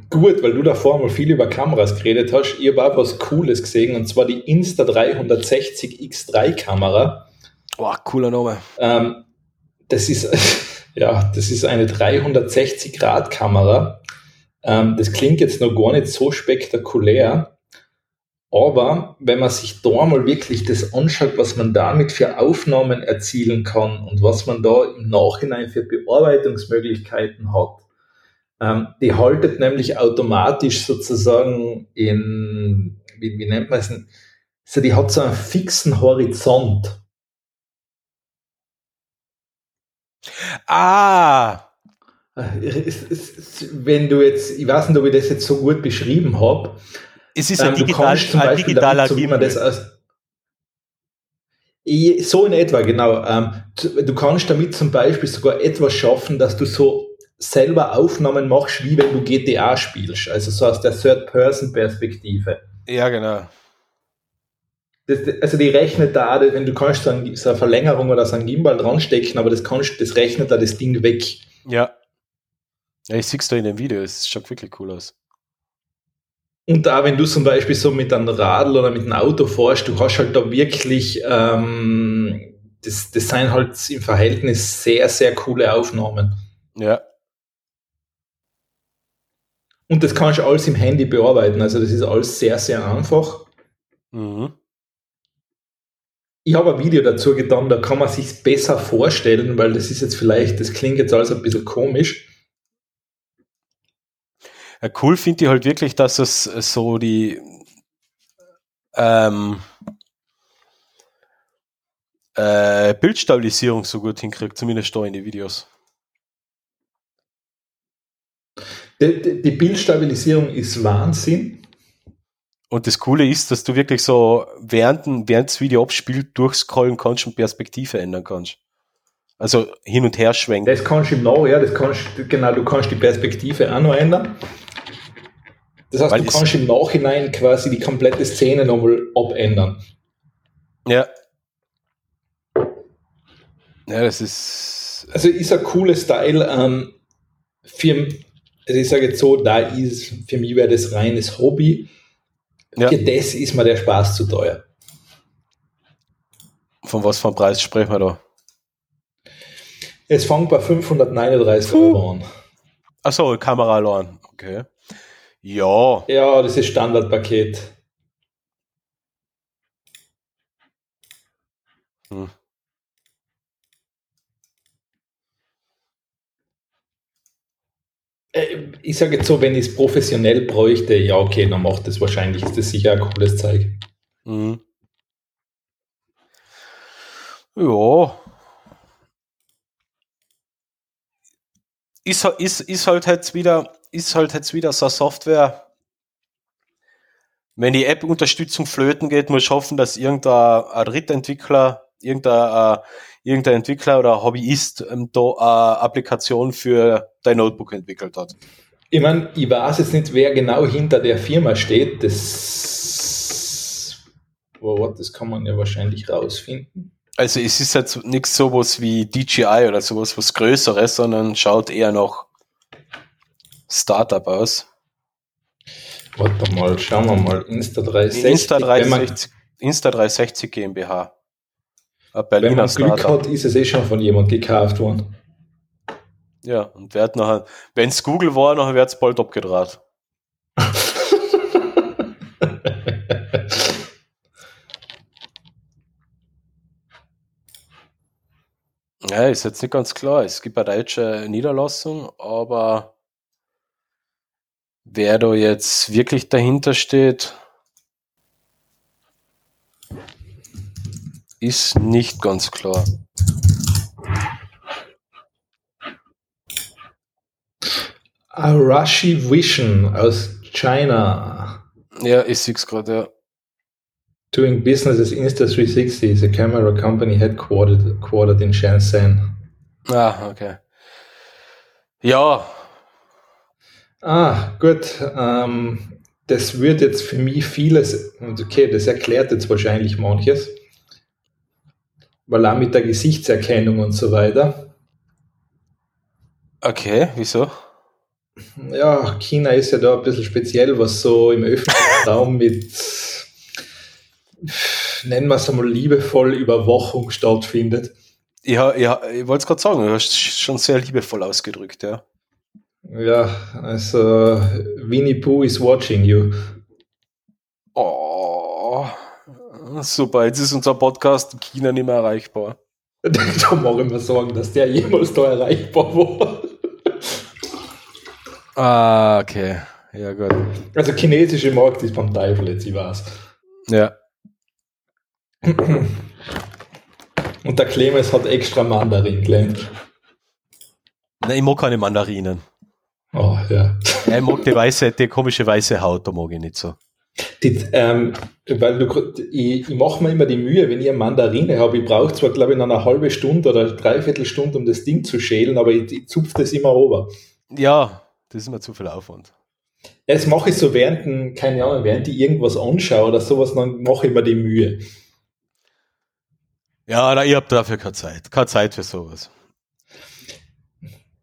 gut, weil du davor mal viel über Kameras geredet hast, ich habe auch was Cooles gesehen, und zwar die Insta360 X3 Kamera. Boah, cooler Name. Ähm, das ist, *laughs* ja, das ist eine 360-Grad-Kamera. Ähm, das klingt jetzt noch gar nicht so spektakulär. Aber wenn man sich da mal wirklich das anschaut, was man damit für Aufnahmen erzielen kann und was man da im Nachhinein für Bearbeitungsmöglichkeiten hat, ähm, die haltet nämlich automatisch sozusagen in, wie, wie nennt man es, so, die hat so einen fixen Horizont. Ah! Wenn du jetzt, ich weiß nicht, ob ich das jetzt so gut beschrieben habe. Es ist ein, ähm, digital, ein digitaler so, das aus, so in etwa, genau. Ähm, du kannst damit zum Beispiel sogar etwas schaffen, dass du so selber Aufnahmen machst, wie wenn du GTA spielst. Also so aus der Third-Person-Perspektive. Ja, genau das, also die rechnet da, wenn du kannst so, eine Verlängerung oder so ein Gimbal dran stecken, aber das kannst, das rechnet da das Ding weg. Ja. Ja, ich sieh's da in dem Video, es schaut wirklich cool aus. Und da, wenn du zum Beispiel so mit einem Radl oder mit einem Auto fährst, du hast halt da wirklich, ähm, das, das sind halt im Verhältnis sehr, sehr coole Aufnahmen. Ja. Und das kannst du alles im Handy bearbeiten, also das ist alles sehr, sehr einfach. Mhm ich habe ein Video dazu getan, da kann man sich besser vorstellen, weil das ist jetzt vielleicht, das klingt jetzt alles ein bisschen komisch. Ja, cool finde ich halt wirklich, dass es so die ähm, äh, Bildstabilisierung so gut hinkriegt, zumindest da in die Videos. Die, die, die Bildstabilisierung ist Wahnsinn. Und das Coole ist, dass du wirklich so während, während das Video abspielt, durchscrollen kannst und Perspektive ändern kannst. Also hin und her schwenken. Das kannst du im Now, ja, das kannst genau, du kannst die Perspektive auch noch ändern. Das heißt, Weil du kannst im Nachhinein quasi die komplette Szene nochmal abändern. Ja. Ja, das ist. Also ist ein cooler Style. Ähm, für, also ich sage jetzt so, da ist, für mich wäre das reines Hobby. Ja. Für das ist mir der Spaß zu teuer. Von was für einem Preis sprechen wir da? Es fängt bei 539 Puh. Euro an. Achso, Kamera allein. Okay. Ja. Ja, das ist Standardpaket. Hm. Äh, ich sage jetzt so, wenn ich es professionell bräuchte, ja, okay, dann macht das wahrscheinlich, ist das sicher ein cooles Zeug. Mhm. Ja. Ist, ist, ist halt jetzt wieder, ist halt jetzt wieder so Software. wenn die App-Unterstützung flöten geht, muss ich hoffen, dass irgendein ein Drittentwickler, irgendein, äh, irgendein Entwickler oder Hobbyist ähm, da eine Applikation für dein Notebook entwickelt hat. Ich meine, ich weiß jetzt nicht, wer genau hinter der Firma steht. Das, oh, das kann man ja wahrscheinlich rausfinden. Also es ist jetzt nichts sowas wie DJI oder sowas was Größeres, sondern schaut eher noch Startup aus. Warte mal, schauen wir mal. Insta360. Insta360, Insta360 GmbH. Ein Berliner Wenn man Glück Startup. hat, ist es eh schon von jemand gekauft worden. Ja, und wird nachher, wenn es Google war, nachher wird es bald abgedraht. *laughs* ja, ist jetzt nicht ganz klar. Es gibt eine deutsche Niederlassung, aber wer da jetzt wirklich dahinter steht, ist nicht ganz klar. Arashi Vision aus China. Ja, ich sehe es gerade, ja. Doing business as Insta360 is a camera company headquartered, headquartered in Shenzhen. Ah, okay. Ja. Ah, gut. Ähm, das wird jetzt für mich vieles, okay, das erklärt jetzt wahrscheinlich manches, weil auch mit der Gesichtserkennung und so weiter. Okay, wieso? ja, China ist ja da ein bisschen speziell, was so im öffentlichen *laughs* Raum mit, nennen wir es einmal liebevoll, Überwachung stattfindet. Ja, ja ich wollte es gerade sagen, du hast schon sehr liebevoll ausgedrückt, ja. Ja, also Winnie Pooh is watching you. Oh, super, jetzt ist unser Podcast in China nicht mehr erreichbar. *laughs* da mache ich mir Sorgen, dass der jemals da erreichbar war. Ah, okay. Ja, gut. Also chinesische Markt ist beim Teufel jetzt, ich weiß. Ja. *clears throat* Und der Clemens hat extra Mandarin gelernt. Nein, ich mag keine Mandarinen. Oh, ja. Ich mag die weiße, die komische weiße Haut, da mag ich nicht so. Die, ähm, weil du, ich, ich mache mir immer die Mühe, wenn ich eine Mandarine habe, ich brauche zwar, glaube ich, noch eine halbe Stunde oder eine Dreiviertelstunde, um das Ding zu schälen, aber ich, ich zupfe das immer ober. Ja, das ist mir zu viel Aufwand. Das mache ich so während, keine Ahnung, während ich irgendwas anschaue oder sowas, dann mache ich mir die Mühe. Ja, na, ich habe dafür keine Zeit. Keine Zeit für sowas.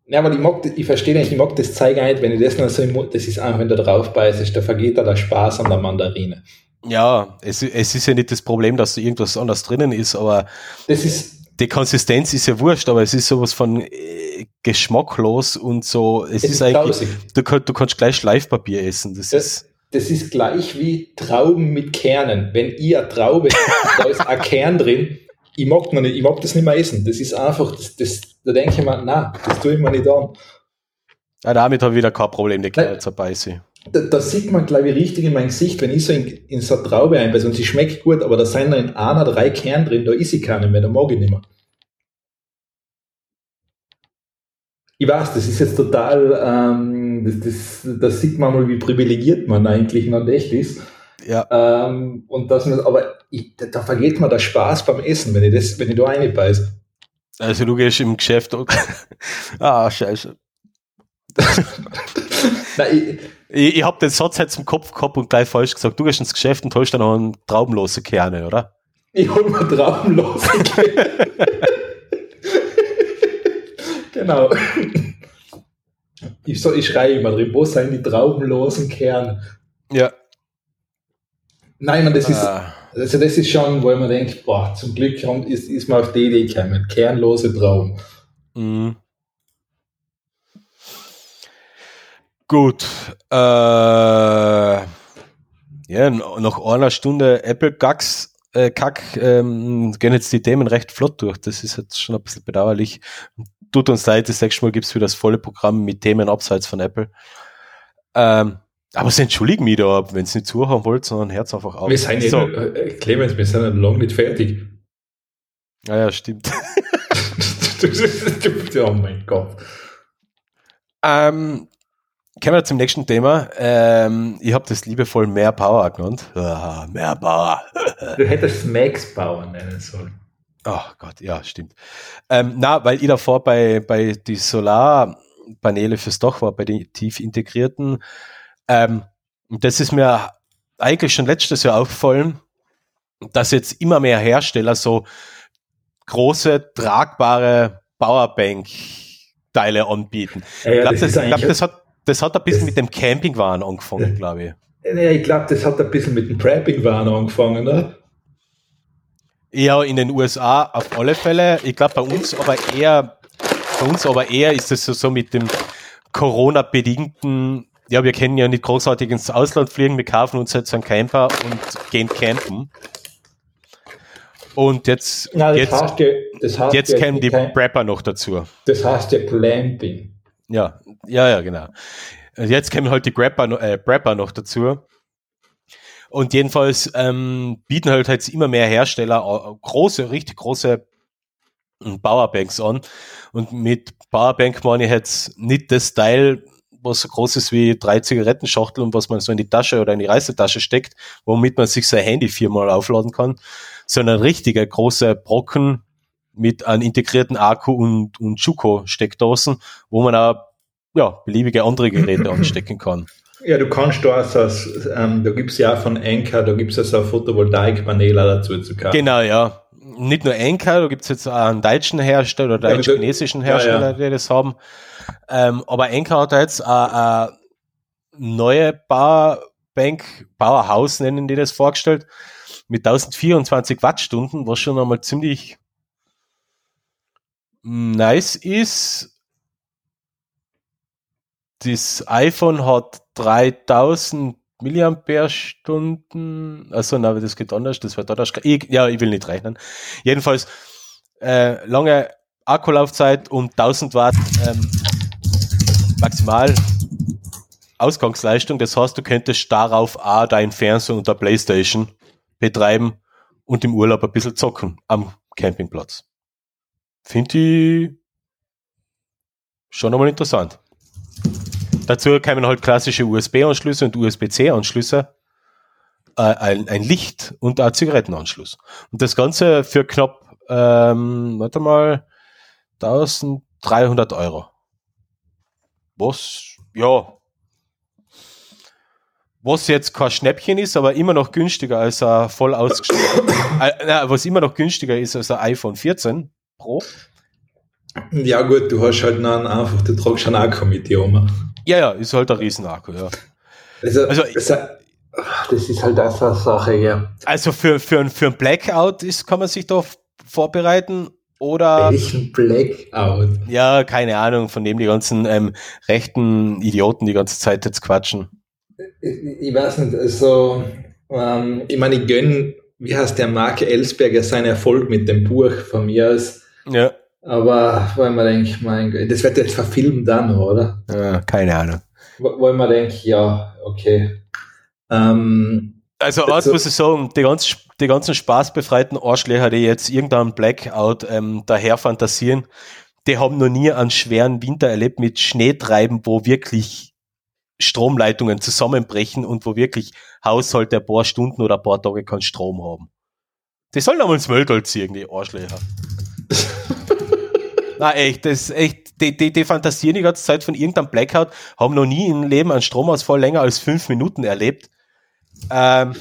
Ja, aber ich mag, ich verstehe nicht, ich mag das Zeug nicht, wenn ich das noch so im Mund, das ist einfach, wenn du drauf beißt, da vergeht da der Spaß an der Mandarine. Ja, es, es ist ja nicht das Problem, dass da irgendwas anders drinnen ist, aber das ist, die Konsistenz ist ja wurscht, aber es ist sowas von äh, geschmacklos und so. Es, es ist, eigentlich, du, du, kannst gleich Schleifpapier essen. Das, das, ist, das ist gleich wie Trauben mit Kernen. Wenn ihr Traube, da ist ein Kern drin, ich mag, noch nicht, ich mag das nicht mehr essen. Das ist einfach, das, das, da denke ich mir, nein, das tue ich mir nicht an. Ja, damit habe ich wieder kein Problem, die Kernen zu beißen. Da, da, sieht man, glaube ich, richtig in mein Gesicht, wenn ich so in, in so eine Traube einbeiße und sie schmeckt gut, aber da sind noch in einer drei Kern drin, da ist sie keine mehr, da mag ich nicht mehr. Ich weiß, das ist jetzt total, ähm, das, das, das sieht man mal, wie privilegiert man eigentlich noch echt ist. Ja. Ähm, und das, aber ich, da vergeht mir der Spaß beim Essen, wenn ich, das, wenn ich da reinbeiße. Also du gehst im Geschäft und *laughs* ah, scheiße. *laughs* Nein, ich, ich, ich habe den Satz jetzt im Kopf gehabt und gleich falsch gesagt. Du gehst ins Geschäft und holst dann noch einen traubenlose Kerne, oder? Ich hol mir traubenlose Kerne. *laughs* genau. Ich, so, ich schreie immer drin, wo sind die traubenlosen Kerne? Ja. Nein, man, das ist, ah. also das ist schon, wo man denkt, boah, zum Glück ist, ist man auf die Idee gekommen, kernlose Trauben. Mhm. Gut. Äh, ja, nach einer Stunde Apple Gags, äh, Kack ähm, gehen jetzt die Themen recht flott durch. Das ist jetzt schon ein bisschen bedauerlich. Tut uns leid, das nächste Mal gibt es wieder das volle Programm mit Themen abseits von Apple. Ähm, aber sie entschuldigen mich da, wenn sie nicht zuhören wollt, sondern Herz einfach auf. Wir sind so. äh, Clemens, wir sind noch nicht fertig. Ja, ja, stimmt. *laughs* oh mein Gott. Ähm, kommen wir zum nächsten Thema. Ähm, ich habe das liebevoll mehr Power genannt. *laughs* Ah, mehr Power. du hättest Max Power nennen sollen. Oh Gott, ja, stimmt. Ähm, na, weil ich davor bei, bei die Solarpaneele fürs Dach war, bei den tief integrierten. Ähm, das ist mir eigentlich schon letztes Jahr aufgefallen, dass jetzt immer mehr Hersteller so große, tragbare Powerbank-Teile anbieten. Ja, ich glaube, das, das, glaub, das, hat, das hat ein bisschen mit dem Campingwaren angefangen, glaube ich. Ja, ich glaube, das hat ein bisschen mit dem Prepping-Waren angefangen, ne? Ja, in den USA auf alle Fälle. Ich glaube, bei uns aber eher, bei uns aber eher ist es so, so mit dem Corona-bedingten, ja, wir kennen ja nicht großartig ins Ausland fliegen, wir kaufen uns jetzt einen Camper und gehen campen. Und jetzt, Nein, jetzt, heißt das heißt jetzt kämen die Prepper noch dazu. Das heißt ja Clamping. Ja, ja, ja, genau. Jetzt kämen halt die Prepper, äh, Prepper noch dazu. Und jedenfalls ähm, bieten halt jetzt immer mehr Hersteller große, richtig große hm, Powerbanks an. Und mit Powerbank meine ich jetzt nicht das Teil, was so groß ist wie drei Zigarettenschachteln und was man so in die Tasche oder in die Reisetasche steckt, womit man sich sein Handy viermal aufladen kann, sondern richtige große Brocken mit einem integrierten Akku und, und Chuko-Steckdosen, wo man auch ja, beliebige andere Geräte *clears throat* anstecken kann. Ja, du kannst da also, ähm, da gibt es ja auch von Anker, da gibt es also Photovoltaikpaneele dazu zu kaufen. Genau, ja. Nicht nur Anker, da gibt es jetzt auch einen deutschen Hersteller oder deutsch-chinesischen Hersteller, ja, ja. die das haben. Ähm, aber Anker hat jetzt eine neue Powerbank, Powerhouse nennen die das vorgestellt, mit 1024 Wattstunden, was schon einmal ziemlich nice ist das iPhone hat 3000 Milliampere-Stunden. Also, na, das geht anders, das wird anders. Ich, ja, ich will nicht rechnen. Jedenfalls, äh, lange Akkulaufzeit und 1000 Watt ähm, maximal Ausgangsleistung. Das heißt, du könntest darauf auch dein Fernseher und der Playstation betreiben und im Urlaub ein bisschen zocken am Campingplatz. Finde ich schon einmal interessant. Dazu kämen halt klassische USB-Anschlüsse und USB-C-Anschlüsse, äh, ein, ein, Licht und ein Zigarettenanschluss. Und das Ganze für knapp, ähm, warte mal, 1300 Euro. Was, ja, was jetzt kein Schnäppchen ist, aber immer noch günstiger als ein voll ausgestattetes, *coughs* äh, was immer noch günstiger ist als ein iPhone 14 Pro. Ja gut, du hast halt dann einfach, du tragst einen Akku mit dir um. Ja, ja, ist halt ein Riesenakku, ja. Also, also das ist halt auch eine Sache, ja. Also für, für, ein, für ein Blackout ist, kann man sich da vorbereiten oder. Welchen Blackout? Ja, keine Ahnung, von dem die ganzen ähm, rechten Idioten die ganze Zeit jetzt quatschen. Ich, ich weiß nicht, also, ähm, ich meine, ich gönne, wie heißt der Mark Ellsberger, seinen Erfolg mit dem Buch von mir aus. Ja. Aber weil man denkt, mein Gott, das wird jetzt verfilmt dann, oder? Ja, keine Ahnung. Weil man denkt, ja, okay. Ähm, also, was muss ich sagen, die, ganz, die ganzen spaßbefreiten Arschlöcher, die jetzt irgendeinen Blackout ähm, daher fantasieren, die haben noch nie einen schweren Winter erlebt mit Schneetreiben, wo wirklich Stromleitungen zusammenbrechen und wo wirklich Haushalte ein paar Stunden oder ein paar Tage keinen Strom haben. Die sollen einmal ins Müllgold ziehen, die Arschlöcher. *laughs* Na echt, das ist echt, die, die, die fantasieren die ganze Zeit von irgendeinem Blackout, haben noch nie im Leben einen Stromausfall länger als fünf Minuten erlebt. Ähm,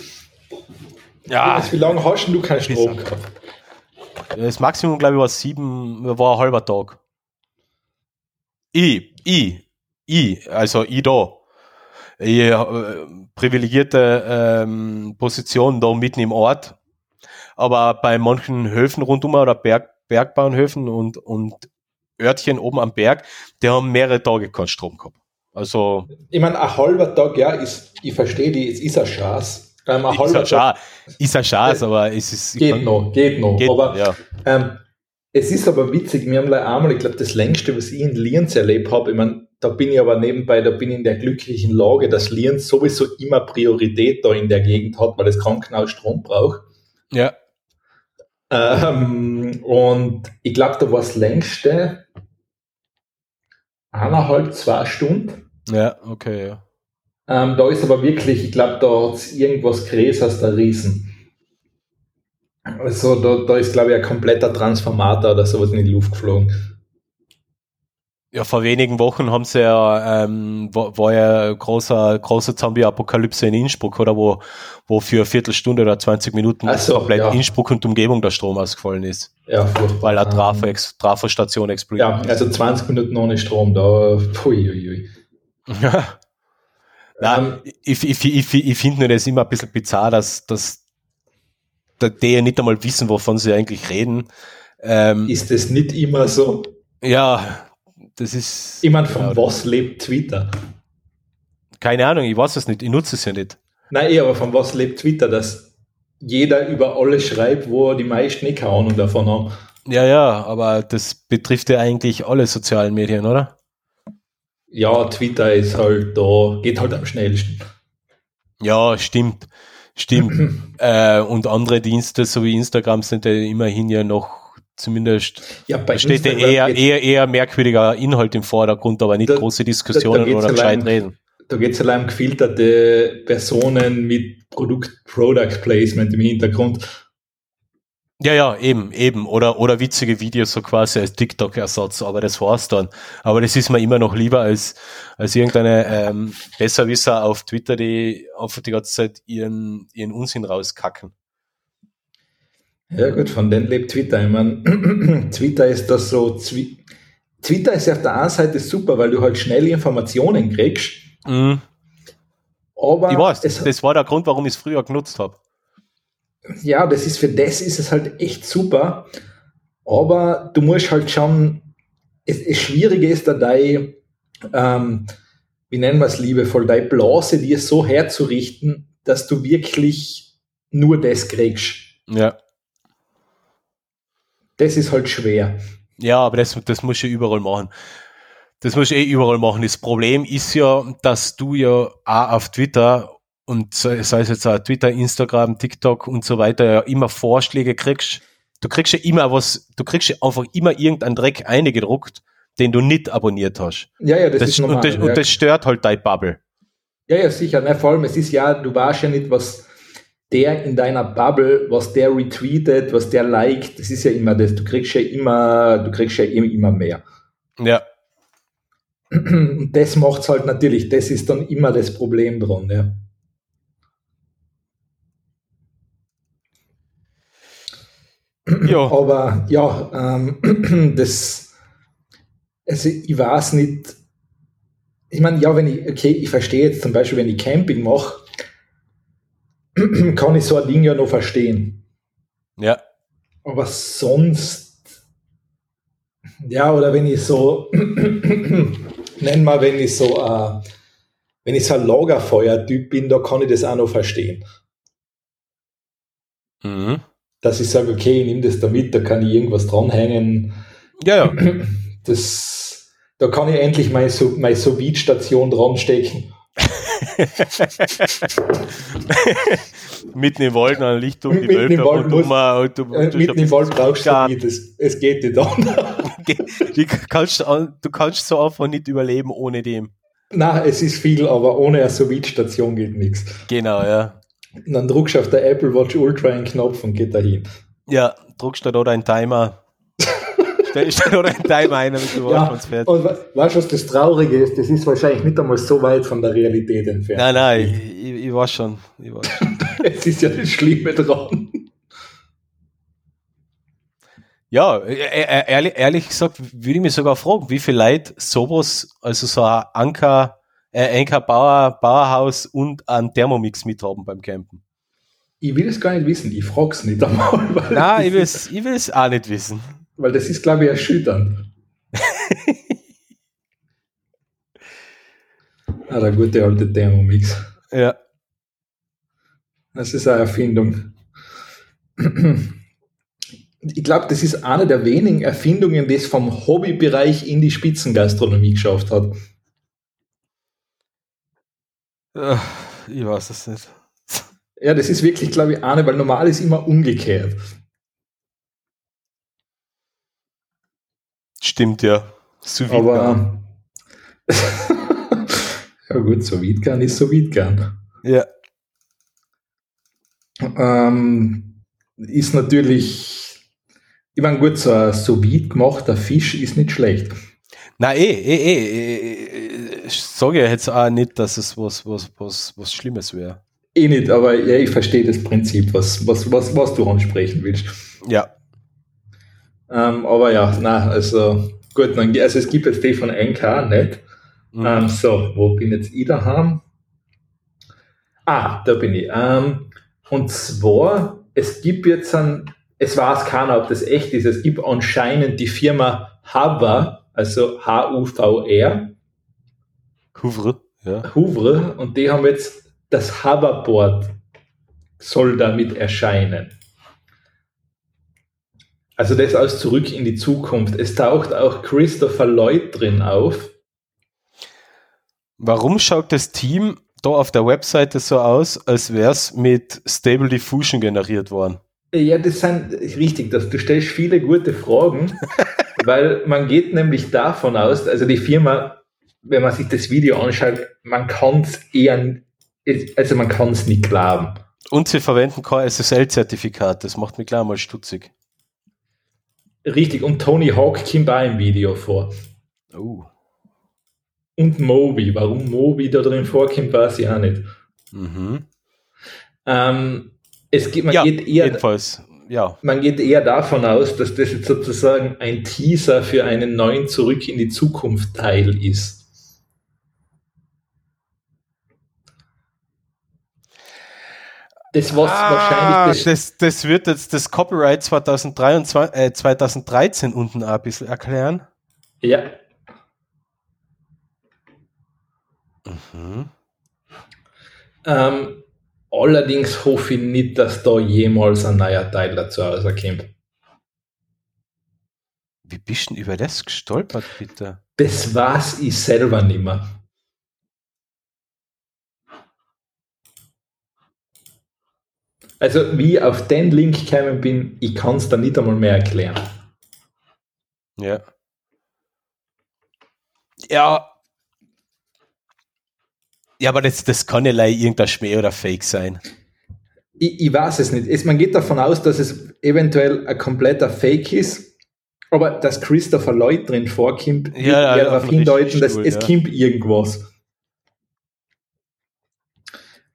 ja. Wie lange hast du keinen Strom gehabt? Das Maximum, glaube ich, war sieben, war ein halber Tag. Ich, ich, ich, also ich da. Ich, äh, privilegierte ähm, Position da mitten im Ort. Aber bei manchen Höfen rundum oder Berg, Bergbauernhöfen und, und Örtchen oben am Berg, die haben mehrere Tage keinen Strom gehabt. Also. Ich meine, ein halber Tag, ja, ist, ich verstehe die, es ist ein Schatz. Ähm, ein ist, ein Tag, ist ein Schatz, aber es ist. Geht noch, geht noch. Geht, aber, ja. ähm, es ist aber witzig, wir haben einmal, ich glaube, das längste, was ich in Lienz erlebt habe, ich meine, da bin ich aber nebenbei, da bin ich in der glücklichen Lage, dass Lienz sowieso immer Priorität da in der Gegend hat, weil das Krankenhaus Strom braucht. Ja. Ähm, und ich glaube, da war das längste eineinhalb, zwei Stunden. Ja, okay, ja. Ähm, da ist aber wirklich, ich glaube, da hat es irgendwas Größeres der Riesen. Also da, da ist, glaube ich, ein kompletter Transformator oder sowas in die Luft geflogen. Ja, vor wenigen Wochen haben sie ja, ähm, war, war ja großer, großer Zombie-Apokalypse in Innsbruck, oder wo, wo für eine Viertelstunde oder 20 Minuten so, komplett ja. Innsbruck und Umgebung der Strom ausgefallen ist, Ja, furchtbar. weil eine Trafostation explodiert ja, also 20 Minuten ohne Strom, da, pui, ui, ui. Ja. *laughs* Nein, Ähm, ich, ich, ich, ich finde nur das immer ein bisschen bizarr, dass, dass da die ja nicht einmal wissen, wovon sie eigentlich reden. Ähm, ist das nicht immer so? ja, das ist. Ich meine, von ja, was lebt Twitter? Keine Ahnung, ich weiß es nicht, ich nutze es ja nicht. Nein, eh, aber von was lebt Twitter? Dass jeder über alles schreibt, wo die meisten nicht keine Ahnung davon haben. Ja, ja, aber das betrifft ja eigentlich alle sozialen Medien, oder? Ja, Twitter ist halt da, geht halt am schnellsten. Ja, stimmt. Stimmt. *clears throat* äh, und andere Dienste, so wie Instagram, sind ja immerhin ja noch zumindest Ja, steht ja eher, eher, eher merkwürdiger Inhalt im Vordergrund, aber nicht Da- große Diskussionen oder gescheit allein- reden. da geht es allein um gefilterte Personen mit Produkt, Product Placement im Hintergrund. Ja, ja, eben, eben. Oder, oder witzige Videos so quasi als TikTok-Ersatz, aber das war's dann. Aber das ist mir immer noch lieber als, als irgendeine ähm, Besserwisser auf Twitter, die auf die ganze Zeit ihren, ihren Unsinn rauskacken. Ja gut, von denen lebt Twitter. Ich mein, *clears throat* Twitter ist das so, Twitter ist ja auf der einen Seite super, weil du halt schnell Informationen kriegst, Mhm. aber Ich weiß, es, das war der Grund, warum ich es früher genutzt habe. Ja, das ist für das ist es halt echt super, aber du musst halt schon, es, es Schwierige ist da dein, ähm, wie nennen wir es liebevoll, deine Blase dir so herzurichten, dass du wirklich nur das kriegst. Ja. Das ist halt schwer. Ja, aber das, das musst du überall machen. Das musst du eh überall machen. Das Problem ist ja, dass du ja auch auf Twitter und sei sei es jetzt auch Twitter, Instagram, TikTok und so weiter ja immer Vorschläge kriegst. Du kriegst ja immer was, du kriegst ja einfach immer irgendeinen Dreck eingedruckt, den du nicht abonniert hast. Ja, ja, das, Das, ist normal. und, das, ja. und das stört halt deine Bubble. Ja, ja, sicher. Ne, vor allem, es ist ja, du weißt ja nicht, was der in deiner Bubble, was der retweetet, was der liked, das ist ja immer das. Du kriegst ja immer, du kriegst ja immer, immer mehr. Ja, Und das macht's halt natürlich, das ist dann immer das Problem dran, ja. Ja, Aber ja, ähm, *clears throat* das, also ich weiß nicht, ich meine, ja, wenn ich, okay, ich verstehe jetzt zum Beispiel, wenn ich Camping mache, *clears throat* kann ich so ein Ding ja noch verstehen. ja, Aber sonst, ja, oder wenn ich so, *clears throat* nenn mal, wenn ich so, äh, wenn ich so ein Lagerfeuer-Typ bin, da kann ich das auch noch verstehen. mhm. Dass ich sage, okay, ich nehme das da mit, da kann ich irgendwas dranhängen. ja, ja. *clears throat* Das, da kann ich endlich meine, so meine Sous-Vide-Station dran stecken. *laughs* Mitten im Wald, dann liegt um die Wald und muss- um, äh, und du, Äh, und du mitten im Wald brauchst du nicht, es, es geht nicht an. *laughs* Die kannst, du kannst so einfach nicht überleben ohne dem. Nein, es ist viel, aber ohne eine Sous-Vide-Station geht nichts. Genau, ja. Und dann drückst du auf der Apple Watch Ultra einen Knopf und geht dahin. Ja, druckst du da deinen Timer. *laughs* Stellst du da deinen Timer ein, damit du Ja, fährt. und we- weißt du, was das Traurige ist? Das ist wahrscheinlich nicht einmal so weit von der Realität entfernt. Nein, nein, ich, ich, ich weiß schon. Ich weiß schon. *laughs* Es ist ja das Schlimme dran. Ja, äh, äh, ehrlich, ehrlich gesagt, würde ich mich sogar fragen, wie viele Leute sowas, also so ein Anker, äh, Anker Bauer, Bauerhaus und einen Thermomix mithaben beim Campen. Ich will es gar nicht wissen, ich frage es nicht einmal. *laughs* Nein, ich will es ich will's auch nicht wissen. Weil das ist, glaube ich, erschütternd. *laughs* ah, der gute alte Thermomix. Ja. Das ist eine Erfindung. Ich glaube, das ist eine der wenigen Erfindungen, die es vom Hobbybereich in die Spitzengastronomie geschafft hat. Äh, Ich weiß es nicht. Ja, das ist wirklich, glaube ich, eine, weil normal ist immer umgekehrt. Stimmt, ja. Sous vide, Aber *laughs* gut, so weit gern ist so weit gern. Ja. Ähm, ist natürlich, ich meine, gut, so ein so weit gemachter Fisch ist nicht schlecht. Na eh, eh, eh, eh, sage ja jetzt auch nicht, dass es was, was, was, was Schlimmes wäre. Eh nicht, aber ja, ich verstehe das Prinzip, was, was, was, was du ansprechen willst. Ja. Ähm, aber ja, na, also gut, dann, also es gibt jetzt die von NK nicht. Mhm. Ähm, so, wo bin jetzt ich daheim? Ah, da bin ich. Ähm, und zwar, es gibt jetzt ein, es weiß keiner, ob das echt ist, es gibt anscheinend die Firma Hover, also H-U-V-R, Houvre, ja. Houvre, und die haben jetzt das Hoverboard soll damit erscheinen. Also das aus Zurück in die Zukunft. Es taucht auch Christopher Lloyd drin auf. Warum schaut das Team da auf der Webseite so aus, als wäre es mit Stable Diffusion generiert worden? Ja, das sind richtig, dass du stellst viele gute Fragen, *laughs* weil man geht nämlich davon aus, also die Firma, wenn man sich das Video anschaut, man kann es eher, also man kann es nicht glauben. Und sie verwenden kein SSL-Zertifikat, das macht mich gleich mal stutzig. Richtig, und Tony Hawk kommt auch im Video vor. Oh. Und Moby, warum Moby da drin vorkommt, weiß ich auch nicht. Mhm. Ähm, es gibt, man, Ja, geht eher, jedenfalls, ja. man geht eher davon aus, dass das jetzt sozusagen ein Teaser für einen neuen Zurück in die Zukunft Teil ist. Das was Ah, wahrscheinlich das, das, das wird jetzt das Copyright 2023, äh, 2013 unten auch ein bisschen erklären. ja, Mhm. ähm, allerdings hoffe ich nicht, dass da jemals ein neuer Teil dazu rauskommt. Wie bist du denn über das gestolpert, bitte? Das weiß ich selber nicht mehr. Also, wie ich auf den Link gekommen bin, ich kann es da nicht einmal mehr erklären. Ja. Ja. Ja, aber das, das kann ja leider irgendein Schmäh oder Fake sein. Ich, ich weiß es nicht. Es, man geht davon aus, dass es eventuell ein kompletter Fake ist, aber dass Christopher Lloyd drin vorkommt, wird Ja, ja, eher auf darauf hindeuten, dass es ja. kommt irgendwas.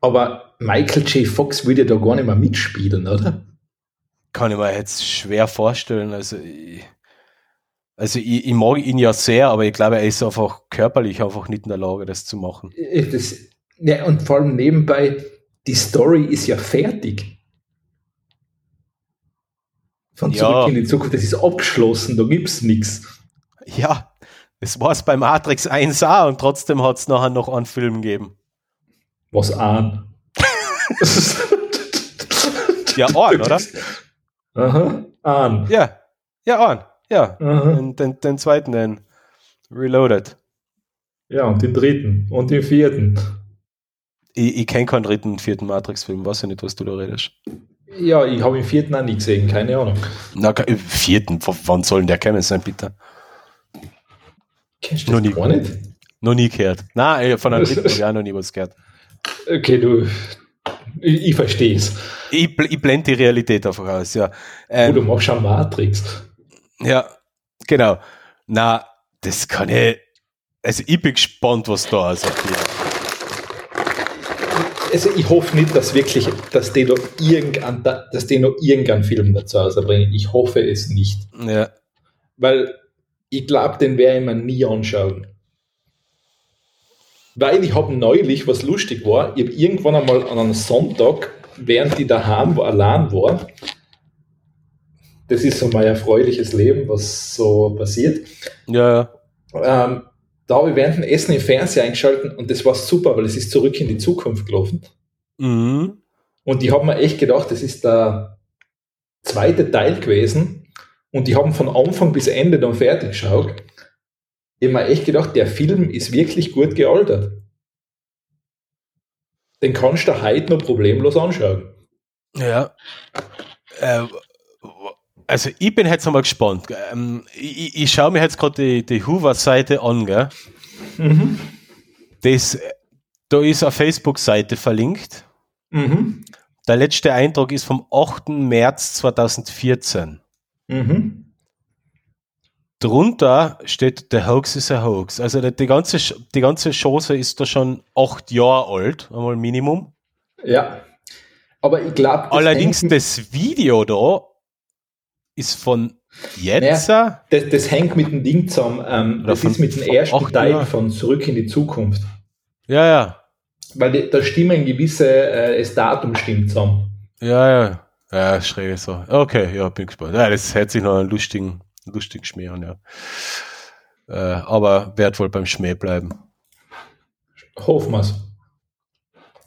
Aber Michael J. Fox würde da gar nicht mehr mitspielen, oder? Kann ich mir jetzt schwer vorstellen. Also, ich, also ich, ich mag ihn ja sehr, aber ich glaube, er ist einfach körperlich einfach nicht in der Lage, das zu machen. Äh, Das, ja, und vor allem nebenbei, die Story ist ja fertig. Von Ja. zurück in die Zukunft, das ist abgeschlossen, da gibt es nichts. Ja, das war es bei Matrix 1 auch und trotzdem hat es nachher noch einen Film gegeben. Was an. *laughs* Ja, einen, oder? Aha, an. Ja, ja, einen. Ja, den, den, den zweiten, den Reloaded. Ja, und den dritten und den vierten. Ich, ich kenne keinen dritten und vierten Matrix-Film, weiß ja nicht, was du da redest. Ja, ich habe den vierten auch nie gesehen, keine Ahnung. Na, ke- vierten, wann soll denn der kommen sein, bitte? Kennst du Noch das nie. gar nicht? Noch nie gehört. Nein, von einem dritten habe ich auch noch nie was gehört. Okay, du. Ich, ich verstehe es. Ich, ich blende die Realität einfach aus, ja. Oh, du Ähm, machst schon Matrix. ja, genau. Na, das kann ich. Also, ich bin gespannt, was da ausgeht. Also ich hoffe nicht, dass wirklich, dass die noch irgendein, dass die noch irgendeinen Film dazu rausbringen. Ich hoffe es nicht. Ja. Weil ich glaube, den werde ich mir nie anschauen. Weil ich habe neulich, was lustig war, ich habe irgendwann einmal an einem Sonntag, während ich daheim war, allein war, das ist so mein erfreuliches Leben, was so passiert, Ja, ähm, da habe ich während dem Essen im Fernseher eingeschaltet und das war super, weil es ist zurück in die Zukunft gelaufen. mhm. Und ich habe mir echt gedacht, das ist der zweite Teil gewesen. Und die haben von Anfang bis Ende dann fertig geschaut. Ich habe mir echt gedacht, der Film ist wirklich gut gealtert. Den kannst du heute noch problemlos anschauen. Ja. Äh, also ich bin jetzt einmal gespannt. Ähm, ich, ich schaue mir jetzt gerade die, die Hoover-Seite an, gell? Das, Da ist eine Facebook-Seite verlinkt. Mhm. Der letzte Eindruck ist vom 8. März 2014. Mhm. Drunter steht, the hoax is a hoax. Also die, ganze, die ganze Chose ist da schon acht Jahre alt, einmal Minimum. Ja. Aber ich glaube, Allerdings das Video da ist von jetzt. das, das hängt mit dem Ding zusammen. Ähm, das von- ist mit dem ersten Teil Jahren. von Zurück in die Zukunft. Ja, ja. Weil die, da stimmen gewisse, äh, das Datum stimmt zusammen. Ja, ja. Ja, schräg so. Okay, ja, bin gespannt. Ja, das hört sich noch einen lustigen, lustigen Schmäh an, ja. Äh, aber werd wohl beim Schmäh bleiben. Wir's.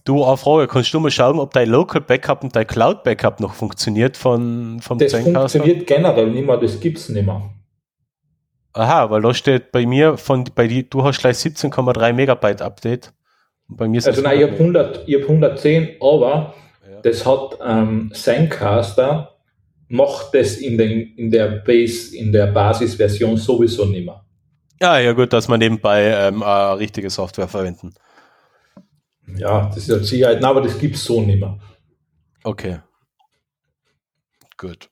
Du, eine Frage, kannst du mal schauen, ob dein Local Backup und dein Cloud Backup noch funktioniert von, vom Das Zencaster? funktioniert generell nicht mehr, das gibt's nicht mehr. Aha, weil da steht bei mir von, bei dir, du hast gleich 17,3 Megabyte Update. Bei mir Also es nein, ich habe 100. 100, ich hab 110, aber Ja. das hat ähm, Zencaster macht das in, den, in der Base, in der Basisversion sowieso nicht mehr. Ja, ja, gut, dass man nebenbei ähm, eine richtige Software verwenden. Ja, das ist ja Sicherheit, aber das gibt's so nicht mehr. Okay. Gut.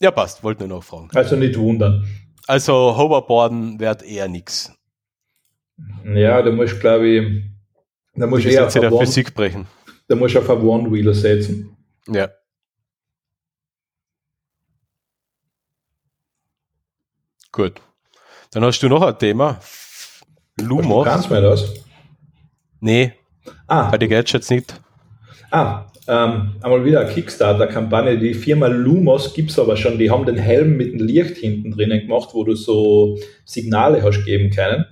Ja, passt, wollte nur noch fragen. Also nicht wundern. Also Hoverboarden wird eher nix. Ja, da musst glaube ich, da musst du eher auf der Physik brechen. da musst du auf ein One-Wheeler setzen. Ja. Gut. Dann hast du noch ein Thema. Du Lumos. kannst mir das? Nee, Ah, bei den Gadgets nicht. ah ähm, einmal wieder eine Kickstarter-Kampagne. Die Firma Lumos gibt's aber schon. Die haben den Helm mit dem Licht hinten drinnen gemacht, wo du so Signale hast geben können.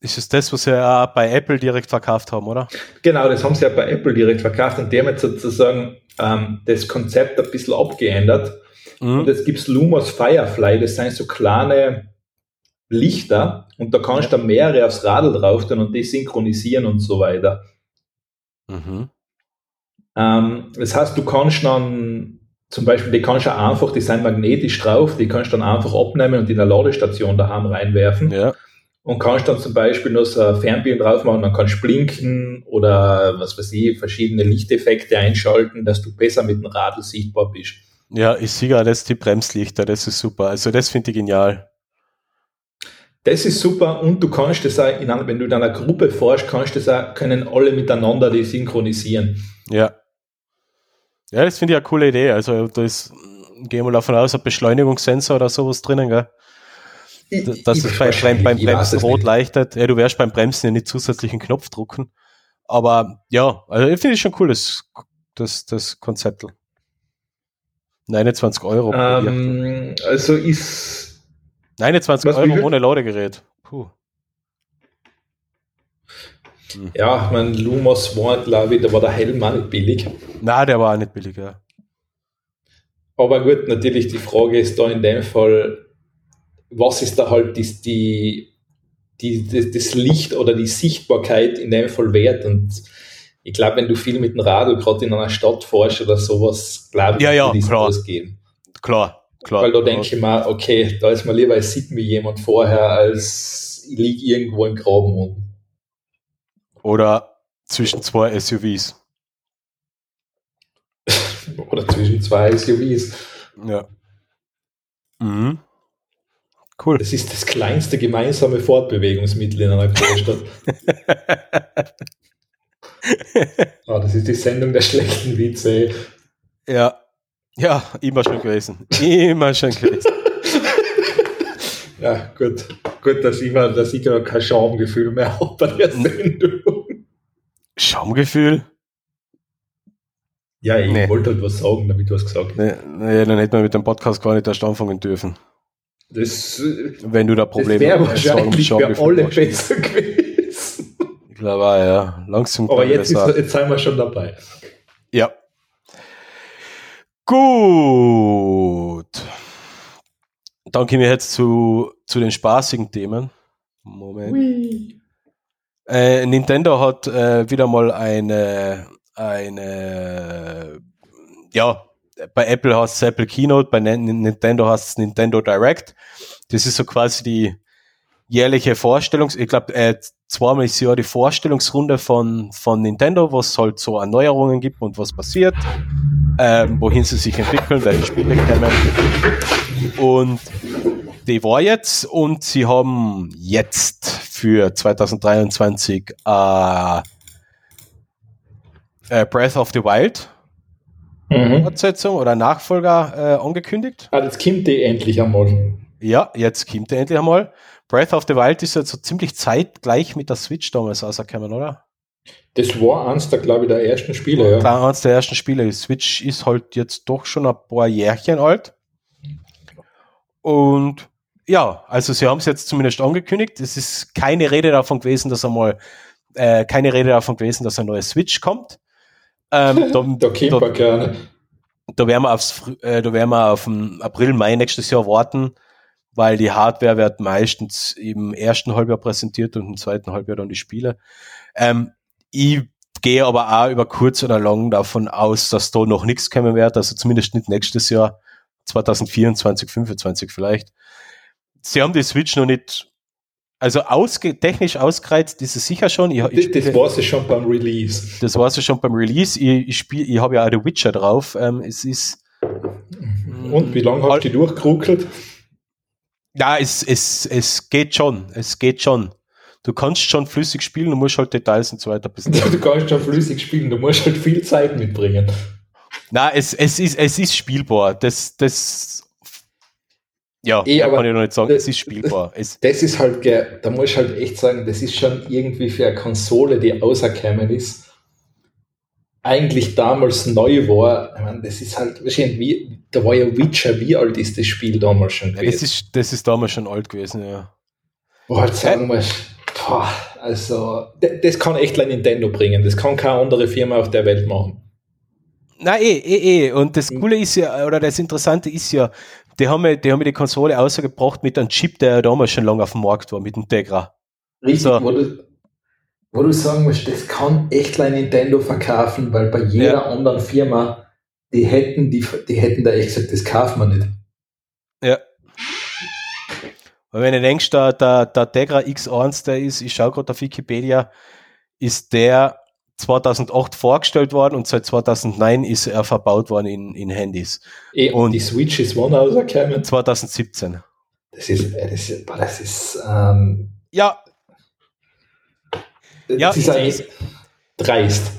Ist es das, was sie ja bei Apple direkt verkauft haben, oder? Genau, das haben sie ja bei Apple direkt verkauft und die haben jetzt sozusagen ähm, das Konzept ein bisschen abgeändert. Und Mhm. jetzt gibt's Lumos Firefly, das sind so kleine Lichter und da kannst du dann mehrere aufs Radl drauf tun und die synchronisieren und so weiter. Mhm. Ähm, das heißt, du kannst dann zum Beispiel, die kannst du einfach, die sind magnetisch drauf, die kannst du dann einfach abnehmen und in eine Ladestation daheim reinwerfen Ja. und kannst dann zum Beispiel noch so ein Fernbild drauf machen, dann kannst du blinken oder was weiß ich, verschiedene Lichteffekte einschalten, dass du besser mit dem Radl sichtbar bist. Ja, ich sehe ja das, die Bremslichter, das ist super. Also das finde ich genial. Das ist super und du kannst das auch, in wenn du in einer Gruppe forschst, kannst das auch, können alle miteinander die synchronisieren. Ja. Ja, das finde ich eine coole Idee. Also da ist, gehen wir davon aus, ein Beschleunigungssensor oder sowas drinnen, gell? Dass es bei, beim, beim Bremsen rot nicht. leichtet. Ja, du wirst beim Bremsen ja nicht zusätzlichen Knopf drucken. Aber ja, also ich finde es schon cool, das, das, das Konzept. 29 Euro. Ähm, also ist 29 was, wie Euro ohne Ladegerät. Puh. Ja, mein Lumos war, glaube ich, da war der Helm auch nicht billig. Na, der war auch nicht billig, ja. Aber gut, natürlich die Frage ist da in dem Fall, was ist da halt die, die, die, das, das Licht oder die Sichtbarkeit in dem Fall wert? Und ich glaube, wenn du viel mit dem Radl gerade in einer Stadt fährst oder sowas, glaube ich, Ja, ja, klar. ausgehen. Klar, klar. Weil da denke ich mir, okay, da ist mir lieber, es sieht mir jemand vorher, als ich liege irgendwo im Graben unten. Oder zwischen zwei SUVs. *laughs* Oder zwischen zwei SUVs. Ja. Mhm. Cool. Das ist das kleinste gemeinsame Fortbewegungsmittel in einer Großstadt. *laughs* Ah, das ist die Sendung der schlechten Witze. Ja. Ja, immer schon gewesen. Immer schon gewesen. *laughs* Ja, gut. Gut, dass ich, mal, dass ich gar kein Schamgefühl mehr habe bei der Sendung. Schaumgefühl? Ja, ich Nee. wollte halt was sagen, damit du was gesagt hast. Nee, nee, dann hätten wir mit dem Podcast gar nicht erst anfangen dürfen. Das, äh, Wenn du da das Probleme wäre mit Sorgen und wahrscheinlich für alle hast. besser gewesen. Auch, ja. Langsam Aber jetzt, ist, jetzt sind wir schon dabei. Ja. Gut. Dann kommen wir jetzt zu, zu den spaßigen Themen. Moment. Äh, Nintendo hat äh, wieder mal eine, eine, ja, bei Apple heißt es Apple Keynote, bei Nin- Nintendo heißt es Nintendo Direct. Das ist so quasi die, jährliche Vorstellungs, ich glaube, äh, zweimal ist ja die Vorstellungsrunde von, von Nintendo, was halt so an Neuerungen gibt und was passiert, ähm, wohin sie sich entwickeln, welche Spiele kommen. Und die war jetzt und sie haben jetzt für 2023 äh, äh, Breath of the Wild mhm. Fortsetzung oder Nachfolger äh, angekündigt. Ah, jetzt kommt die endlich einmal. Ja, jetzt kommt die endlich einmal. Breath of the Wild ist ja so ziemlich zeitgleich mit der Switch damals rausgekommen, oder? Das war eins der, glaube ich, der ersten Spiele, ja. War eins der ersten Spiele. Die Switch ist halt jetzt doch schon ein paar Jährchen alt. Und ja, also sie haben es jetzt zumindest angekündigt. Es ist keine Rede davon gewesen, dass einmal äh, keine Rede davon gewesen, dass ein neuer Switch kommt. Ähm, *laughs* da, da, da, gerne. da werden wir aufs, äh, da werden wir auf den April, Mai nächstes Jahr warten, weil die Hardware wird meistens im ersten Halbjahr präsentiert und im zweiten Halbjahr dann die Spiele. Ähm, ich gehe aber auch über kurz oder lang davon aus, dass da noch nichts kommen wird, also zumindest nicht nächstes Jahr, 2024, 2025 vielleicht. Sie haben die Switch noch nicht also ausge technisch ausgereizt ist es sicher schon. Ich, ich das, das war sie schon beim Release. Das war sie schon beim Release. Ich, ich ich habe ja auch The Witcher drauf. Ähm, es ist. Und wie lange hast du die durchgeruckelt? Ja, es, es, es geht schon. Es geht schon. Du kannst schon flüssig spielen, du musst halt Details und so weiter bisschen. Du kannst schon flüssig spielen, du musst halt viel Zeit mitbringen. Na, es, es, ist, es ist spielbar. Das, das ja, aber kann ich noch nicht sagen, das, es ist spielbar. Es das ist halt, da muss ich halt echt sagen, das ist schon irgendwie für eine Konsole, die auserkämen ist, eigentlich damals neu war. Ich meine, das ist halt, wie, da war ja Witcher, wie alt ist das Spiel damals schon gewesen? Ja, das, ist, das ist damals schon alt gewesen, ja. Wo halt sagen boah, also, das kann echt ein Nintendo bringen, das kann keine andere Firma auf der Welt machen. Nein, eh, eh, eh. Und das hm. Coole ist ja, oder das Interessante ist ja, die haben, die haben die Konsole ausgebracht mit einem Chip, der ja damals schon lange auf dem Markt war, mit dem Tegra. Richtig, so. Wo, du, sagen musst, das kann echt ein Nintendo verkaufen, weil bei jeder ja. anderen Firma, die hätten, die, die hätten da echt gesagt, das kaufen wir nicht. Ja. Weil wenn du denkst, der, der, der Tegra X1, der ist, ich schaue gerade auf Wikipedia, ist der 2008 vorgestellt worden und seit 2009 ist er verbaut worden in, in Handys. E und die Switch ist wann rausgekommen? 2017. Das ist, äh, das ist, das ist ähm, ja. Das ja, ist eigentlich dreist.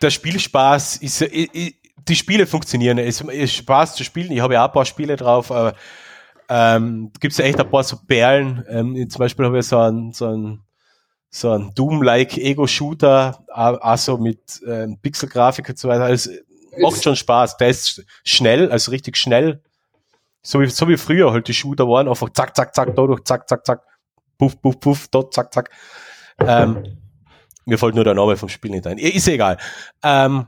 Der Spielspaß ist, die Spiele funktionieren. Es ist Spaß zu spielen. Ich habe ja auch ein paar Spiele drauf, aber ähm, gibt es ja echt ein paar so Perlen. Ähm, zum Beispiel habe ich so einen, so einen so ein Doom-like Ego-Shooter, also mit ähm, Pixel-Grafik und so weiter. Es macht schon Spaß. Der ist schnell, also richtig schnell. So wie, so wie früher halt die Shooter waren, einfach zack, zack, zack, dadurch, zack, zack, zack, puff, puff, puff, dort, zack, zack. Ähm, mir fällt nur der Name vom Spiel nicht ein. Ist egal. Ähm,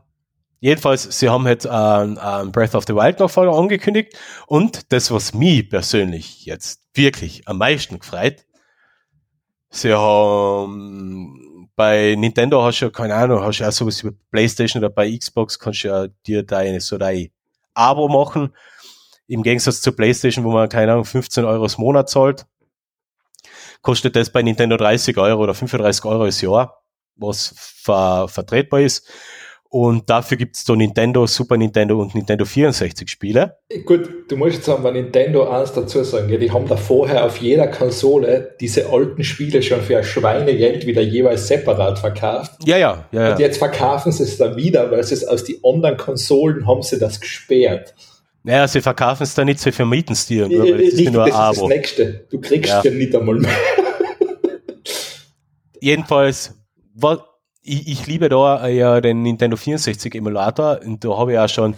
jedenfalls, sie haben jetzt ähm, ähm, Breath of the Wild Nachfolger angekündigt und das, was mich persönlich jetzt wirklich am meisten gefreut, Sie haben bei Nintendo hast du ja, keine Ahnung, hast du ja sowas wie Playstation oder bei Xbox kannst du ja dir deine, so dein Abo machen. Im Gegensatz zur Playstation, wo man, keine Ahnung, 15 Euro im Monat zahlt, kostet das bei Nintendo 30 Euro oder 35 Euro das Jahr, was ver vertretbar ist. Und dafür gibt es so Nintendo, Super Nintendo und Nintendo 64 Spiele. Gut, du musst jetzt aber Nintendo eins dazu sagen, ja, die haben da vorher auf jeder Konsole diese alten Spiele schon für ein Schweinegeld wieder jeweils separat verkauft. Ja, ja, ja. ja. Und jetzt verkaufen sie es da wieder, weil sie es aus den anderen Konsolen haben sie das gesperrt. Naja, sie verkaufen es da nicht, sie vermieten es dir. Nur, weil das ist nur das Abo. ist das Nächste. Du kriegst ja, ja nicht einmal mehr. *laughs* Jedenfalls, was ich, ich liebe da äh, ja den Nintendo 64 Emulator und da habe ich auch schon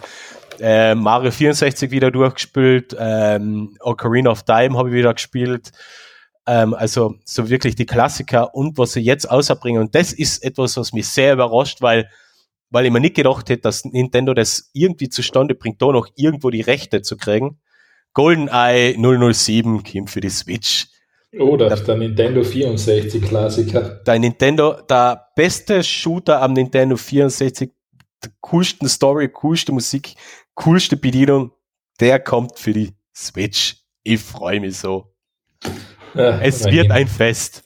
äh, Mario 64 wieder durchgespielt, ähm, Ocarina of Time habe ich wieder gespielt. Ähm, also so wirklich die Klassiker und was sie jetzt außerbringen. Und das ist etwas, was mich sehr überrascht, weil, weil ich mir nicht gedacht hätte, dass Nintendo das irgendwie zustande bringt, da noch irgendwo die Rechte zu kriegen. GoldenEye 007 kommt für die Switch. Oh, das ist der Nintendo 64 Klassiker. Der Nintendo, der beste Shooter am Nintendo 64, der coolsten Story, coolste Musik, coolste Bedienung, der kommt für die Switch. Ich freue mich so. Ja, es immerhin. wird ein Fest.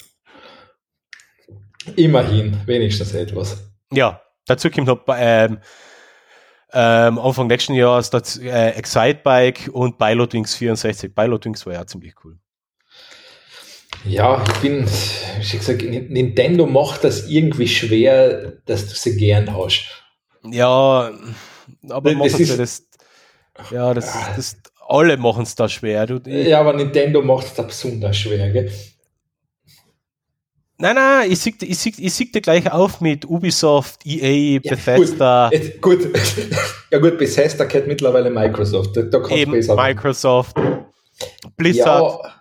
Immerhin, wenigstens etwas. Ja, dazu kommt noch ähm, ähm, Anfang nächsten Jahres das äh, Excitebike und Pilotwings 64. Pilotwings war ja ziemlich cool. Ja, ich bin, wie gesagt, Nintendo macht das irgendwie schwer, dass du sie gern hast. Ja, aber das ist, das, ja, das, ah. das, alle machen es da schwer. Du, ja, aber Nintendo macht es da besonders schwer, gell? Nein, nein, ich sieg, ich, sieg, ich sieg dir gleich auf mit Ubisoft, EA, ja, Bethesda. Gut, gut. *laughs* ja gut, Bethesda kennt mittlerweile Microsoft. Da, da Eben, Microsoft, Blizzard. Ja,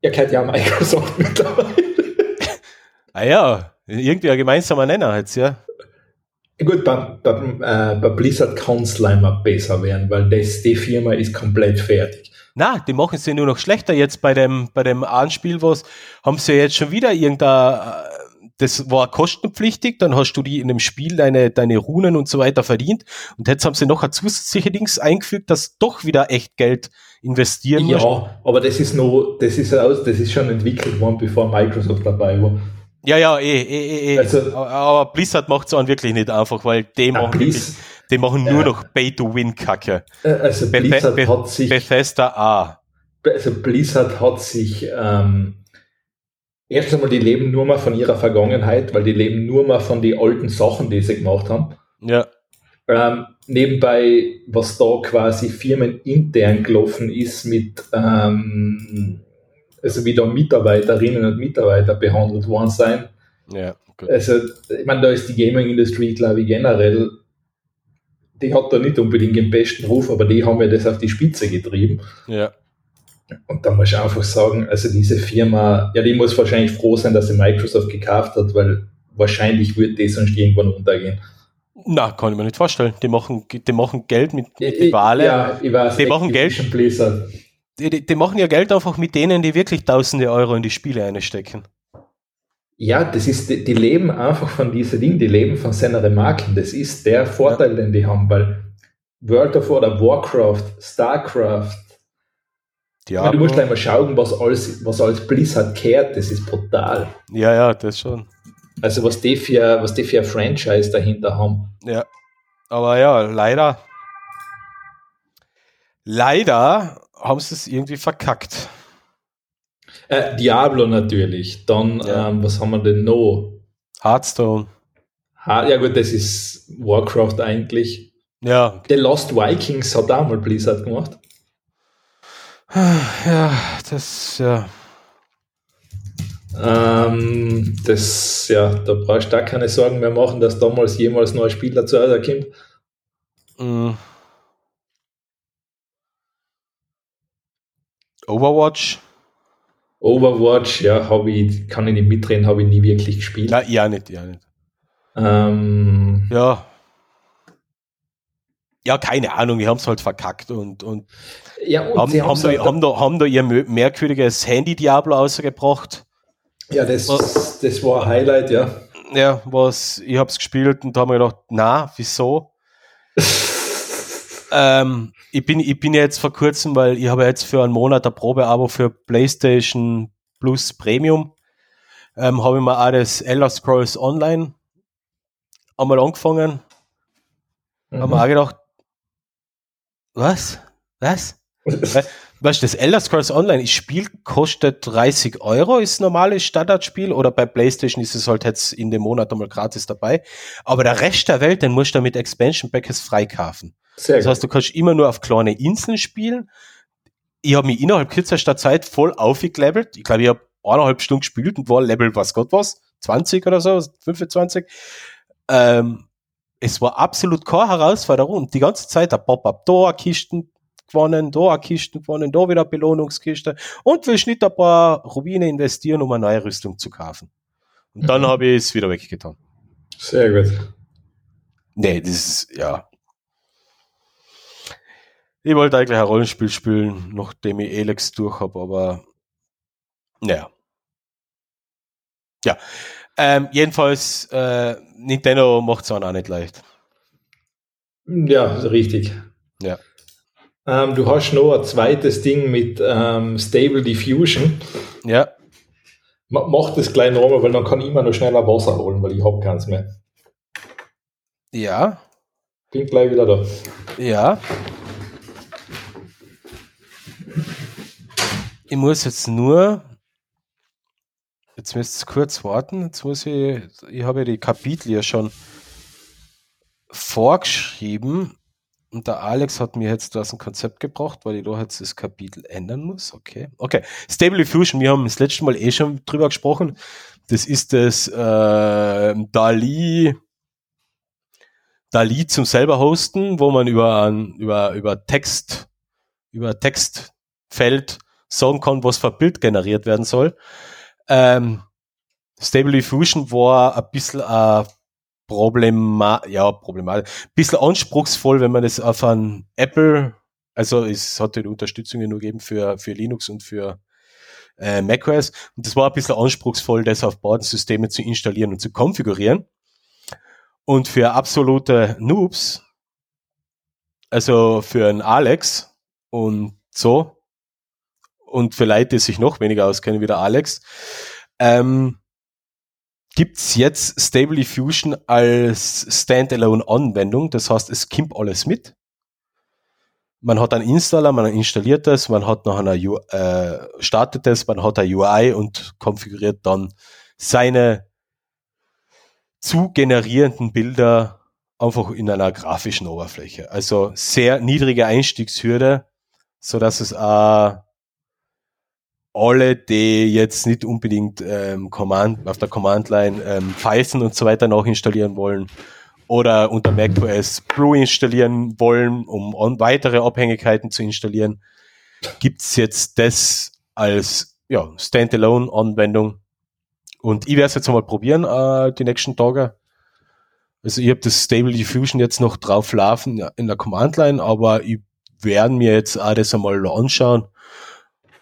er kennt ja *laughs* Microsoft mittlerweile. ah ja, irgendwie ein gemeinsamer Nenner jetzt, ja. Gut, bei, bei, äh, bei Blizzard kann es leider besser werden, weil das, die Firma ist komplett fertig. Na, die machen sie nur noch schlechter jetzt bei dem, bei dem Anspiel, was haben sie jetzt schon wieder irgendein, äh, das war kostenpflichtig, dann hast du die in dem Spiel deine, deine Runen und so weiter verdient und jetzt haben sie noch ein zusätzliche Dings eingefügt, das doch wieder echt Geld investieren Ja, musst. aber das ist noch, das ist aus, das ist schon entwickelt worden, bevor Microsoft dabei war. Ja, ja, eh, eh, eh. Also, aber Blizzard macht es auch wirklich nicht einfach, weil die machen, wirklich, die machen nur noch Pay-to-Win-Kacke. Äh, also Blizzard Be hat sich. Bethesda A. Also Blizzard hat sich ähm, erst einmal, die leben nur mal von ihrer Vergangenheit, weil die leben nur mal von den alten Sachen, die sie gemacht haben. Ja. Ähm, nebenbei, was da quasi firmenintern gelaufen ist mit ähm, also wie da Mitarbeiterinnen und Mitarbeiter behandelt worden sein. Ja. Also, ich meine, da ist die Gaming-Industrie, glaube ich, generell, die hat da nicht unbedingt den besten Ruf, aber die haben ja das auf die Spitze getrieben. Ja. Und da muss ich einfach sagen, also diese Firma, ja, die muss wahrscheinlich froh sein, dass sie Microsoft gekauft hat, weil wahrscheinlich wird die sonst irgendwann untergehen. Na, kann ich mir nicht vorstellen. Die machen, die machen Geld mit, mit die Wale. Ja, ich weiß, die machen Geld. Die, die machen ja Geld einfach mit denen, die wirklich tausende Euro in die Spiele einstecken. Ja, das ist, die, die leben einfach von diesen Dingen, die leben von seiner Marken. Das ist der Vorteil, den die haben, weil World of oder Warcraft, Starcraft, ja, du musst gleich mal schauen, was alles, was alles Blizzard kehrt, das ist brutal. Ja, ja, das schon. Also was die für, was die für ein Franchise dahinter haben. Ja. Aber ja, leider. Leider haben sie es irgendwie verkackt. Äh, Diablo natürlich. Dann, ja. ähm, was haben wir denn noch? Hearthstone. Ha ja gut, das ist Warcraft eigentlich. Ja. The Lost Vikings hat auch mal Blizzard gemacht. *sighs* Ja, das, ja. Ähm, das, ja, da brauchst du da keine Sorgen mehr machen, dass damals jemals noch ein Spiel dazu kommt. Mhm. Overwatch? Overwatch, ja, habe ich, kann ich nicht mitreden, habe ich nie wirklich gespielt. Nein, ja nicht, ja nicht. Ähm, ja. Ja, keine Ahnung, die haben es halt verkackt und, und, ja, und haben, haben, da, haben, da, haben da ihr merkwürdiges Handy-Diablo ausgebracht. Ja, das, was, das war ein Highlight, ja. Ja, was, ich habe es gespielt und da haben wir gedacht, na, wieso? *laughs* ähm, ich bin, ich bin jetzt vor kurzem, weil ich habe jetzt für einen Monat ein Probeabo für PlayStation Plus Premium, ähm, habe ich mir auch das Elder Scrolls Online einmal angefangen. Mhm. Haben wir auch gedacht, was? Was? *laughs* weißt du, das Elder Scrolls Online, das Spiel kostet 30 Euro, ist normales Standardspiel, oder bei PlayStation ist es halt jetzt in dem Monat einmal gratis dabei. Aber der Rest der Welt, den musst du mit Expansion Packets freikaufen. Sehr das heißt, du kannst immer nur auf kleine Inseln spielen. Ich habe mich innerhalb kürzester Zeit voll aufgelevelt. Ich glaube, ich habe eineinhalb Stunden gespielt und war Level, was Gott was, 20 oder so, 25. Ähm, es war absolut keine Herausforderung und die ganze Zeit ein Pop-up, da Kisten gewonnen, da Kisten gewonnen, da wieder Belohnungskiste und will nicht ein paar Rubine investieren, um eine neue Rüstung zu kaufen. Und dann mhm. habe ich es wieder weggetan. Sehr gut. Nee, das ist, ja, ich wollte eigentlich ein Rollenspiel spielen, nachdem ich Elex durch habe, aber naja. Ja. Ähm, jedenfalls, äh, Nintendo macht es auch nicht leicht. Ja, richtig. Ja. Ähm, du hast noch ein zweites Ding mit ähm, Stable Diffusion. Ja. Mach das gleich nochmal, weil dann kann ich immer noch schneller Wasser holen, weil ich habe keins mehr. Ja. Bin gleich wieder da. Ja. Ich muss jetzt nur. Jetzt müsst ihr kurz warten. Jetzt muss ich. Ich habe ja die Kapitel ja schon vorgeschrieben. Und der Alex hat mir jetzt das ein Konzept gebracht, weil ich da jetzt das Kapitel ändern muss. Okay. Okay. Stable Diffusion, wir haben das letzte Mal eh schon drüber gesprochen. Das ist das äh, DALI, DALI zum selber hosten, wo man über, über, über Text, über Textfeld sagen kann, was für Bild generiert werden soll. Ähm, Stable Diffusion war ein bisschen ein Problema ja, problematisch. Bisschen anspruchsvoll, wenn man das auf ein Apple, also es hat die Unterstützung nur gegeben für, für Linux und für äh, macOS. Und das war ein bisschen anspruchsvoll, das auf beiden Systemen zu installieren und zu konfigurieren. Und für absolute Noobs, also für einen Alex und so, und für Leute, die sich noch weniger auskennen wie der Alex, ähm, gibt's jetzt Stable Diffusion als Standalone-Anwendung. Das heißt, es kommt alles mit. Man hat einen Installer, man installiert das, man hat noch eine äh, startet das, man hat eine UI und konfiguriert dann seine zu generierenden Bilder einfach in einer grafischen Oberfläche. Also sehr niedrige Einstiegshürde, so dass es auch alle, die jetzt nicht unbedingt ähm, Command, auf der Command-Line ähm, Python und so weiter noch installieren wollen oder unter macOS Brew installieren wollen, um weitere Abhängigkeiten zu installieren, gibt's jetzt das als ja, Standalone-Anwendung. Und ich werde es jetzt mal probieren, äh, die nächsten Tage. Also ich habe das Stable Diffusion jetzt noch drauf laufen in der Command-Line, aber ich werde mir jetzt auch das einmal anschauen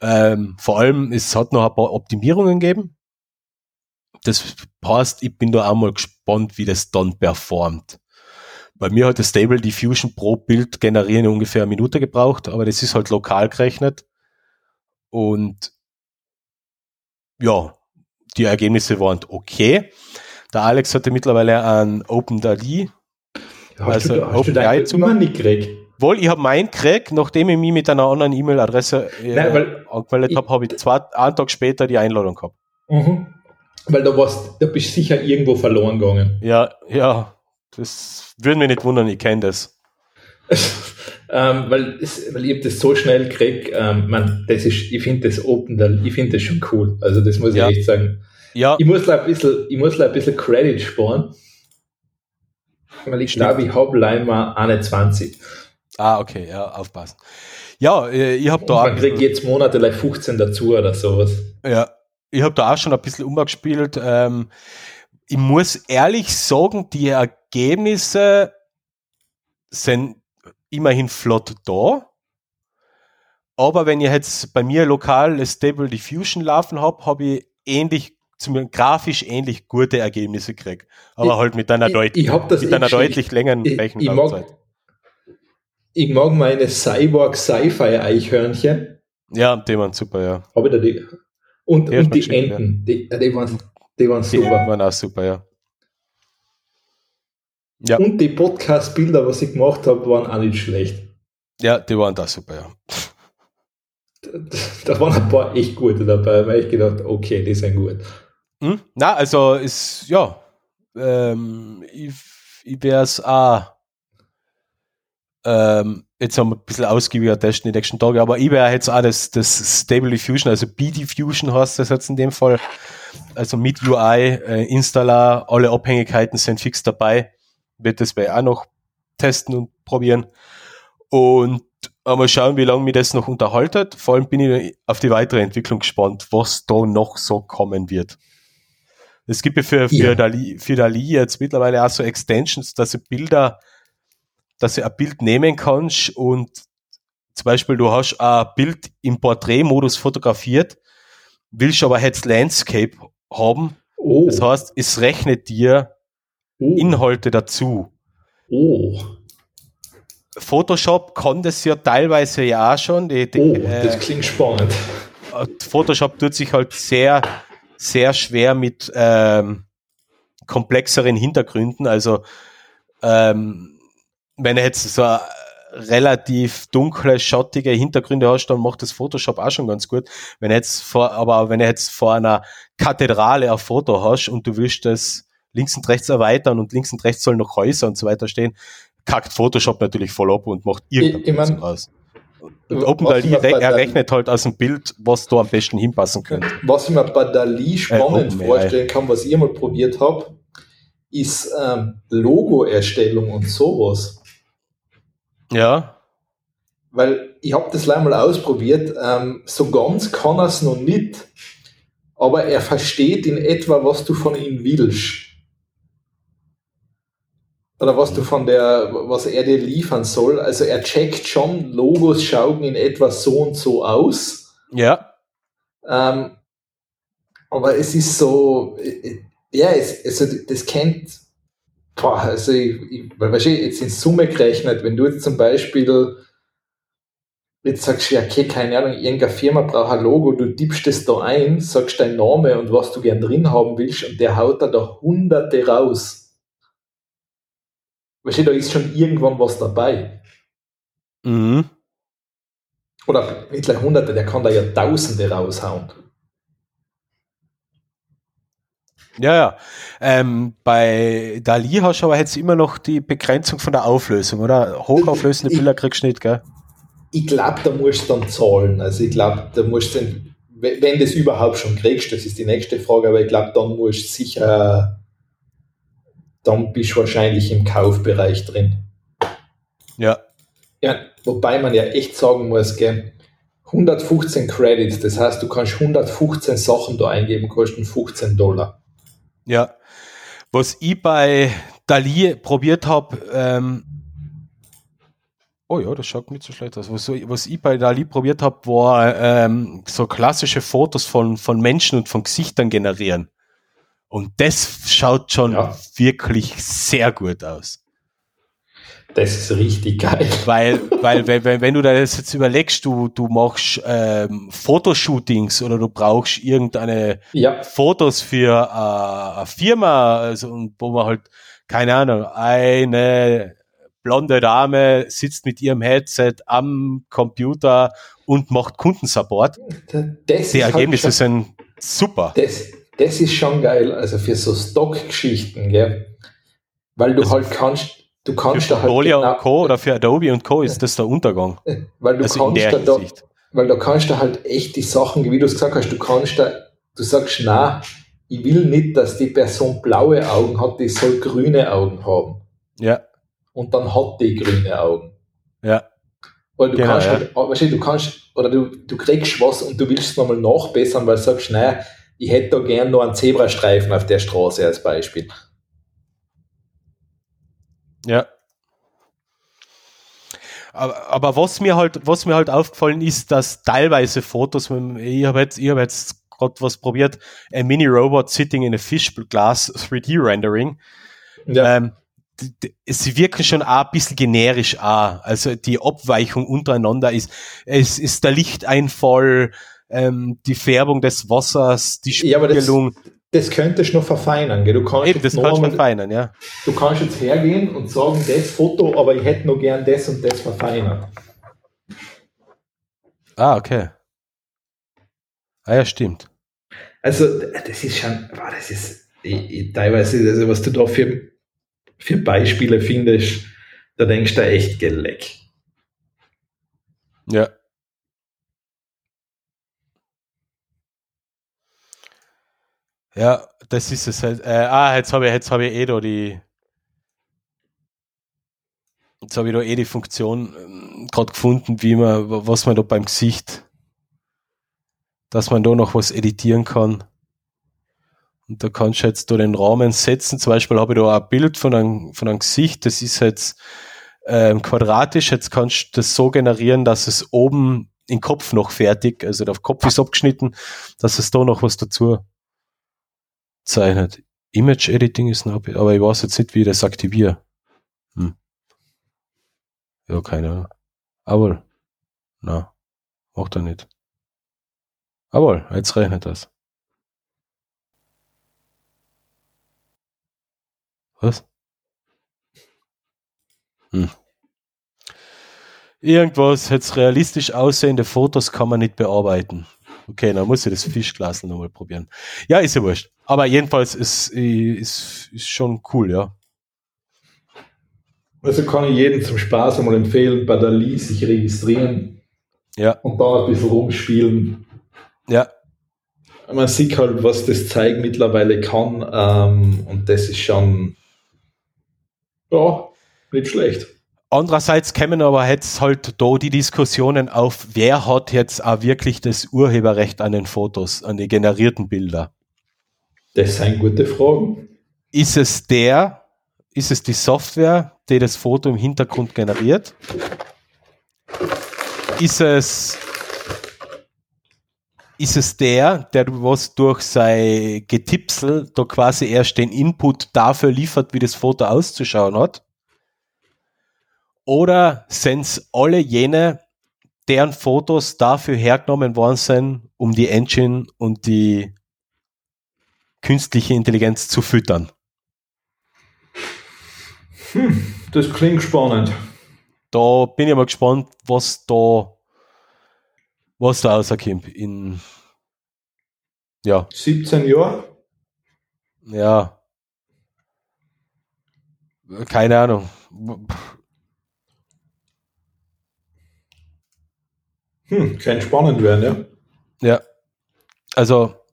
ähm, vor allem, es hat noch ein paar Optimierungen gegeben. Das passt, ich bin da auch mal gespannt, wie das dann performt. Bei mir hat das Stable Diffusion pro Bild generieren ungefähr eine Minute gebraucht, aber das ist halt lokal gerechnet. Und ja, die Ergebnisse waren okay. Der Alex hatte mittlerweile ein OpenDALI, hast also du, hast OpenAI du Zugang. nicht gekriegt? Wohl, ich habe meinen gekriegt, nachdem ich mich mit einer anderen E-Mail-Adresse äh, angemeldet habe, habe ich zwei, einen Tag später die Einladung gehabt. Mhm. Weil da warst, da bist sicher irgendwo verloren gegangen. Ja, ja, das würde mich nicht wundern, ich kenne das. *laughs* ähm, weil, weil ich das so schnell gekriegt, ähm, man, das ist, ich finde das Open, ich finde das schon cool. Also das muss ich ja. echt sagen. Ja. Ich muss ein bisschen, ich muss ein bisschen Credit sparen. Weil ich glaube, ich habe leider 21. Ah, okay, ja, aufpassen. Ja, äh, ich habe da. Man kriegt jetzt monatlich 15 dazu oder sowas. Ja, ich habe da auch schon ein bisschen umgespielt. Ähm, ich muss ehrlich sagen, die Ergebnisse sind immerhin flott da. Aber wenn ich jetzt bei mir lokal Stable Diffusion laufen habe, habe ich ähnlich, zum, grafisch ähnlich gute Ergebnisse gekriegt. Aber ich, halt mit einer, deut ich, ich mit einer deutlich längeren Rechenlaufzeit ich mag meine Cyborg Sci-Fi Eichhörnchen. Ja, die waren super, ja. Habe ich da die. Und, und die Enten, ja. die, die, waren, die waren super. Die waren auch super, ja. ja. Und die Podcast-Bilder, was ich gemacht habe, waren auch nicht schlecht. Ja, die waren da super, ja. Da, *laughs* da waren ein paar echt gute dabei, weil ich gedacht, okay, die sind gut. Hm? Na, also ist, ja, ähm, ich, ich wäre es auch ähm, jetzt haben wir ein bisschen ausgiebiger testen die nächsten Tage, aber ich werde jetzt auch das, das Stable Diffusion, also B-Diffusion heißt das jetzt in dem Fall, also mit UI, äh, Installer, alle Abhängigkeiten sind fix dabei, wird das bei auch noch testen und probieren und mal schauen, wie lange mir das noch unterhaltet. Vor allem bin ich auf die weitere Entwicklung gespannt, was da noch so kommen wird. Es gibt ja für, für, ja. Dali, für Dali jetzt mittlerweile auch so Extensions, dass sie Bilder dass du ein Bild nehmen kannst und zum Beispiel du hast ein Bild im Porträtmodus fotografiert, willst aber jetzt Landscape haben. Oh. Das heißt, es rechnet dir oh. Inhalte dazu. Oh. Photoshop kann das ja teilweise ja auch schon. Die, die, oh, das äh, klingt spannend. Photoshop tut sich halt sehr sehr schwer mit ähm, komplexeren Hintergründen. Also ähm, wenn er jetzt so relativ dunkle, schottige Hintergründe hast, dann macht das Photoshop auch schon ganz gut. Wenn jetzt vor, aber wenn du jetzt vor einer Kathedrale ein Foto hast und du willst das links und rechts erweitern und links und rechts sollen noch Häuser und so weiter stehen, kackt Photoshop natürlich voll ab und macht irgendwas ich, ich raus. Und OpenDALI errechnet halt aus dem Bild, was da am besten hinpassen könnte. Was ich mir bei DALI spannend äh, vorstellen kann, was ich mal probiert habe, ist ähm, Logo-Erstellung und sowas. Ja. Weil ich habe das einmal ausprobiert, ähm, so ganz kann er es noch nicht, aber er versteht in etwa, was du von ihm willst. Oder was du von der, was er dir liefern soll. Also er checkt schon, Logos schauen in etwa so und so aus. Ja. Ähm, aber es ist so, äh, ja, es, also das kennt boah, also ich, ich, weil weißt du, jetzt in Summe gerechnet, wenn du jetzt zum Beispiel jetzt sagst ja, okay, keine Ahnung, irgendeine Firma braucht ein Logo, du tippst es da ein, sagst deinen Namen und was du gern drin haben willst und der haut da doch hunderte raus. Weißt du, da ist schon irgendwann was dabei. Mhm. Oder mittlerweile hunderte, der kann da ja tausende raushauen. Ja, ja. Ähm, bei Dali hast du aber jetzt immer noch die Begrenzung von der Auflösung, oder? Hochauflösende Bilder kriegst du nicht, gell? Ich glaube, da musst du dann zahlen. Also ich glaube, da musst du, wenn du das überhaupt schon kriegst, das ist die nächste Frage, aber ich glaube, dann musst du sicher, dann bist du wahrscheinlich im Kaufbereich drin. Ja. Ja, wobei man ja echt sagen muss, gell, 115 Credits, das heißt, du kannst 115 Sachen da eingeben, kosten 15 Dollar. Ja. Was ich bei Dali probiert habe, ähm, oh ja, das schaut nicht so schlecht aus. Was, was ich bei Dali probiert habe, war ähm, so klassische Fotos von, von Menschen und von Gesichtern generieren. Und das schaut schon ja. wirklich sehr gut aus. Das ist richtig geil. Weil, weil wenn, wenn du da jetzt überlegst, du, du machst ähm, Fotoshootings oder du brauchst irgendeine ja. Fotos für äh, eine Firma, also wo man halt, keine Ahnung, eine blonde Dame sitzt mit ihrem Headset am Computer und macht Kundensupport. Das Die Ergebnisse halt sind super. Das, das ist schon geil, also für so Stock-Geschichten, gell? Weil du also halt kannst Du kannst für da halt Folia genau, und Co. oder für Adobe und Co. ist das der Untergang. *laughs* Weil du also kannst da, weil da kannst du halt echt die Sachen, wie du es gesagt hast, du kannst da, du sagst, na, ich will nicht, dass die Person blaue Augen hat, die soll grüne Augen haben. Ja. Und dann hat die grüne Augen. Ja. Weil du genau, kannst ja. halt, du, du kannst, oder du, du kriegst was und du willst es nochmal nachbessern, weil du sagst, naja, ich hätte da gern noch einen Zebrastreifen auf der Straße als Beispiel. Ja. Aber, aber was mir halt, was mir halt aufgefallen ist, dass teilweise Fotos, ich habe jetzt, ich habe jetzt gerade was probiert, a Mini Robot sitting in a fish glass 3D Rendering. Ja. Ähm, es wirken schon auch ein bisschen generisch auch. Also die Abweichung untereinander ist, es ist der Lichteinfall, ähm, die Färbung des Wassers, die Spiegelung. Ja, das könntest du noch verfeinern. Gell? Du kannst Eben, das kannst du verfeinern, ja. Du kannst jetzt hergehen und sagen, das Foto, aber ich hätte noch gern das und das verfeinert. Ah, okay. Ah ja, stimmt. Also, das ist schon, wow, das ist ich, ich, teilweise, also was du da für, für Beispiele findest, da denkst du echt geleck. Ja. Ja, das ist es halt. Äh, ah, jetzt habe ich, habe ich eh da die. Jetzt habe ich da eh die Funktion ähm, gerade gefunden, wie man, was man da beim Gesicht, dass man da noch was editieren kann. Und da kannst du jetzt da den Rahmen setzen. Zum Beispiel habe ich da ein Bild von einem, von einem Gesicht, das ist jetzt ähm, quadratisch. Jetzt kannst du das so generieren, dass es oben im Kopf noch fertig, also der Kopf ist abgeschnitten, dass es da noch was dazu zeichnet. Image Editing ist noch, aber ich weiß jetzt nicht, wie ich das aktiviere. Hm. Ja, keine Ahnung. Aber, na, macht er nicht. Aber, jetzt rechnet das. Was? Hm. Irgendwas jetzt realistisch aussehende Fotos kann man nicht bearbeiten. Okay, dann muss ich das Fischglas nochmal probieren. Ja, ist ja wurscht. Aber jedenfalls ist, ist, ist schon cool, ja. Also kann ich jedem zum Spaß einmal empfehlen, bei der Lee sich registrieren. Ja. Und da ein bisschen rumspielen. Ja. Man sieht halt, was das Zeug mittlerweile kann. Ähm, und das ist schon, ja, nicht schlecht. Andererseits kämen aber jetzt halt da die Diskussionen auf, wer hat jetzt auch wirklich das Urheberrecht an den Fotos, an die generierten Bilder? Das sind gute Fragen. Ist es der, ist es die Software, die das Foto im Hintergrund generiert? Ist es, ist es der, der was durch sein Getipsel da quasi erst den Input dafür liefert, wie das Foto auszuschauen hat? Oder sind es alle jene, deren Fotos dafür hergenommen worden sind, um die Engine und die künstliche Intelligenz zu füttern? Hm, das klingt spannend. Da bin ich mal gespannt, was da, was da rauskommt. In, ja. 17 Jahre? Ja. Keine Ahnung. Hm, kann spannend werden, ja. Ja. Also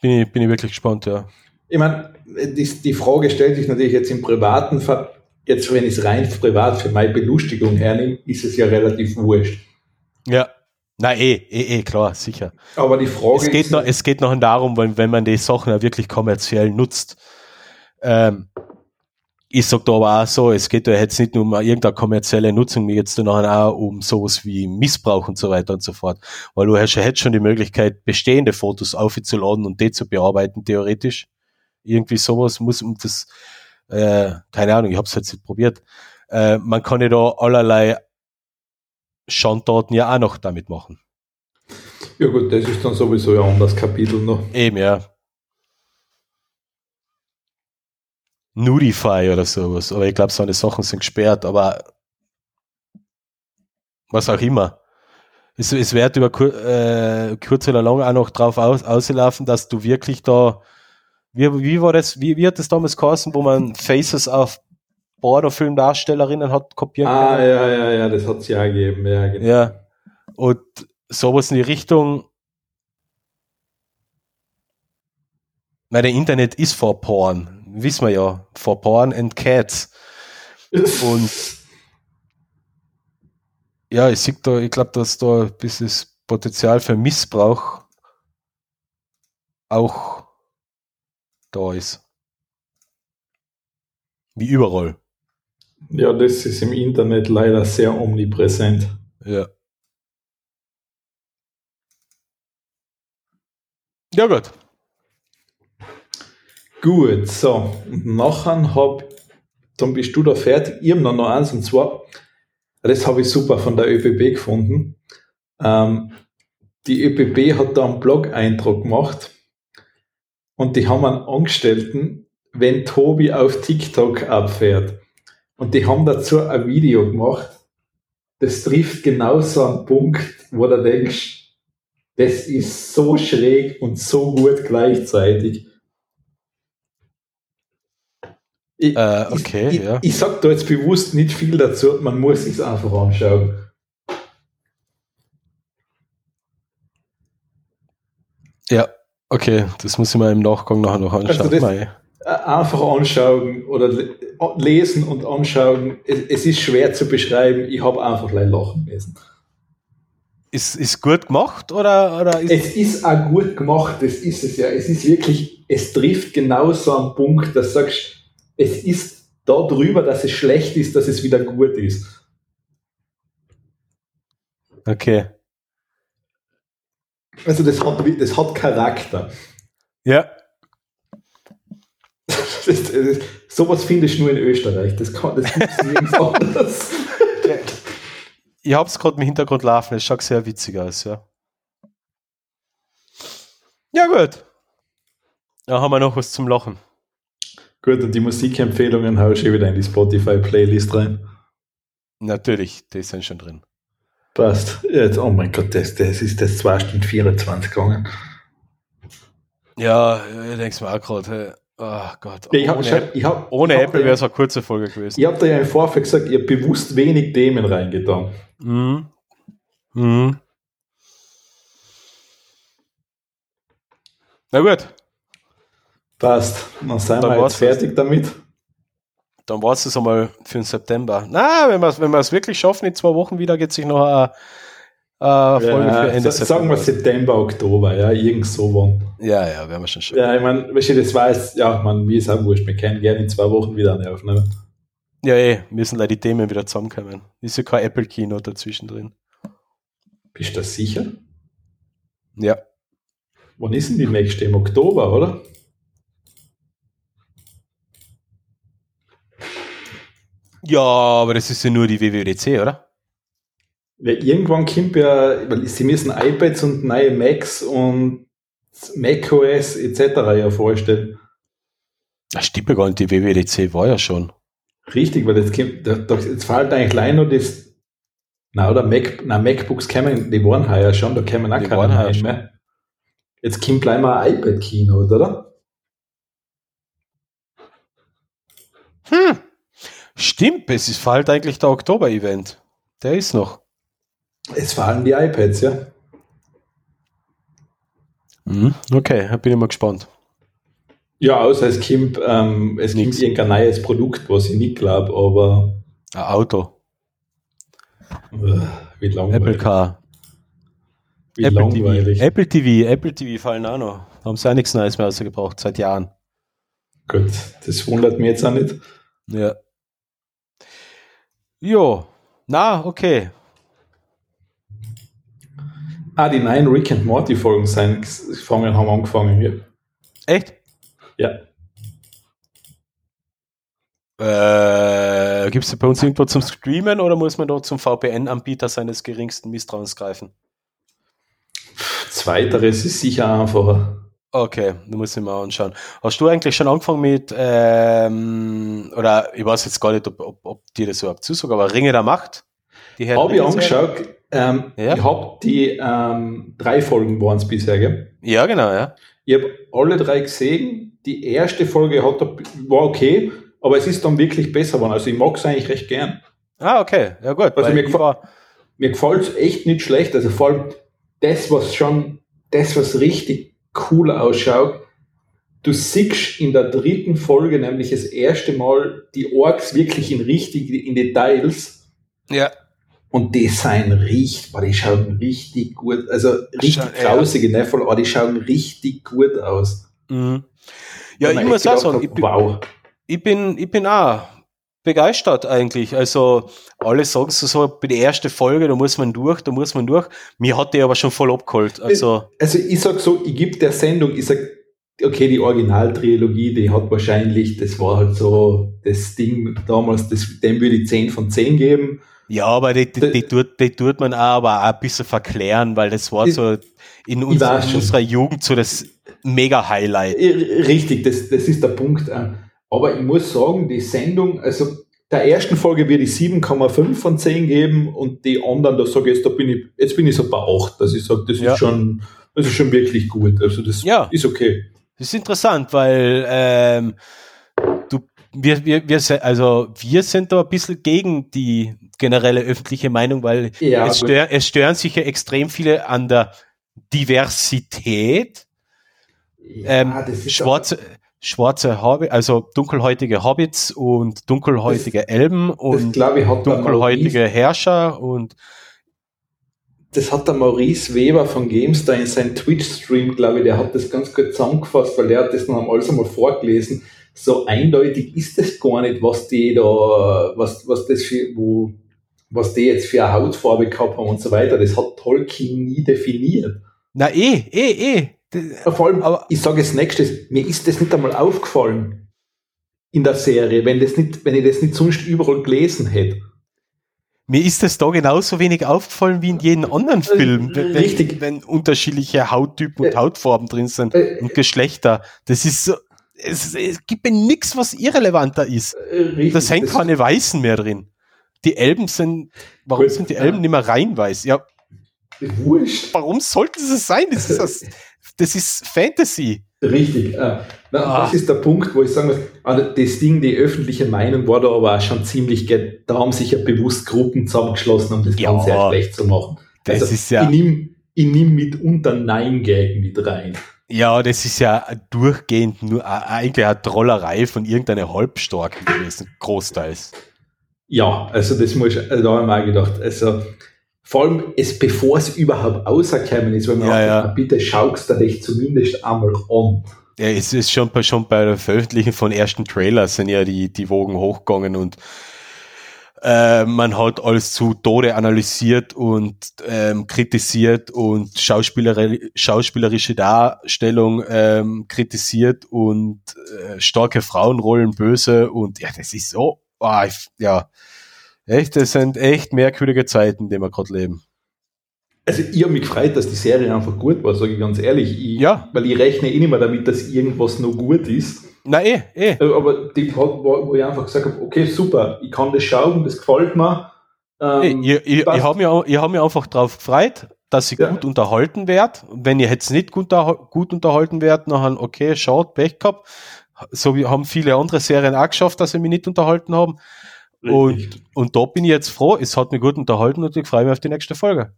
bin ich, bin ich wirklich gespannt, ja. Ich meine, die, die Frage stellt sich natürlich jetzt im privaten Fall, jetzt wenn ich es rein privat für meine Belustigung hernehme, ist es ja relativ wurscht. Ja. Na eh, eh, eh, klar, sicher. Aber die Frage es geht ist, noch, es geht noch darum, wenn, wenn man die Sachen ja wirklich kommerziell nutzt, ähm, ich sag da aber auch so, es geht ja jetzt nicht nur um irgendeine kommerzielle Nutzung, mir jetzt nachher auch um sowas wie Missbrauch und so weiter und so fort. Weil du hast ja jetzt schon die Möglichkeit, bestehende Fotos aufzuladen und die zu bearbeiten, theoretisch. Irgendwie sowas muss um das, äh, keine Ahnung, ich habe es jetzt nicht probiert. Äh, man kann ja da allerlei Schandtaten ja auch noch damit machen. Ja gut, das ist dann sowieso ein anderes Kapitel noch. Eben, ja. Nudify oder sowas. Aber ich glaube, so eine Sachen sind gesperrt, aber was auch immer. Es, es wird über kur, äh, kurz oder lang auch noch drauf aus, auslaufen, dass du wirklich da, wie, wie war das, wie, wie hat das damals geheißen, wo man Faces auf Pornofilmdarstellerinnen hat kopieren ah, können? Ah, ja, ja, ja, das hat es ja gegeben, ja, genau. Ja. Und sowas in die Richtung, weil der Internet ist vor Porn wissen wir ja, for Porn and Cats. *laughs* Und ja, ich sehe da, ich glaube, dass da ein bisschen Potenzial für Missbrauch auch da ist. Wie überall. Ja, das ist im Internet leider sehr omnipräsent. Ja. Ja, gut. Gut, so. Und nachher hab, dann bist du da fertig. Ich habe noch eins, und zwar, das habe ich super von der ÖBB gefunden. Ähm, die ÖBB hat da einen Blog-Eintrag gemacht und die haben einen Angestellten, wenn Tobi auf TikTok abfährt. Und die haben dazu ein Video gemacht. Das trifft genau so einen Punkt, wo du denkst, das ist so schräg und so gut gleichzeitig. Ich, äh, okay, ich, ja. Ich, ich sage da jetzt bewusst nicht viel dazu, man muss es einfach anschauen. Ja, okay, das muss ich mal im Nachgang nachher noch anschauen. Also einfach anschauen oder lesen und anschauen. Es, es ist schwer zu beschreiben. Ich habe einfach leider lachen müssen. Ist, ist gut gemacht oder, oder ist es ist auch gut gemacht, das ist es ja. Es ist wirklich, es trifft genau so einen Punkt, dass du sagst, es ist darüber, dass es schlecht ist, dass es wieder gut ist. Okay. Also das hat, das hat Charakter. Ja. *laughs* Das, das, sowas findest du nur in Österreich. Das, kann, das gibt es nirgends anders. *laughs* Ich habe es gerade im Hintergrund laufen. Es schaut sehr witzig aus, ja. Ja, gut. Da haben wir noch was zum Lachen. Gut, und die Musikempfehlungen haue ich wieder in die Spotify-Playlist rein. Natürlich, die sind schon drin. Passt. Jetzt, oh mein Gott, das, das ist das 2 Stunden 24 gegangen. Ja, ich denke mir auch gerade, oh Gott. Ja, ich hab, ohne ich hab, ohne ich hab Apple wäre es eine kurze Folge gewesen. Ich habe da ja im Vorfeld gesagt, ihr habt bewusst wenig Themen reingetan. Mhm. Mhm. Na gut, Passt. Dann sind Dann wir jetzt fertig damit. dann war es das einmal für den September. Na, wenn wir es wenn wir es wirklich schaffen, in zwei Wochen wieder geht sich noch eine, eine Folge Ja, für Ende sa- sagen wir September, Oktober, ja, irgend so wann. Ja, ja, werden wir schon schaffen. Ja, ich meine, weißt du, das war jetzt, ja, man, mir ist auch wurscht, wir können gerne in zwei Wochen wieder eine aufnehmen. Ja, eh, müssen leider die Themen wieder zusammenkommen. Ist ja kein Apple-Kino dazwischen drin. Bist du da sicher? Ja. Wann ist denn die nächste? Im Oktober, oder? Ja, aber das ist ja nur die WWDC, oder? Ja, irgendwann kommt ja, weil sie müssen iPads und neue Macs und macOS etc. ja vorstellen. Das stimmt ja gar nicht, die WWDC war ja schon. Richtig, weil jetzt, kommt, jetzt fällt eigentlich gleich noch das, na oder Mac, na, MacBooks kämen, die waren heuer schon, da kämen auch Die keine rein schon. mehr. Jetzt kommt gleich mal ein iPad-Kino, oder? Hm. Stimmt, es ist halt eigentlich der Oktober-Event. Der ist noch. Es fallen die iPads, ja. Mhm. Okay, da bin ich mal gespannt. Ja, außer es kommt, ähm, es kommt Nix. irgendein neues Produkt, was ich nicht glaube, aber Ein Auto. äh, wie Apple langweilig. Car. Wie Apple langweilig. TV. Apple TV. Apple TV fallen auch noch. Haben sie auch nichts Neues mehr rausgebracht, seit Jahren. Gut, das wundert mich jetzt auch nicht. Ja. Jo. Na, okay. Ah, die neuen Rick and Morty Folgen haben angefangen hier. Echt? Ja. Äh, Gibt es bei uns irgendwo zum Streamen oder muss man dort zum VPN-Anbieter seines geringsten Misstrauens greifen? Zweiteres ist sicher einfacher. Okay, du musst ich mal anschauen. Hast du eigentlich schon angefangen mit, ähm, oder ich weiß jetzt gar nicht, ob, ob, ob dir das überhaupt zusagt, aber Ringe der Macht? Die Herr Habe ich angeschaut. Ähm, Ja. Ich habe die ähm, drei Folgen waren es bisher, gell? Ja, genau, ja. Ich habe alle drei gesehen. Die erste Folge hat, war okay, aber es ist dann wirklich besser geworden. Also ich mag es eigentlich recht gern. Ah, okay, ja gut. Also mir gefa- Mir gefällt es echt nicht schlecht. Also vor allem das, was schon, das, was richtig cool ausschaut. Du siehst in der dritten Folge nämlich das erste Mal die Orks wirklich in richtig, in Details. ja, Und die sind richtig, boah, die schauen richtig gut, also richtig Scha- ja. grausige Neffel, aber die schauen richtig gut aus. mhm. ja, ich muss auch sagen, ich bin, wow. ich bin, ich bin auch begeistert eigentlich. Also alle sagen so, so bei der ersten Folge, da muss man durch, da muss man durch. Mir hat die aber schon voll abgeholt. Also, Also ich sag so, ich gebe der Sendung, ich sag, okay, die Originaltrilogie, die hat wahrscheinlich, das war halt so das Ding damals, das, dem würde ich 10 von 10 geben. ja, aber die, die, die, tut, die tut man auch, aber auch ein bisschen verklären, weil das war so in, ich uns, weiß in schon. unserer Jugend so das Mega-Highlight. Äh, Richtig, das, das ist der Punkt. Aber ich muss sagen, die Sendung, also der ersten Folge würde ich 7,5 von 10 geben und die anderen, da sage ich jetzt, da bin ich, jetzt bin ich so bei 8, dass ich sage, das Ja. ist schon, das ist schon wirklich gut. Also das Ja. ist okay. Das ist interessant, weil ähm, du, wir, wir, wir, also wir sind da ein bisschen gegen die generelle öffentliche Meinung, weil Ja, es, stör, es stören sich ja extrem viele an der Diversität. Ähm, das ist schwarze, schwarze Hobbit, also dunkelhäutige Hobbits und dunkelhäutige Elben das und glaube ich hat der dunkelhäutige Herrscher und das hat der Maurice Weber von GameStar in seinem Twitch-Stream, glaube ich, der hat das ganz gut zusammengefasst, weil der hat das noch alles einmal vorgelesen. So eindeutig ist das gar nicht, was die da, was, was das für, wo, was die jetzt für eine Hautfarbe gehabt haben und so weiter. Das hat Tolkien nie definiert. na eh, eh, eh. Vor allem, Aber- ich sage jetzt nächstes, mir ist das nicht einmal aufgefallen in der Serie, wenn das nicht, wenn ich das nicht sonst überall gelesen hätte. Mir ist das da genauso wenig aufgefallen wie in jedem anderen Film, wenn, Richtig. wenn unterschiedliche Hauttypen und Äh, Hautfarben drin sind äh, und Geschlechter. Das ist so, es, es gibt mir nichts, was irrelevanter ist. Äh, richtig, Da sind das- keine Weißen mehr drin. Die Elben sind, warum Gut, sind die ja. Elben nicht mehr rein weiß? Ja, Wurscht. warum sollten sie es sein? Das ist, das, *laughs* das ist Fantasy. Richtig. Äh, na, Ah. Das ist der Punkt, wo ich sagen muss, also das Ding, die öffentliche Meinung war da aber auch schon ziemlich, da haben sich ja bewusst Gruppen zusammengeschlossen, um das Ja. Ganze schlecht zu machen. Das Also, ist ja, Ich nehme nehm mitunter Nein-Gag mit rein. ja, das ist ja durchgehend nur eigentlich eine Trollerei von irgendeiner Halbstarken gewesen, großteils. Ja, also das muss ich, da habe ich auch gedacht, also vor allem es, bevor es überhaupt rausgekommen ist, weil man Ja, ja. bitte schaust du dich zumindest einmal an. Ja, es ist schon bei, schon bei der Veröffentlichung von ersten Trailers sind ja die, die Wogen hochgegangen und äh, man hat alles zu Tode analysiert und ähm, kritisiert und schauspielere, schauspielerische Darstellung ähm, kritisiert und äh, starke Frauenrollen böse und ja, das ist so, ah, ich, ja, echt, das sind echt merkwürdige Zeiten, in denen wir gerade leben. Also ich habe mich gefreut, dass die Serie einfach gut war, sage ich ganz ehrlich. Ich, Ja. Weil ich rechne eh nicht mehr damit, dass irgendwas noch gut ist. Na eh, eh. Äh, Aber die hat, wo ich einfach gesagt habe, okay, super, ich kann das schauen, das gefällt mir. Ähm, ich, ich, ich habe mich, ich hab mich einfach drauf gefreut, dass ich Ja. gut unterhalten werde. Wenn ihr jetzt nicht gut, gut unterhalten werdet, nachher, okay, schaut, Pech gehabt. So haben viele andere Serien auch geschafft, dass sie mich nicht unterhalten haben. Und, und da bin ich jetzt froh, es hat mich gut unterhalten und ich freue mich auf die nächste Folge.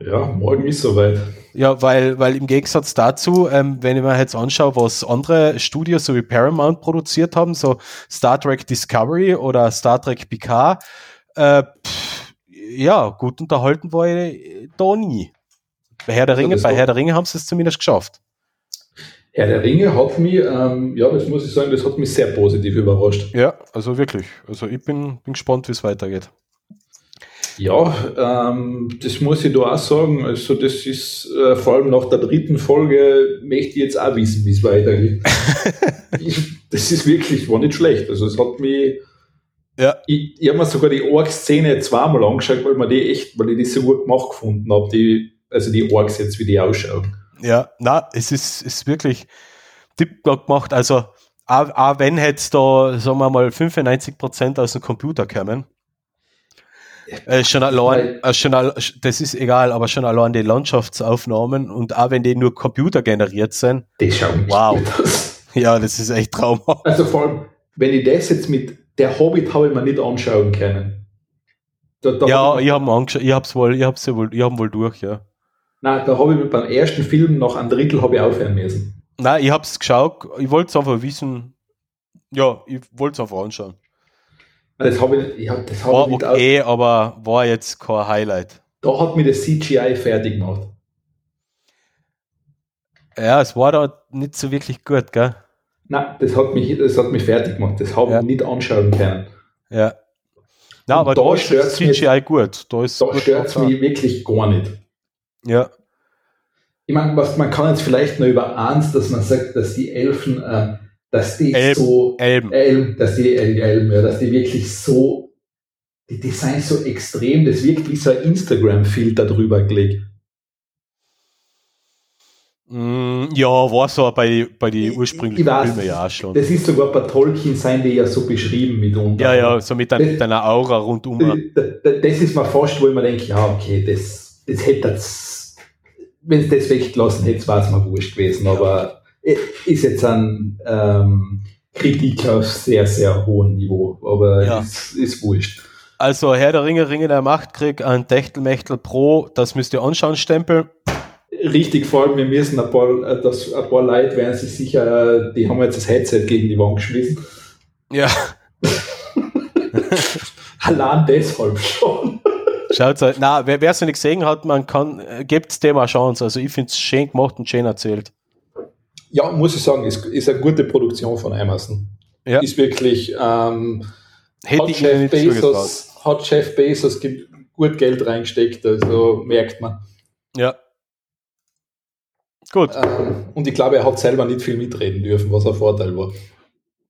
ja, morgen ist soweit. Ja, weil, weil im Gegensatz dazu, ähm, wenn ich mir jetzt anschaue, was andere Studios so wie Paramount produziert haben, so Star Trek Discovery oder Star Trek Picard, äh, pff, ja, gut unterhalten war ich da nie. Bei Herr der Ringe, das bei Herr der Ringe haben sie es zumindest geschafft. Herr der Ringe hat mich, ähm, ja, das muss ich sagen, das hat mich sehr positiv überrascht. Ja, also wirklich. Also ich bin, bin gespannt, wie es weitergeht. Ja, ähm, das muss ich da auch sagen. Also, das ist äh, vor allem nach der dritten Folge möchte ich jetzt auch wissen, wie es weitergeht. *laughs* das ist wirklich, war nicht schlecht. Also, es hat mich. Ja. Ich, ich habe mir sogar die Ork-Szene zweimal angeschaut, weil man die echt, weil ich die so gut gemacht gefunden habe, die, also die Orks jetzt, wie die ausschauen. Ja, na, es ist, ist wirklich tipptopp gemacht. Also, auch, auch wenn jetzt da, sagen wir mal, 95% aus dem Computer kommen, äh, schon allein, äh, schon, al- das ist egal, aber schon allein die Landschaftsaufnahmen und auch wenn die nur Computer generiert sind, Das schaut echt Wow. ja, das ist echt traumhaft. Also vor allem, wenn ich das jetzt mit der Hobbit habe ich mir nicht anschauen können. Da, da Ja, ich, ich habe angeschaut, ich hab's wohl, ich hab's wohl, ich hab wohl durch, ja. Nein, da habe ich beim ersten Film nach einem Drittel habe ich aufhören müssen. Nein, ich hab's geschaut, ich wollte es einfach wissen, ja, ich wollte es einfach anschauen. Das habe ich, ich hab, das habe War ich okay, aber war jetzt kein Highlight. Da hat mir das CGI fertig gemacht. Ja, es war da nicht so wirklich gut, gell? Nein, das hat mich, das hat mich fertig gemacht. Das habe Ja. ich nicht anschauen können. Ja. Na, aber da da mich- CGI gut. Da Da stört es mich wirklich gar nicht. Ja. Ich meine, was man kann jetzt vielleicht nur über eins, dass man sagt, dass die Elfen, äh, dass die Elben. so Elben. Elben, dass die El- Elben, ja, dass die wirklich so, die Designs so extrem, das wirkt wie so ein Instagram-Filter drüber gelegt. Mm, ja, war so bei, bei den ich ursprünglichen Filmen ja auch schon. Das ist sogar bei Tolkien sein die ja so beschrieben mitunter. Ja, ja, so mit, ein, mit einer Aura rundum. D- d- Das ist mal fast, wo ich mir denke, ja, okay, das, das hätte wenn es das weggelassen hätte, war es mir wurscht gewesen, aber ist jetzt ein ähm, Kritik auf sehr, sehr hohem Niveau, aber Ja. ist, ist wurscht. Also Herr der Ringe, Ringe der Machtkrieg, ein Techtelmechtel Pro, das müsst ihr anschauen, Stempel. Richtig, vor allem, wir müssen ein paar, äh, das, ein paar Leute werden sich sicher, äh, die haben jetzt das Headset gegen die Wand geschmissen. Ja, *laughs* Allein deshalb schon. Schaut euch. Na, wer es noch nicht gesehen hat, man kann, äh, gebt dem eine Chance. Also ich finde es schön gemacht und schön erzählt. Ja, muss ich sagen, ist, ist eine gute Produktion von Amazon. Ja. Ist wirklich, ähm, Hätte hat zugetraut. Bezos, hat Jeff Bezos gut Geld reingesteckt, also merkt man. Ja. Gut, Ähm, und ich glaube, er hat selber nicht viel mitreden dürfen, was ein Vorteil war.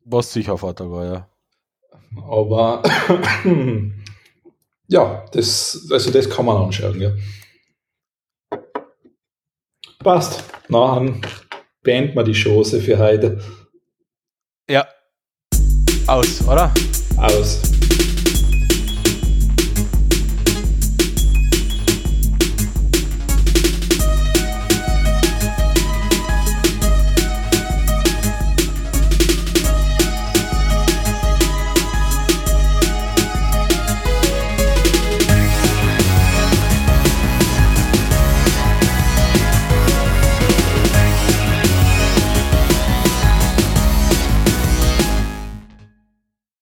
was sicher Vater war, ja. Aber *coughs* ja, das, also das kann man anschauen, ja. Passt. Na, dann beenden wir die Chance für heute. Ja. Aus, oder? Aus.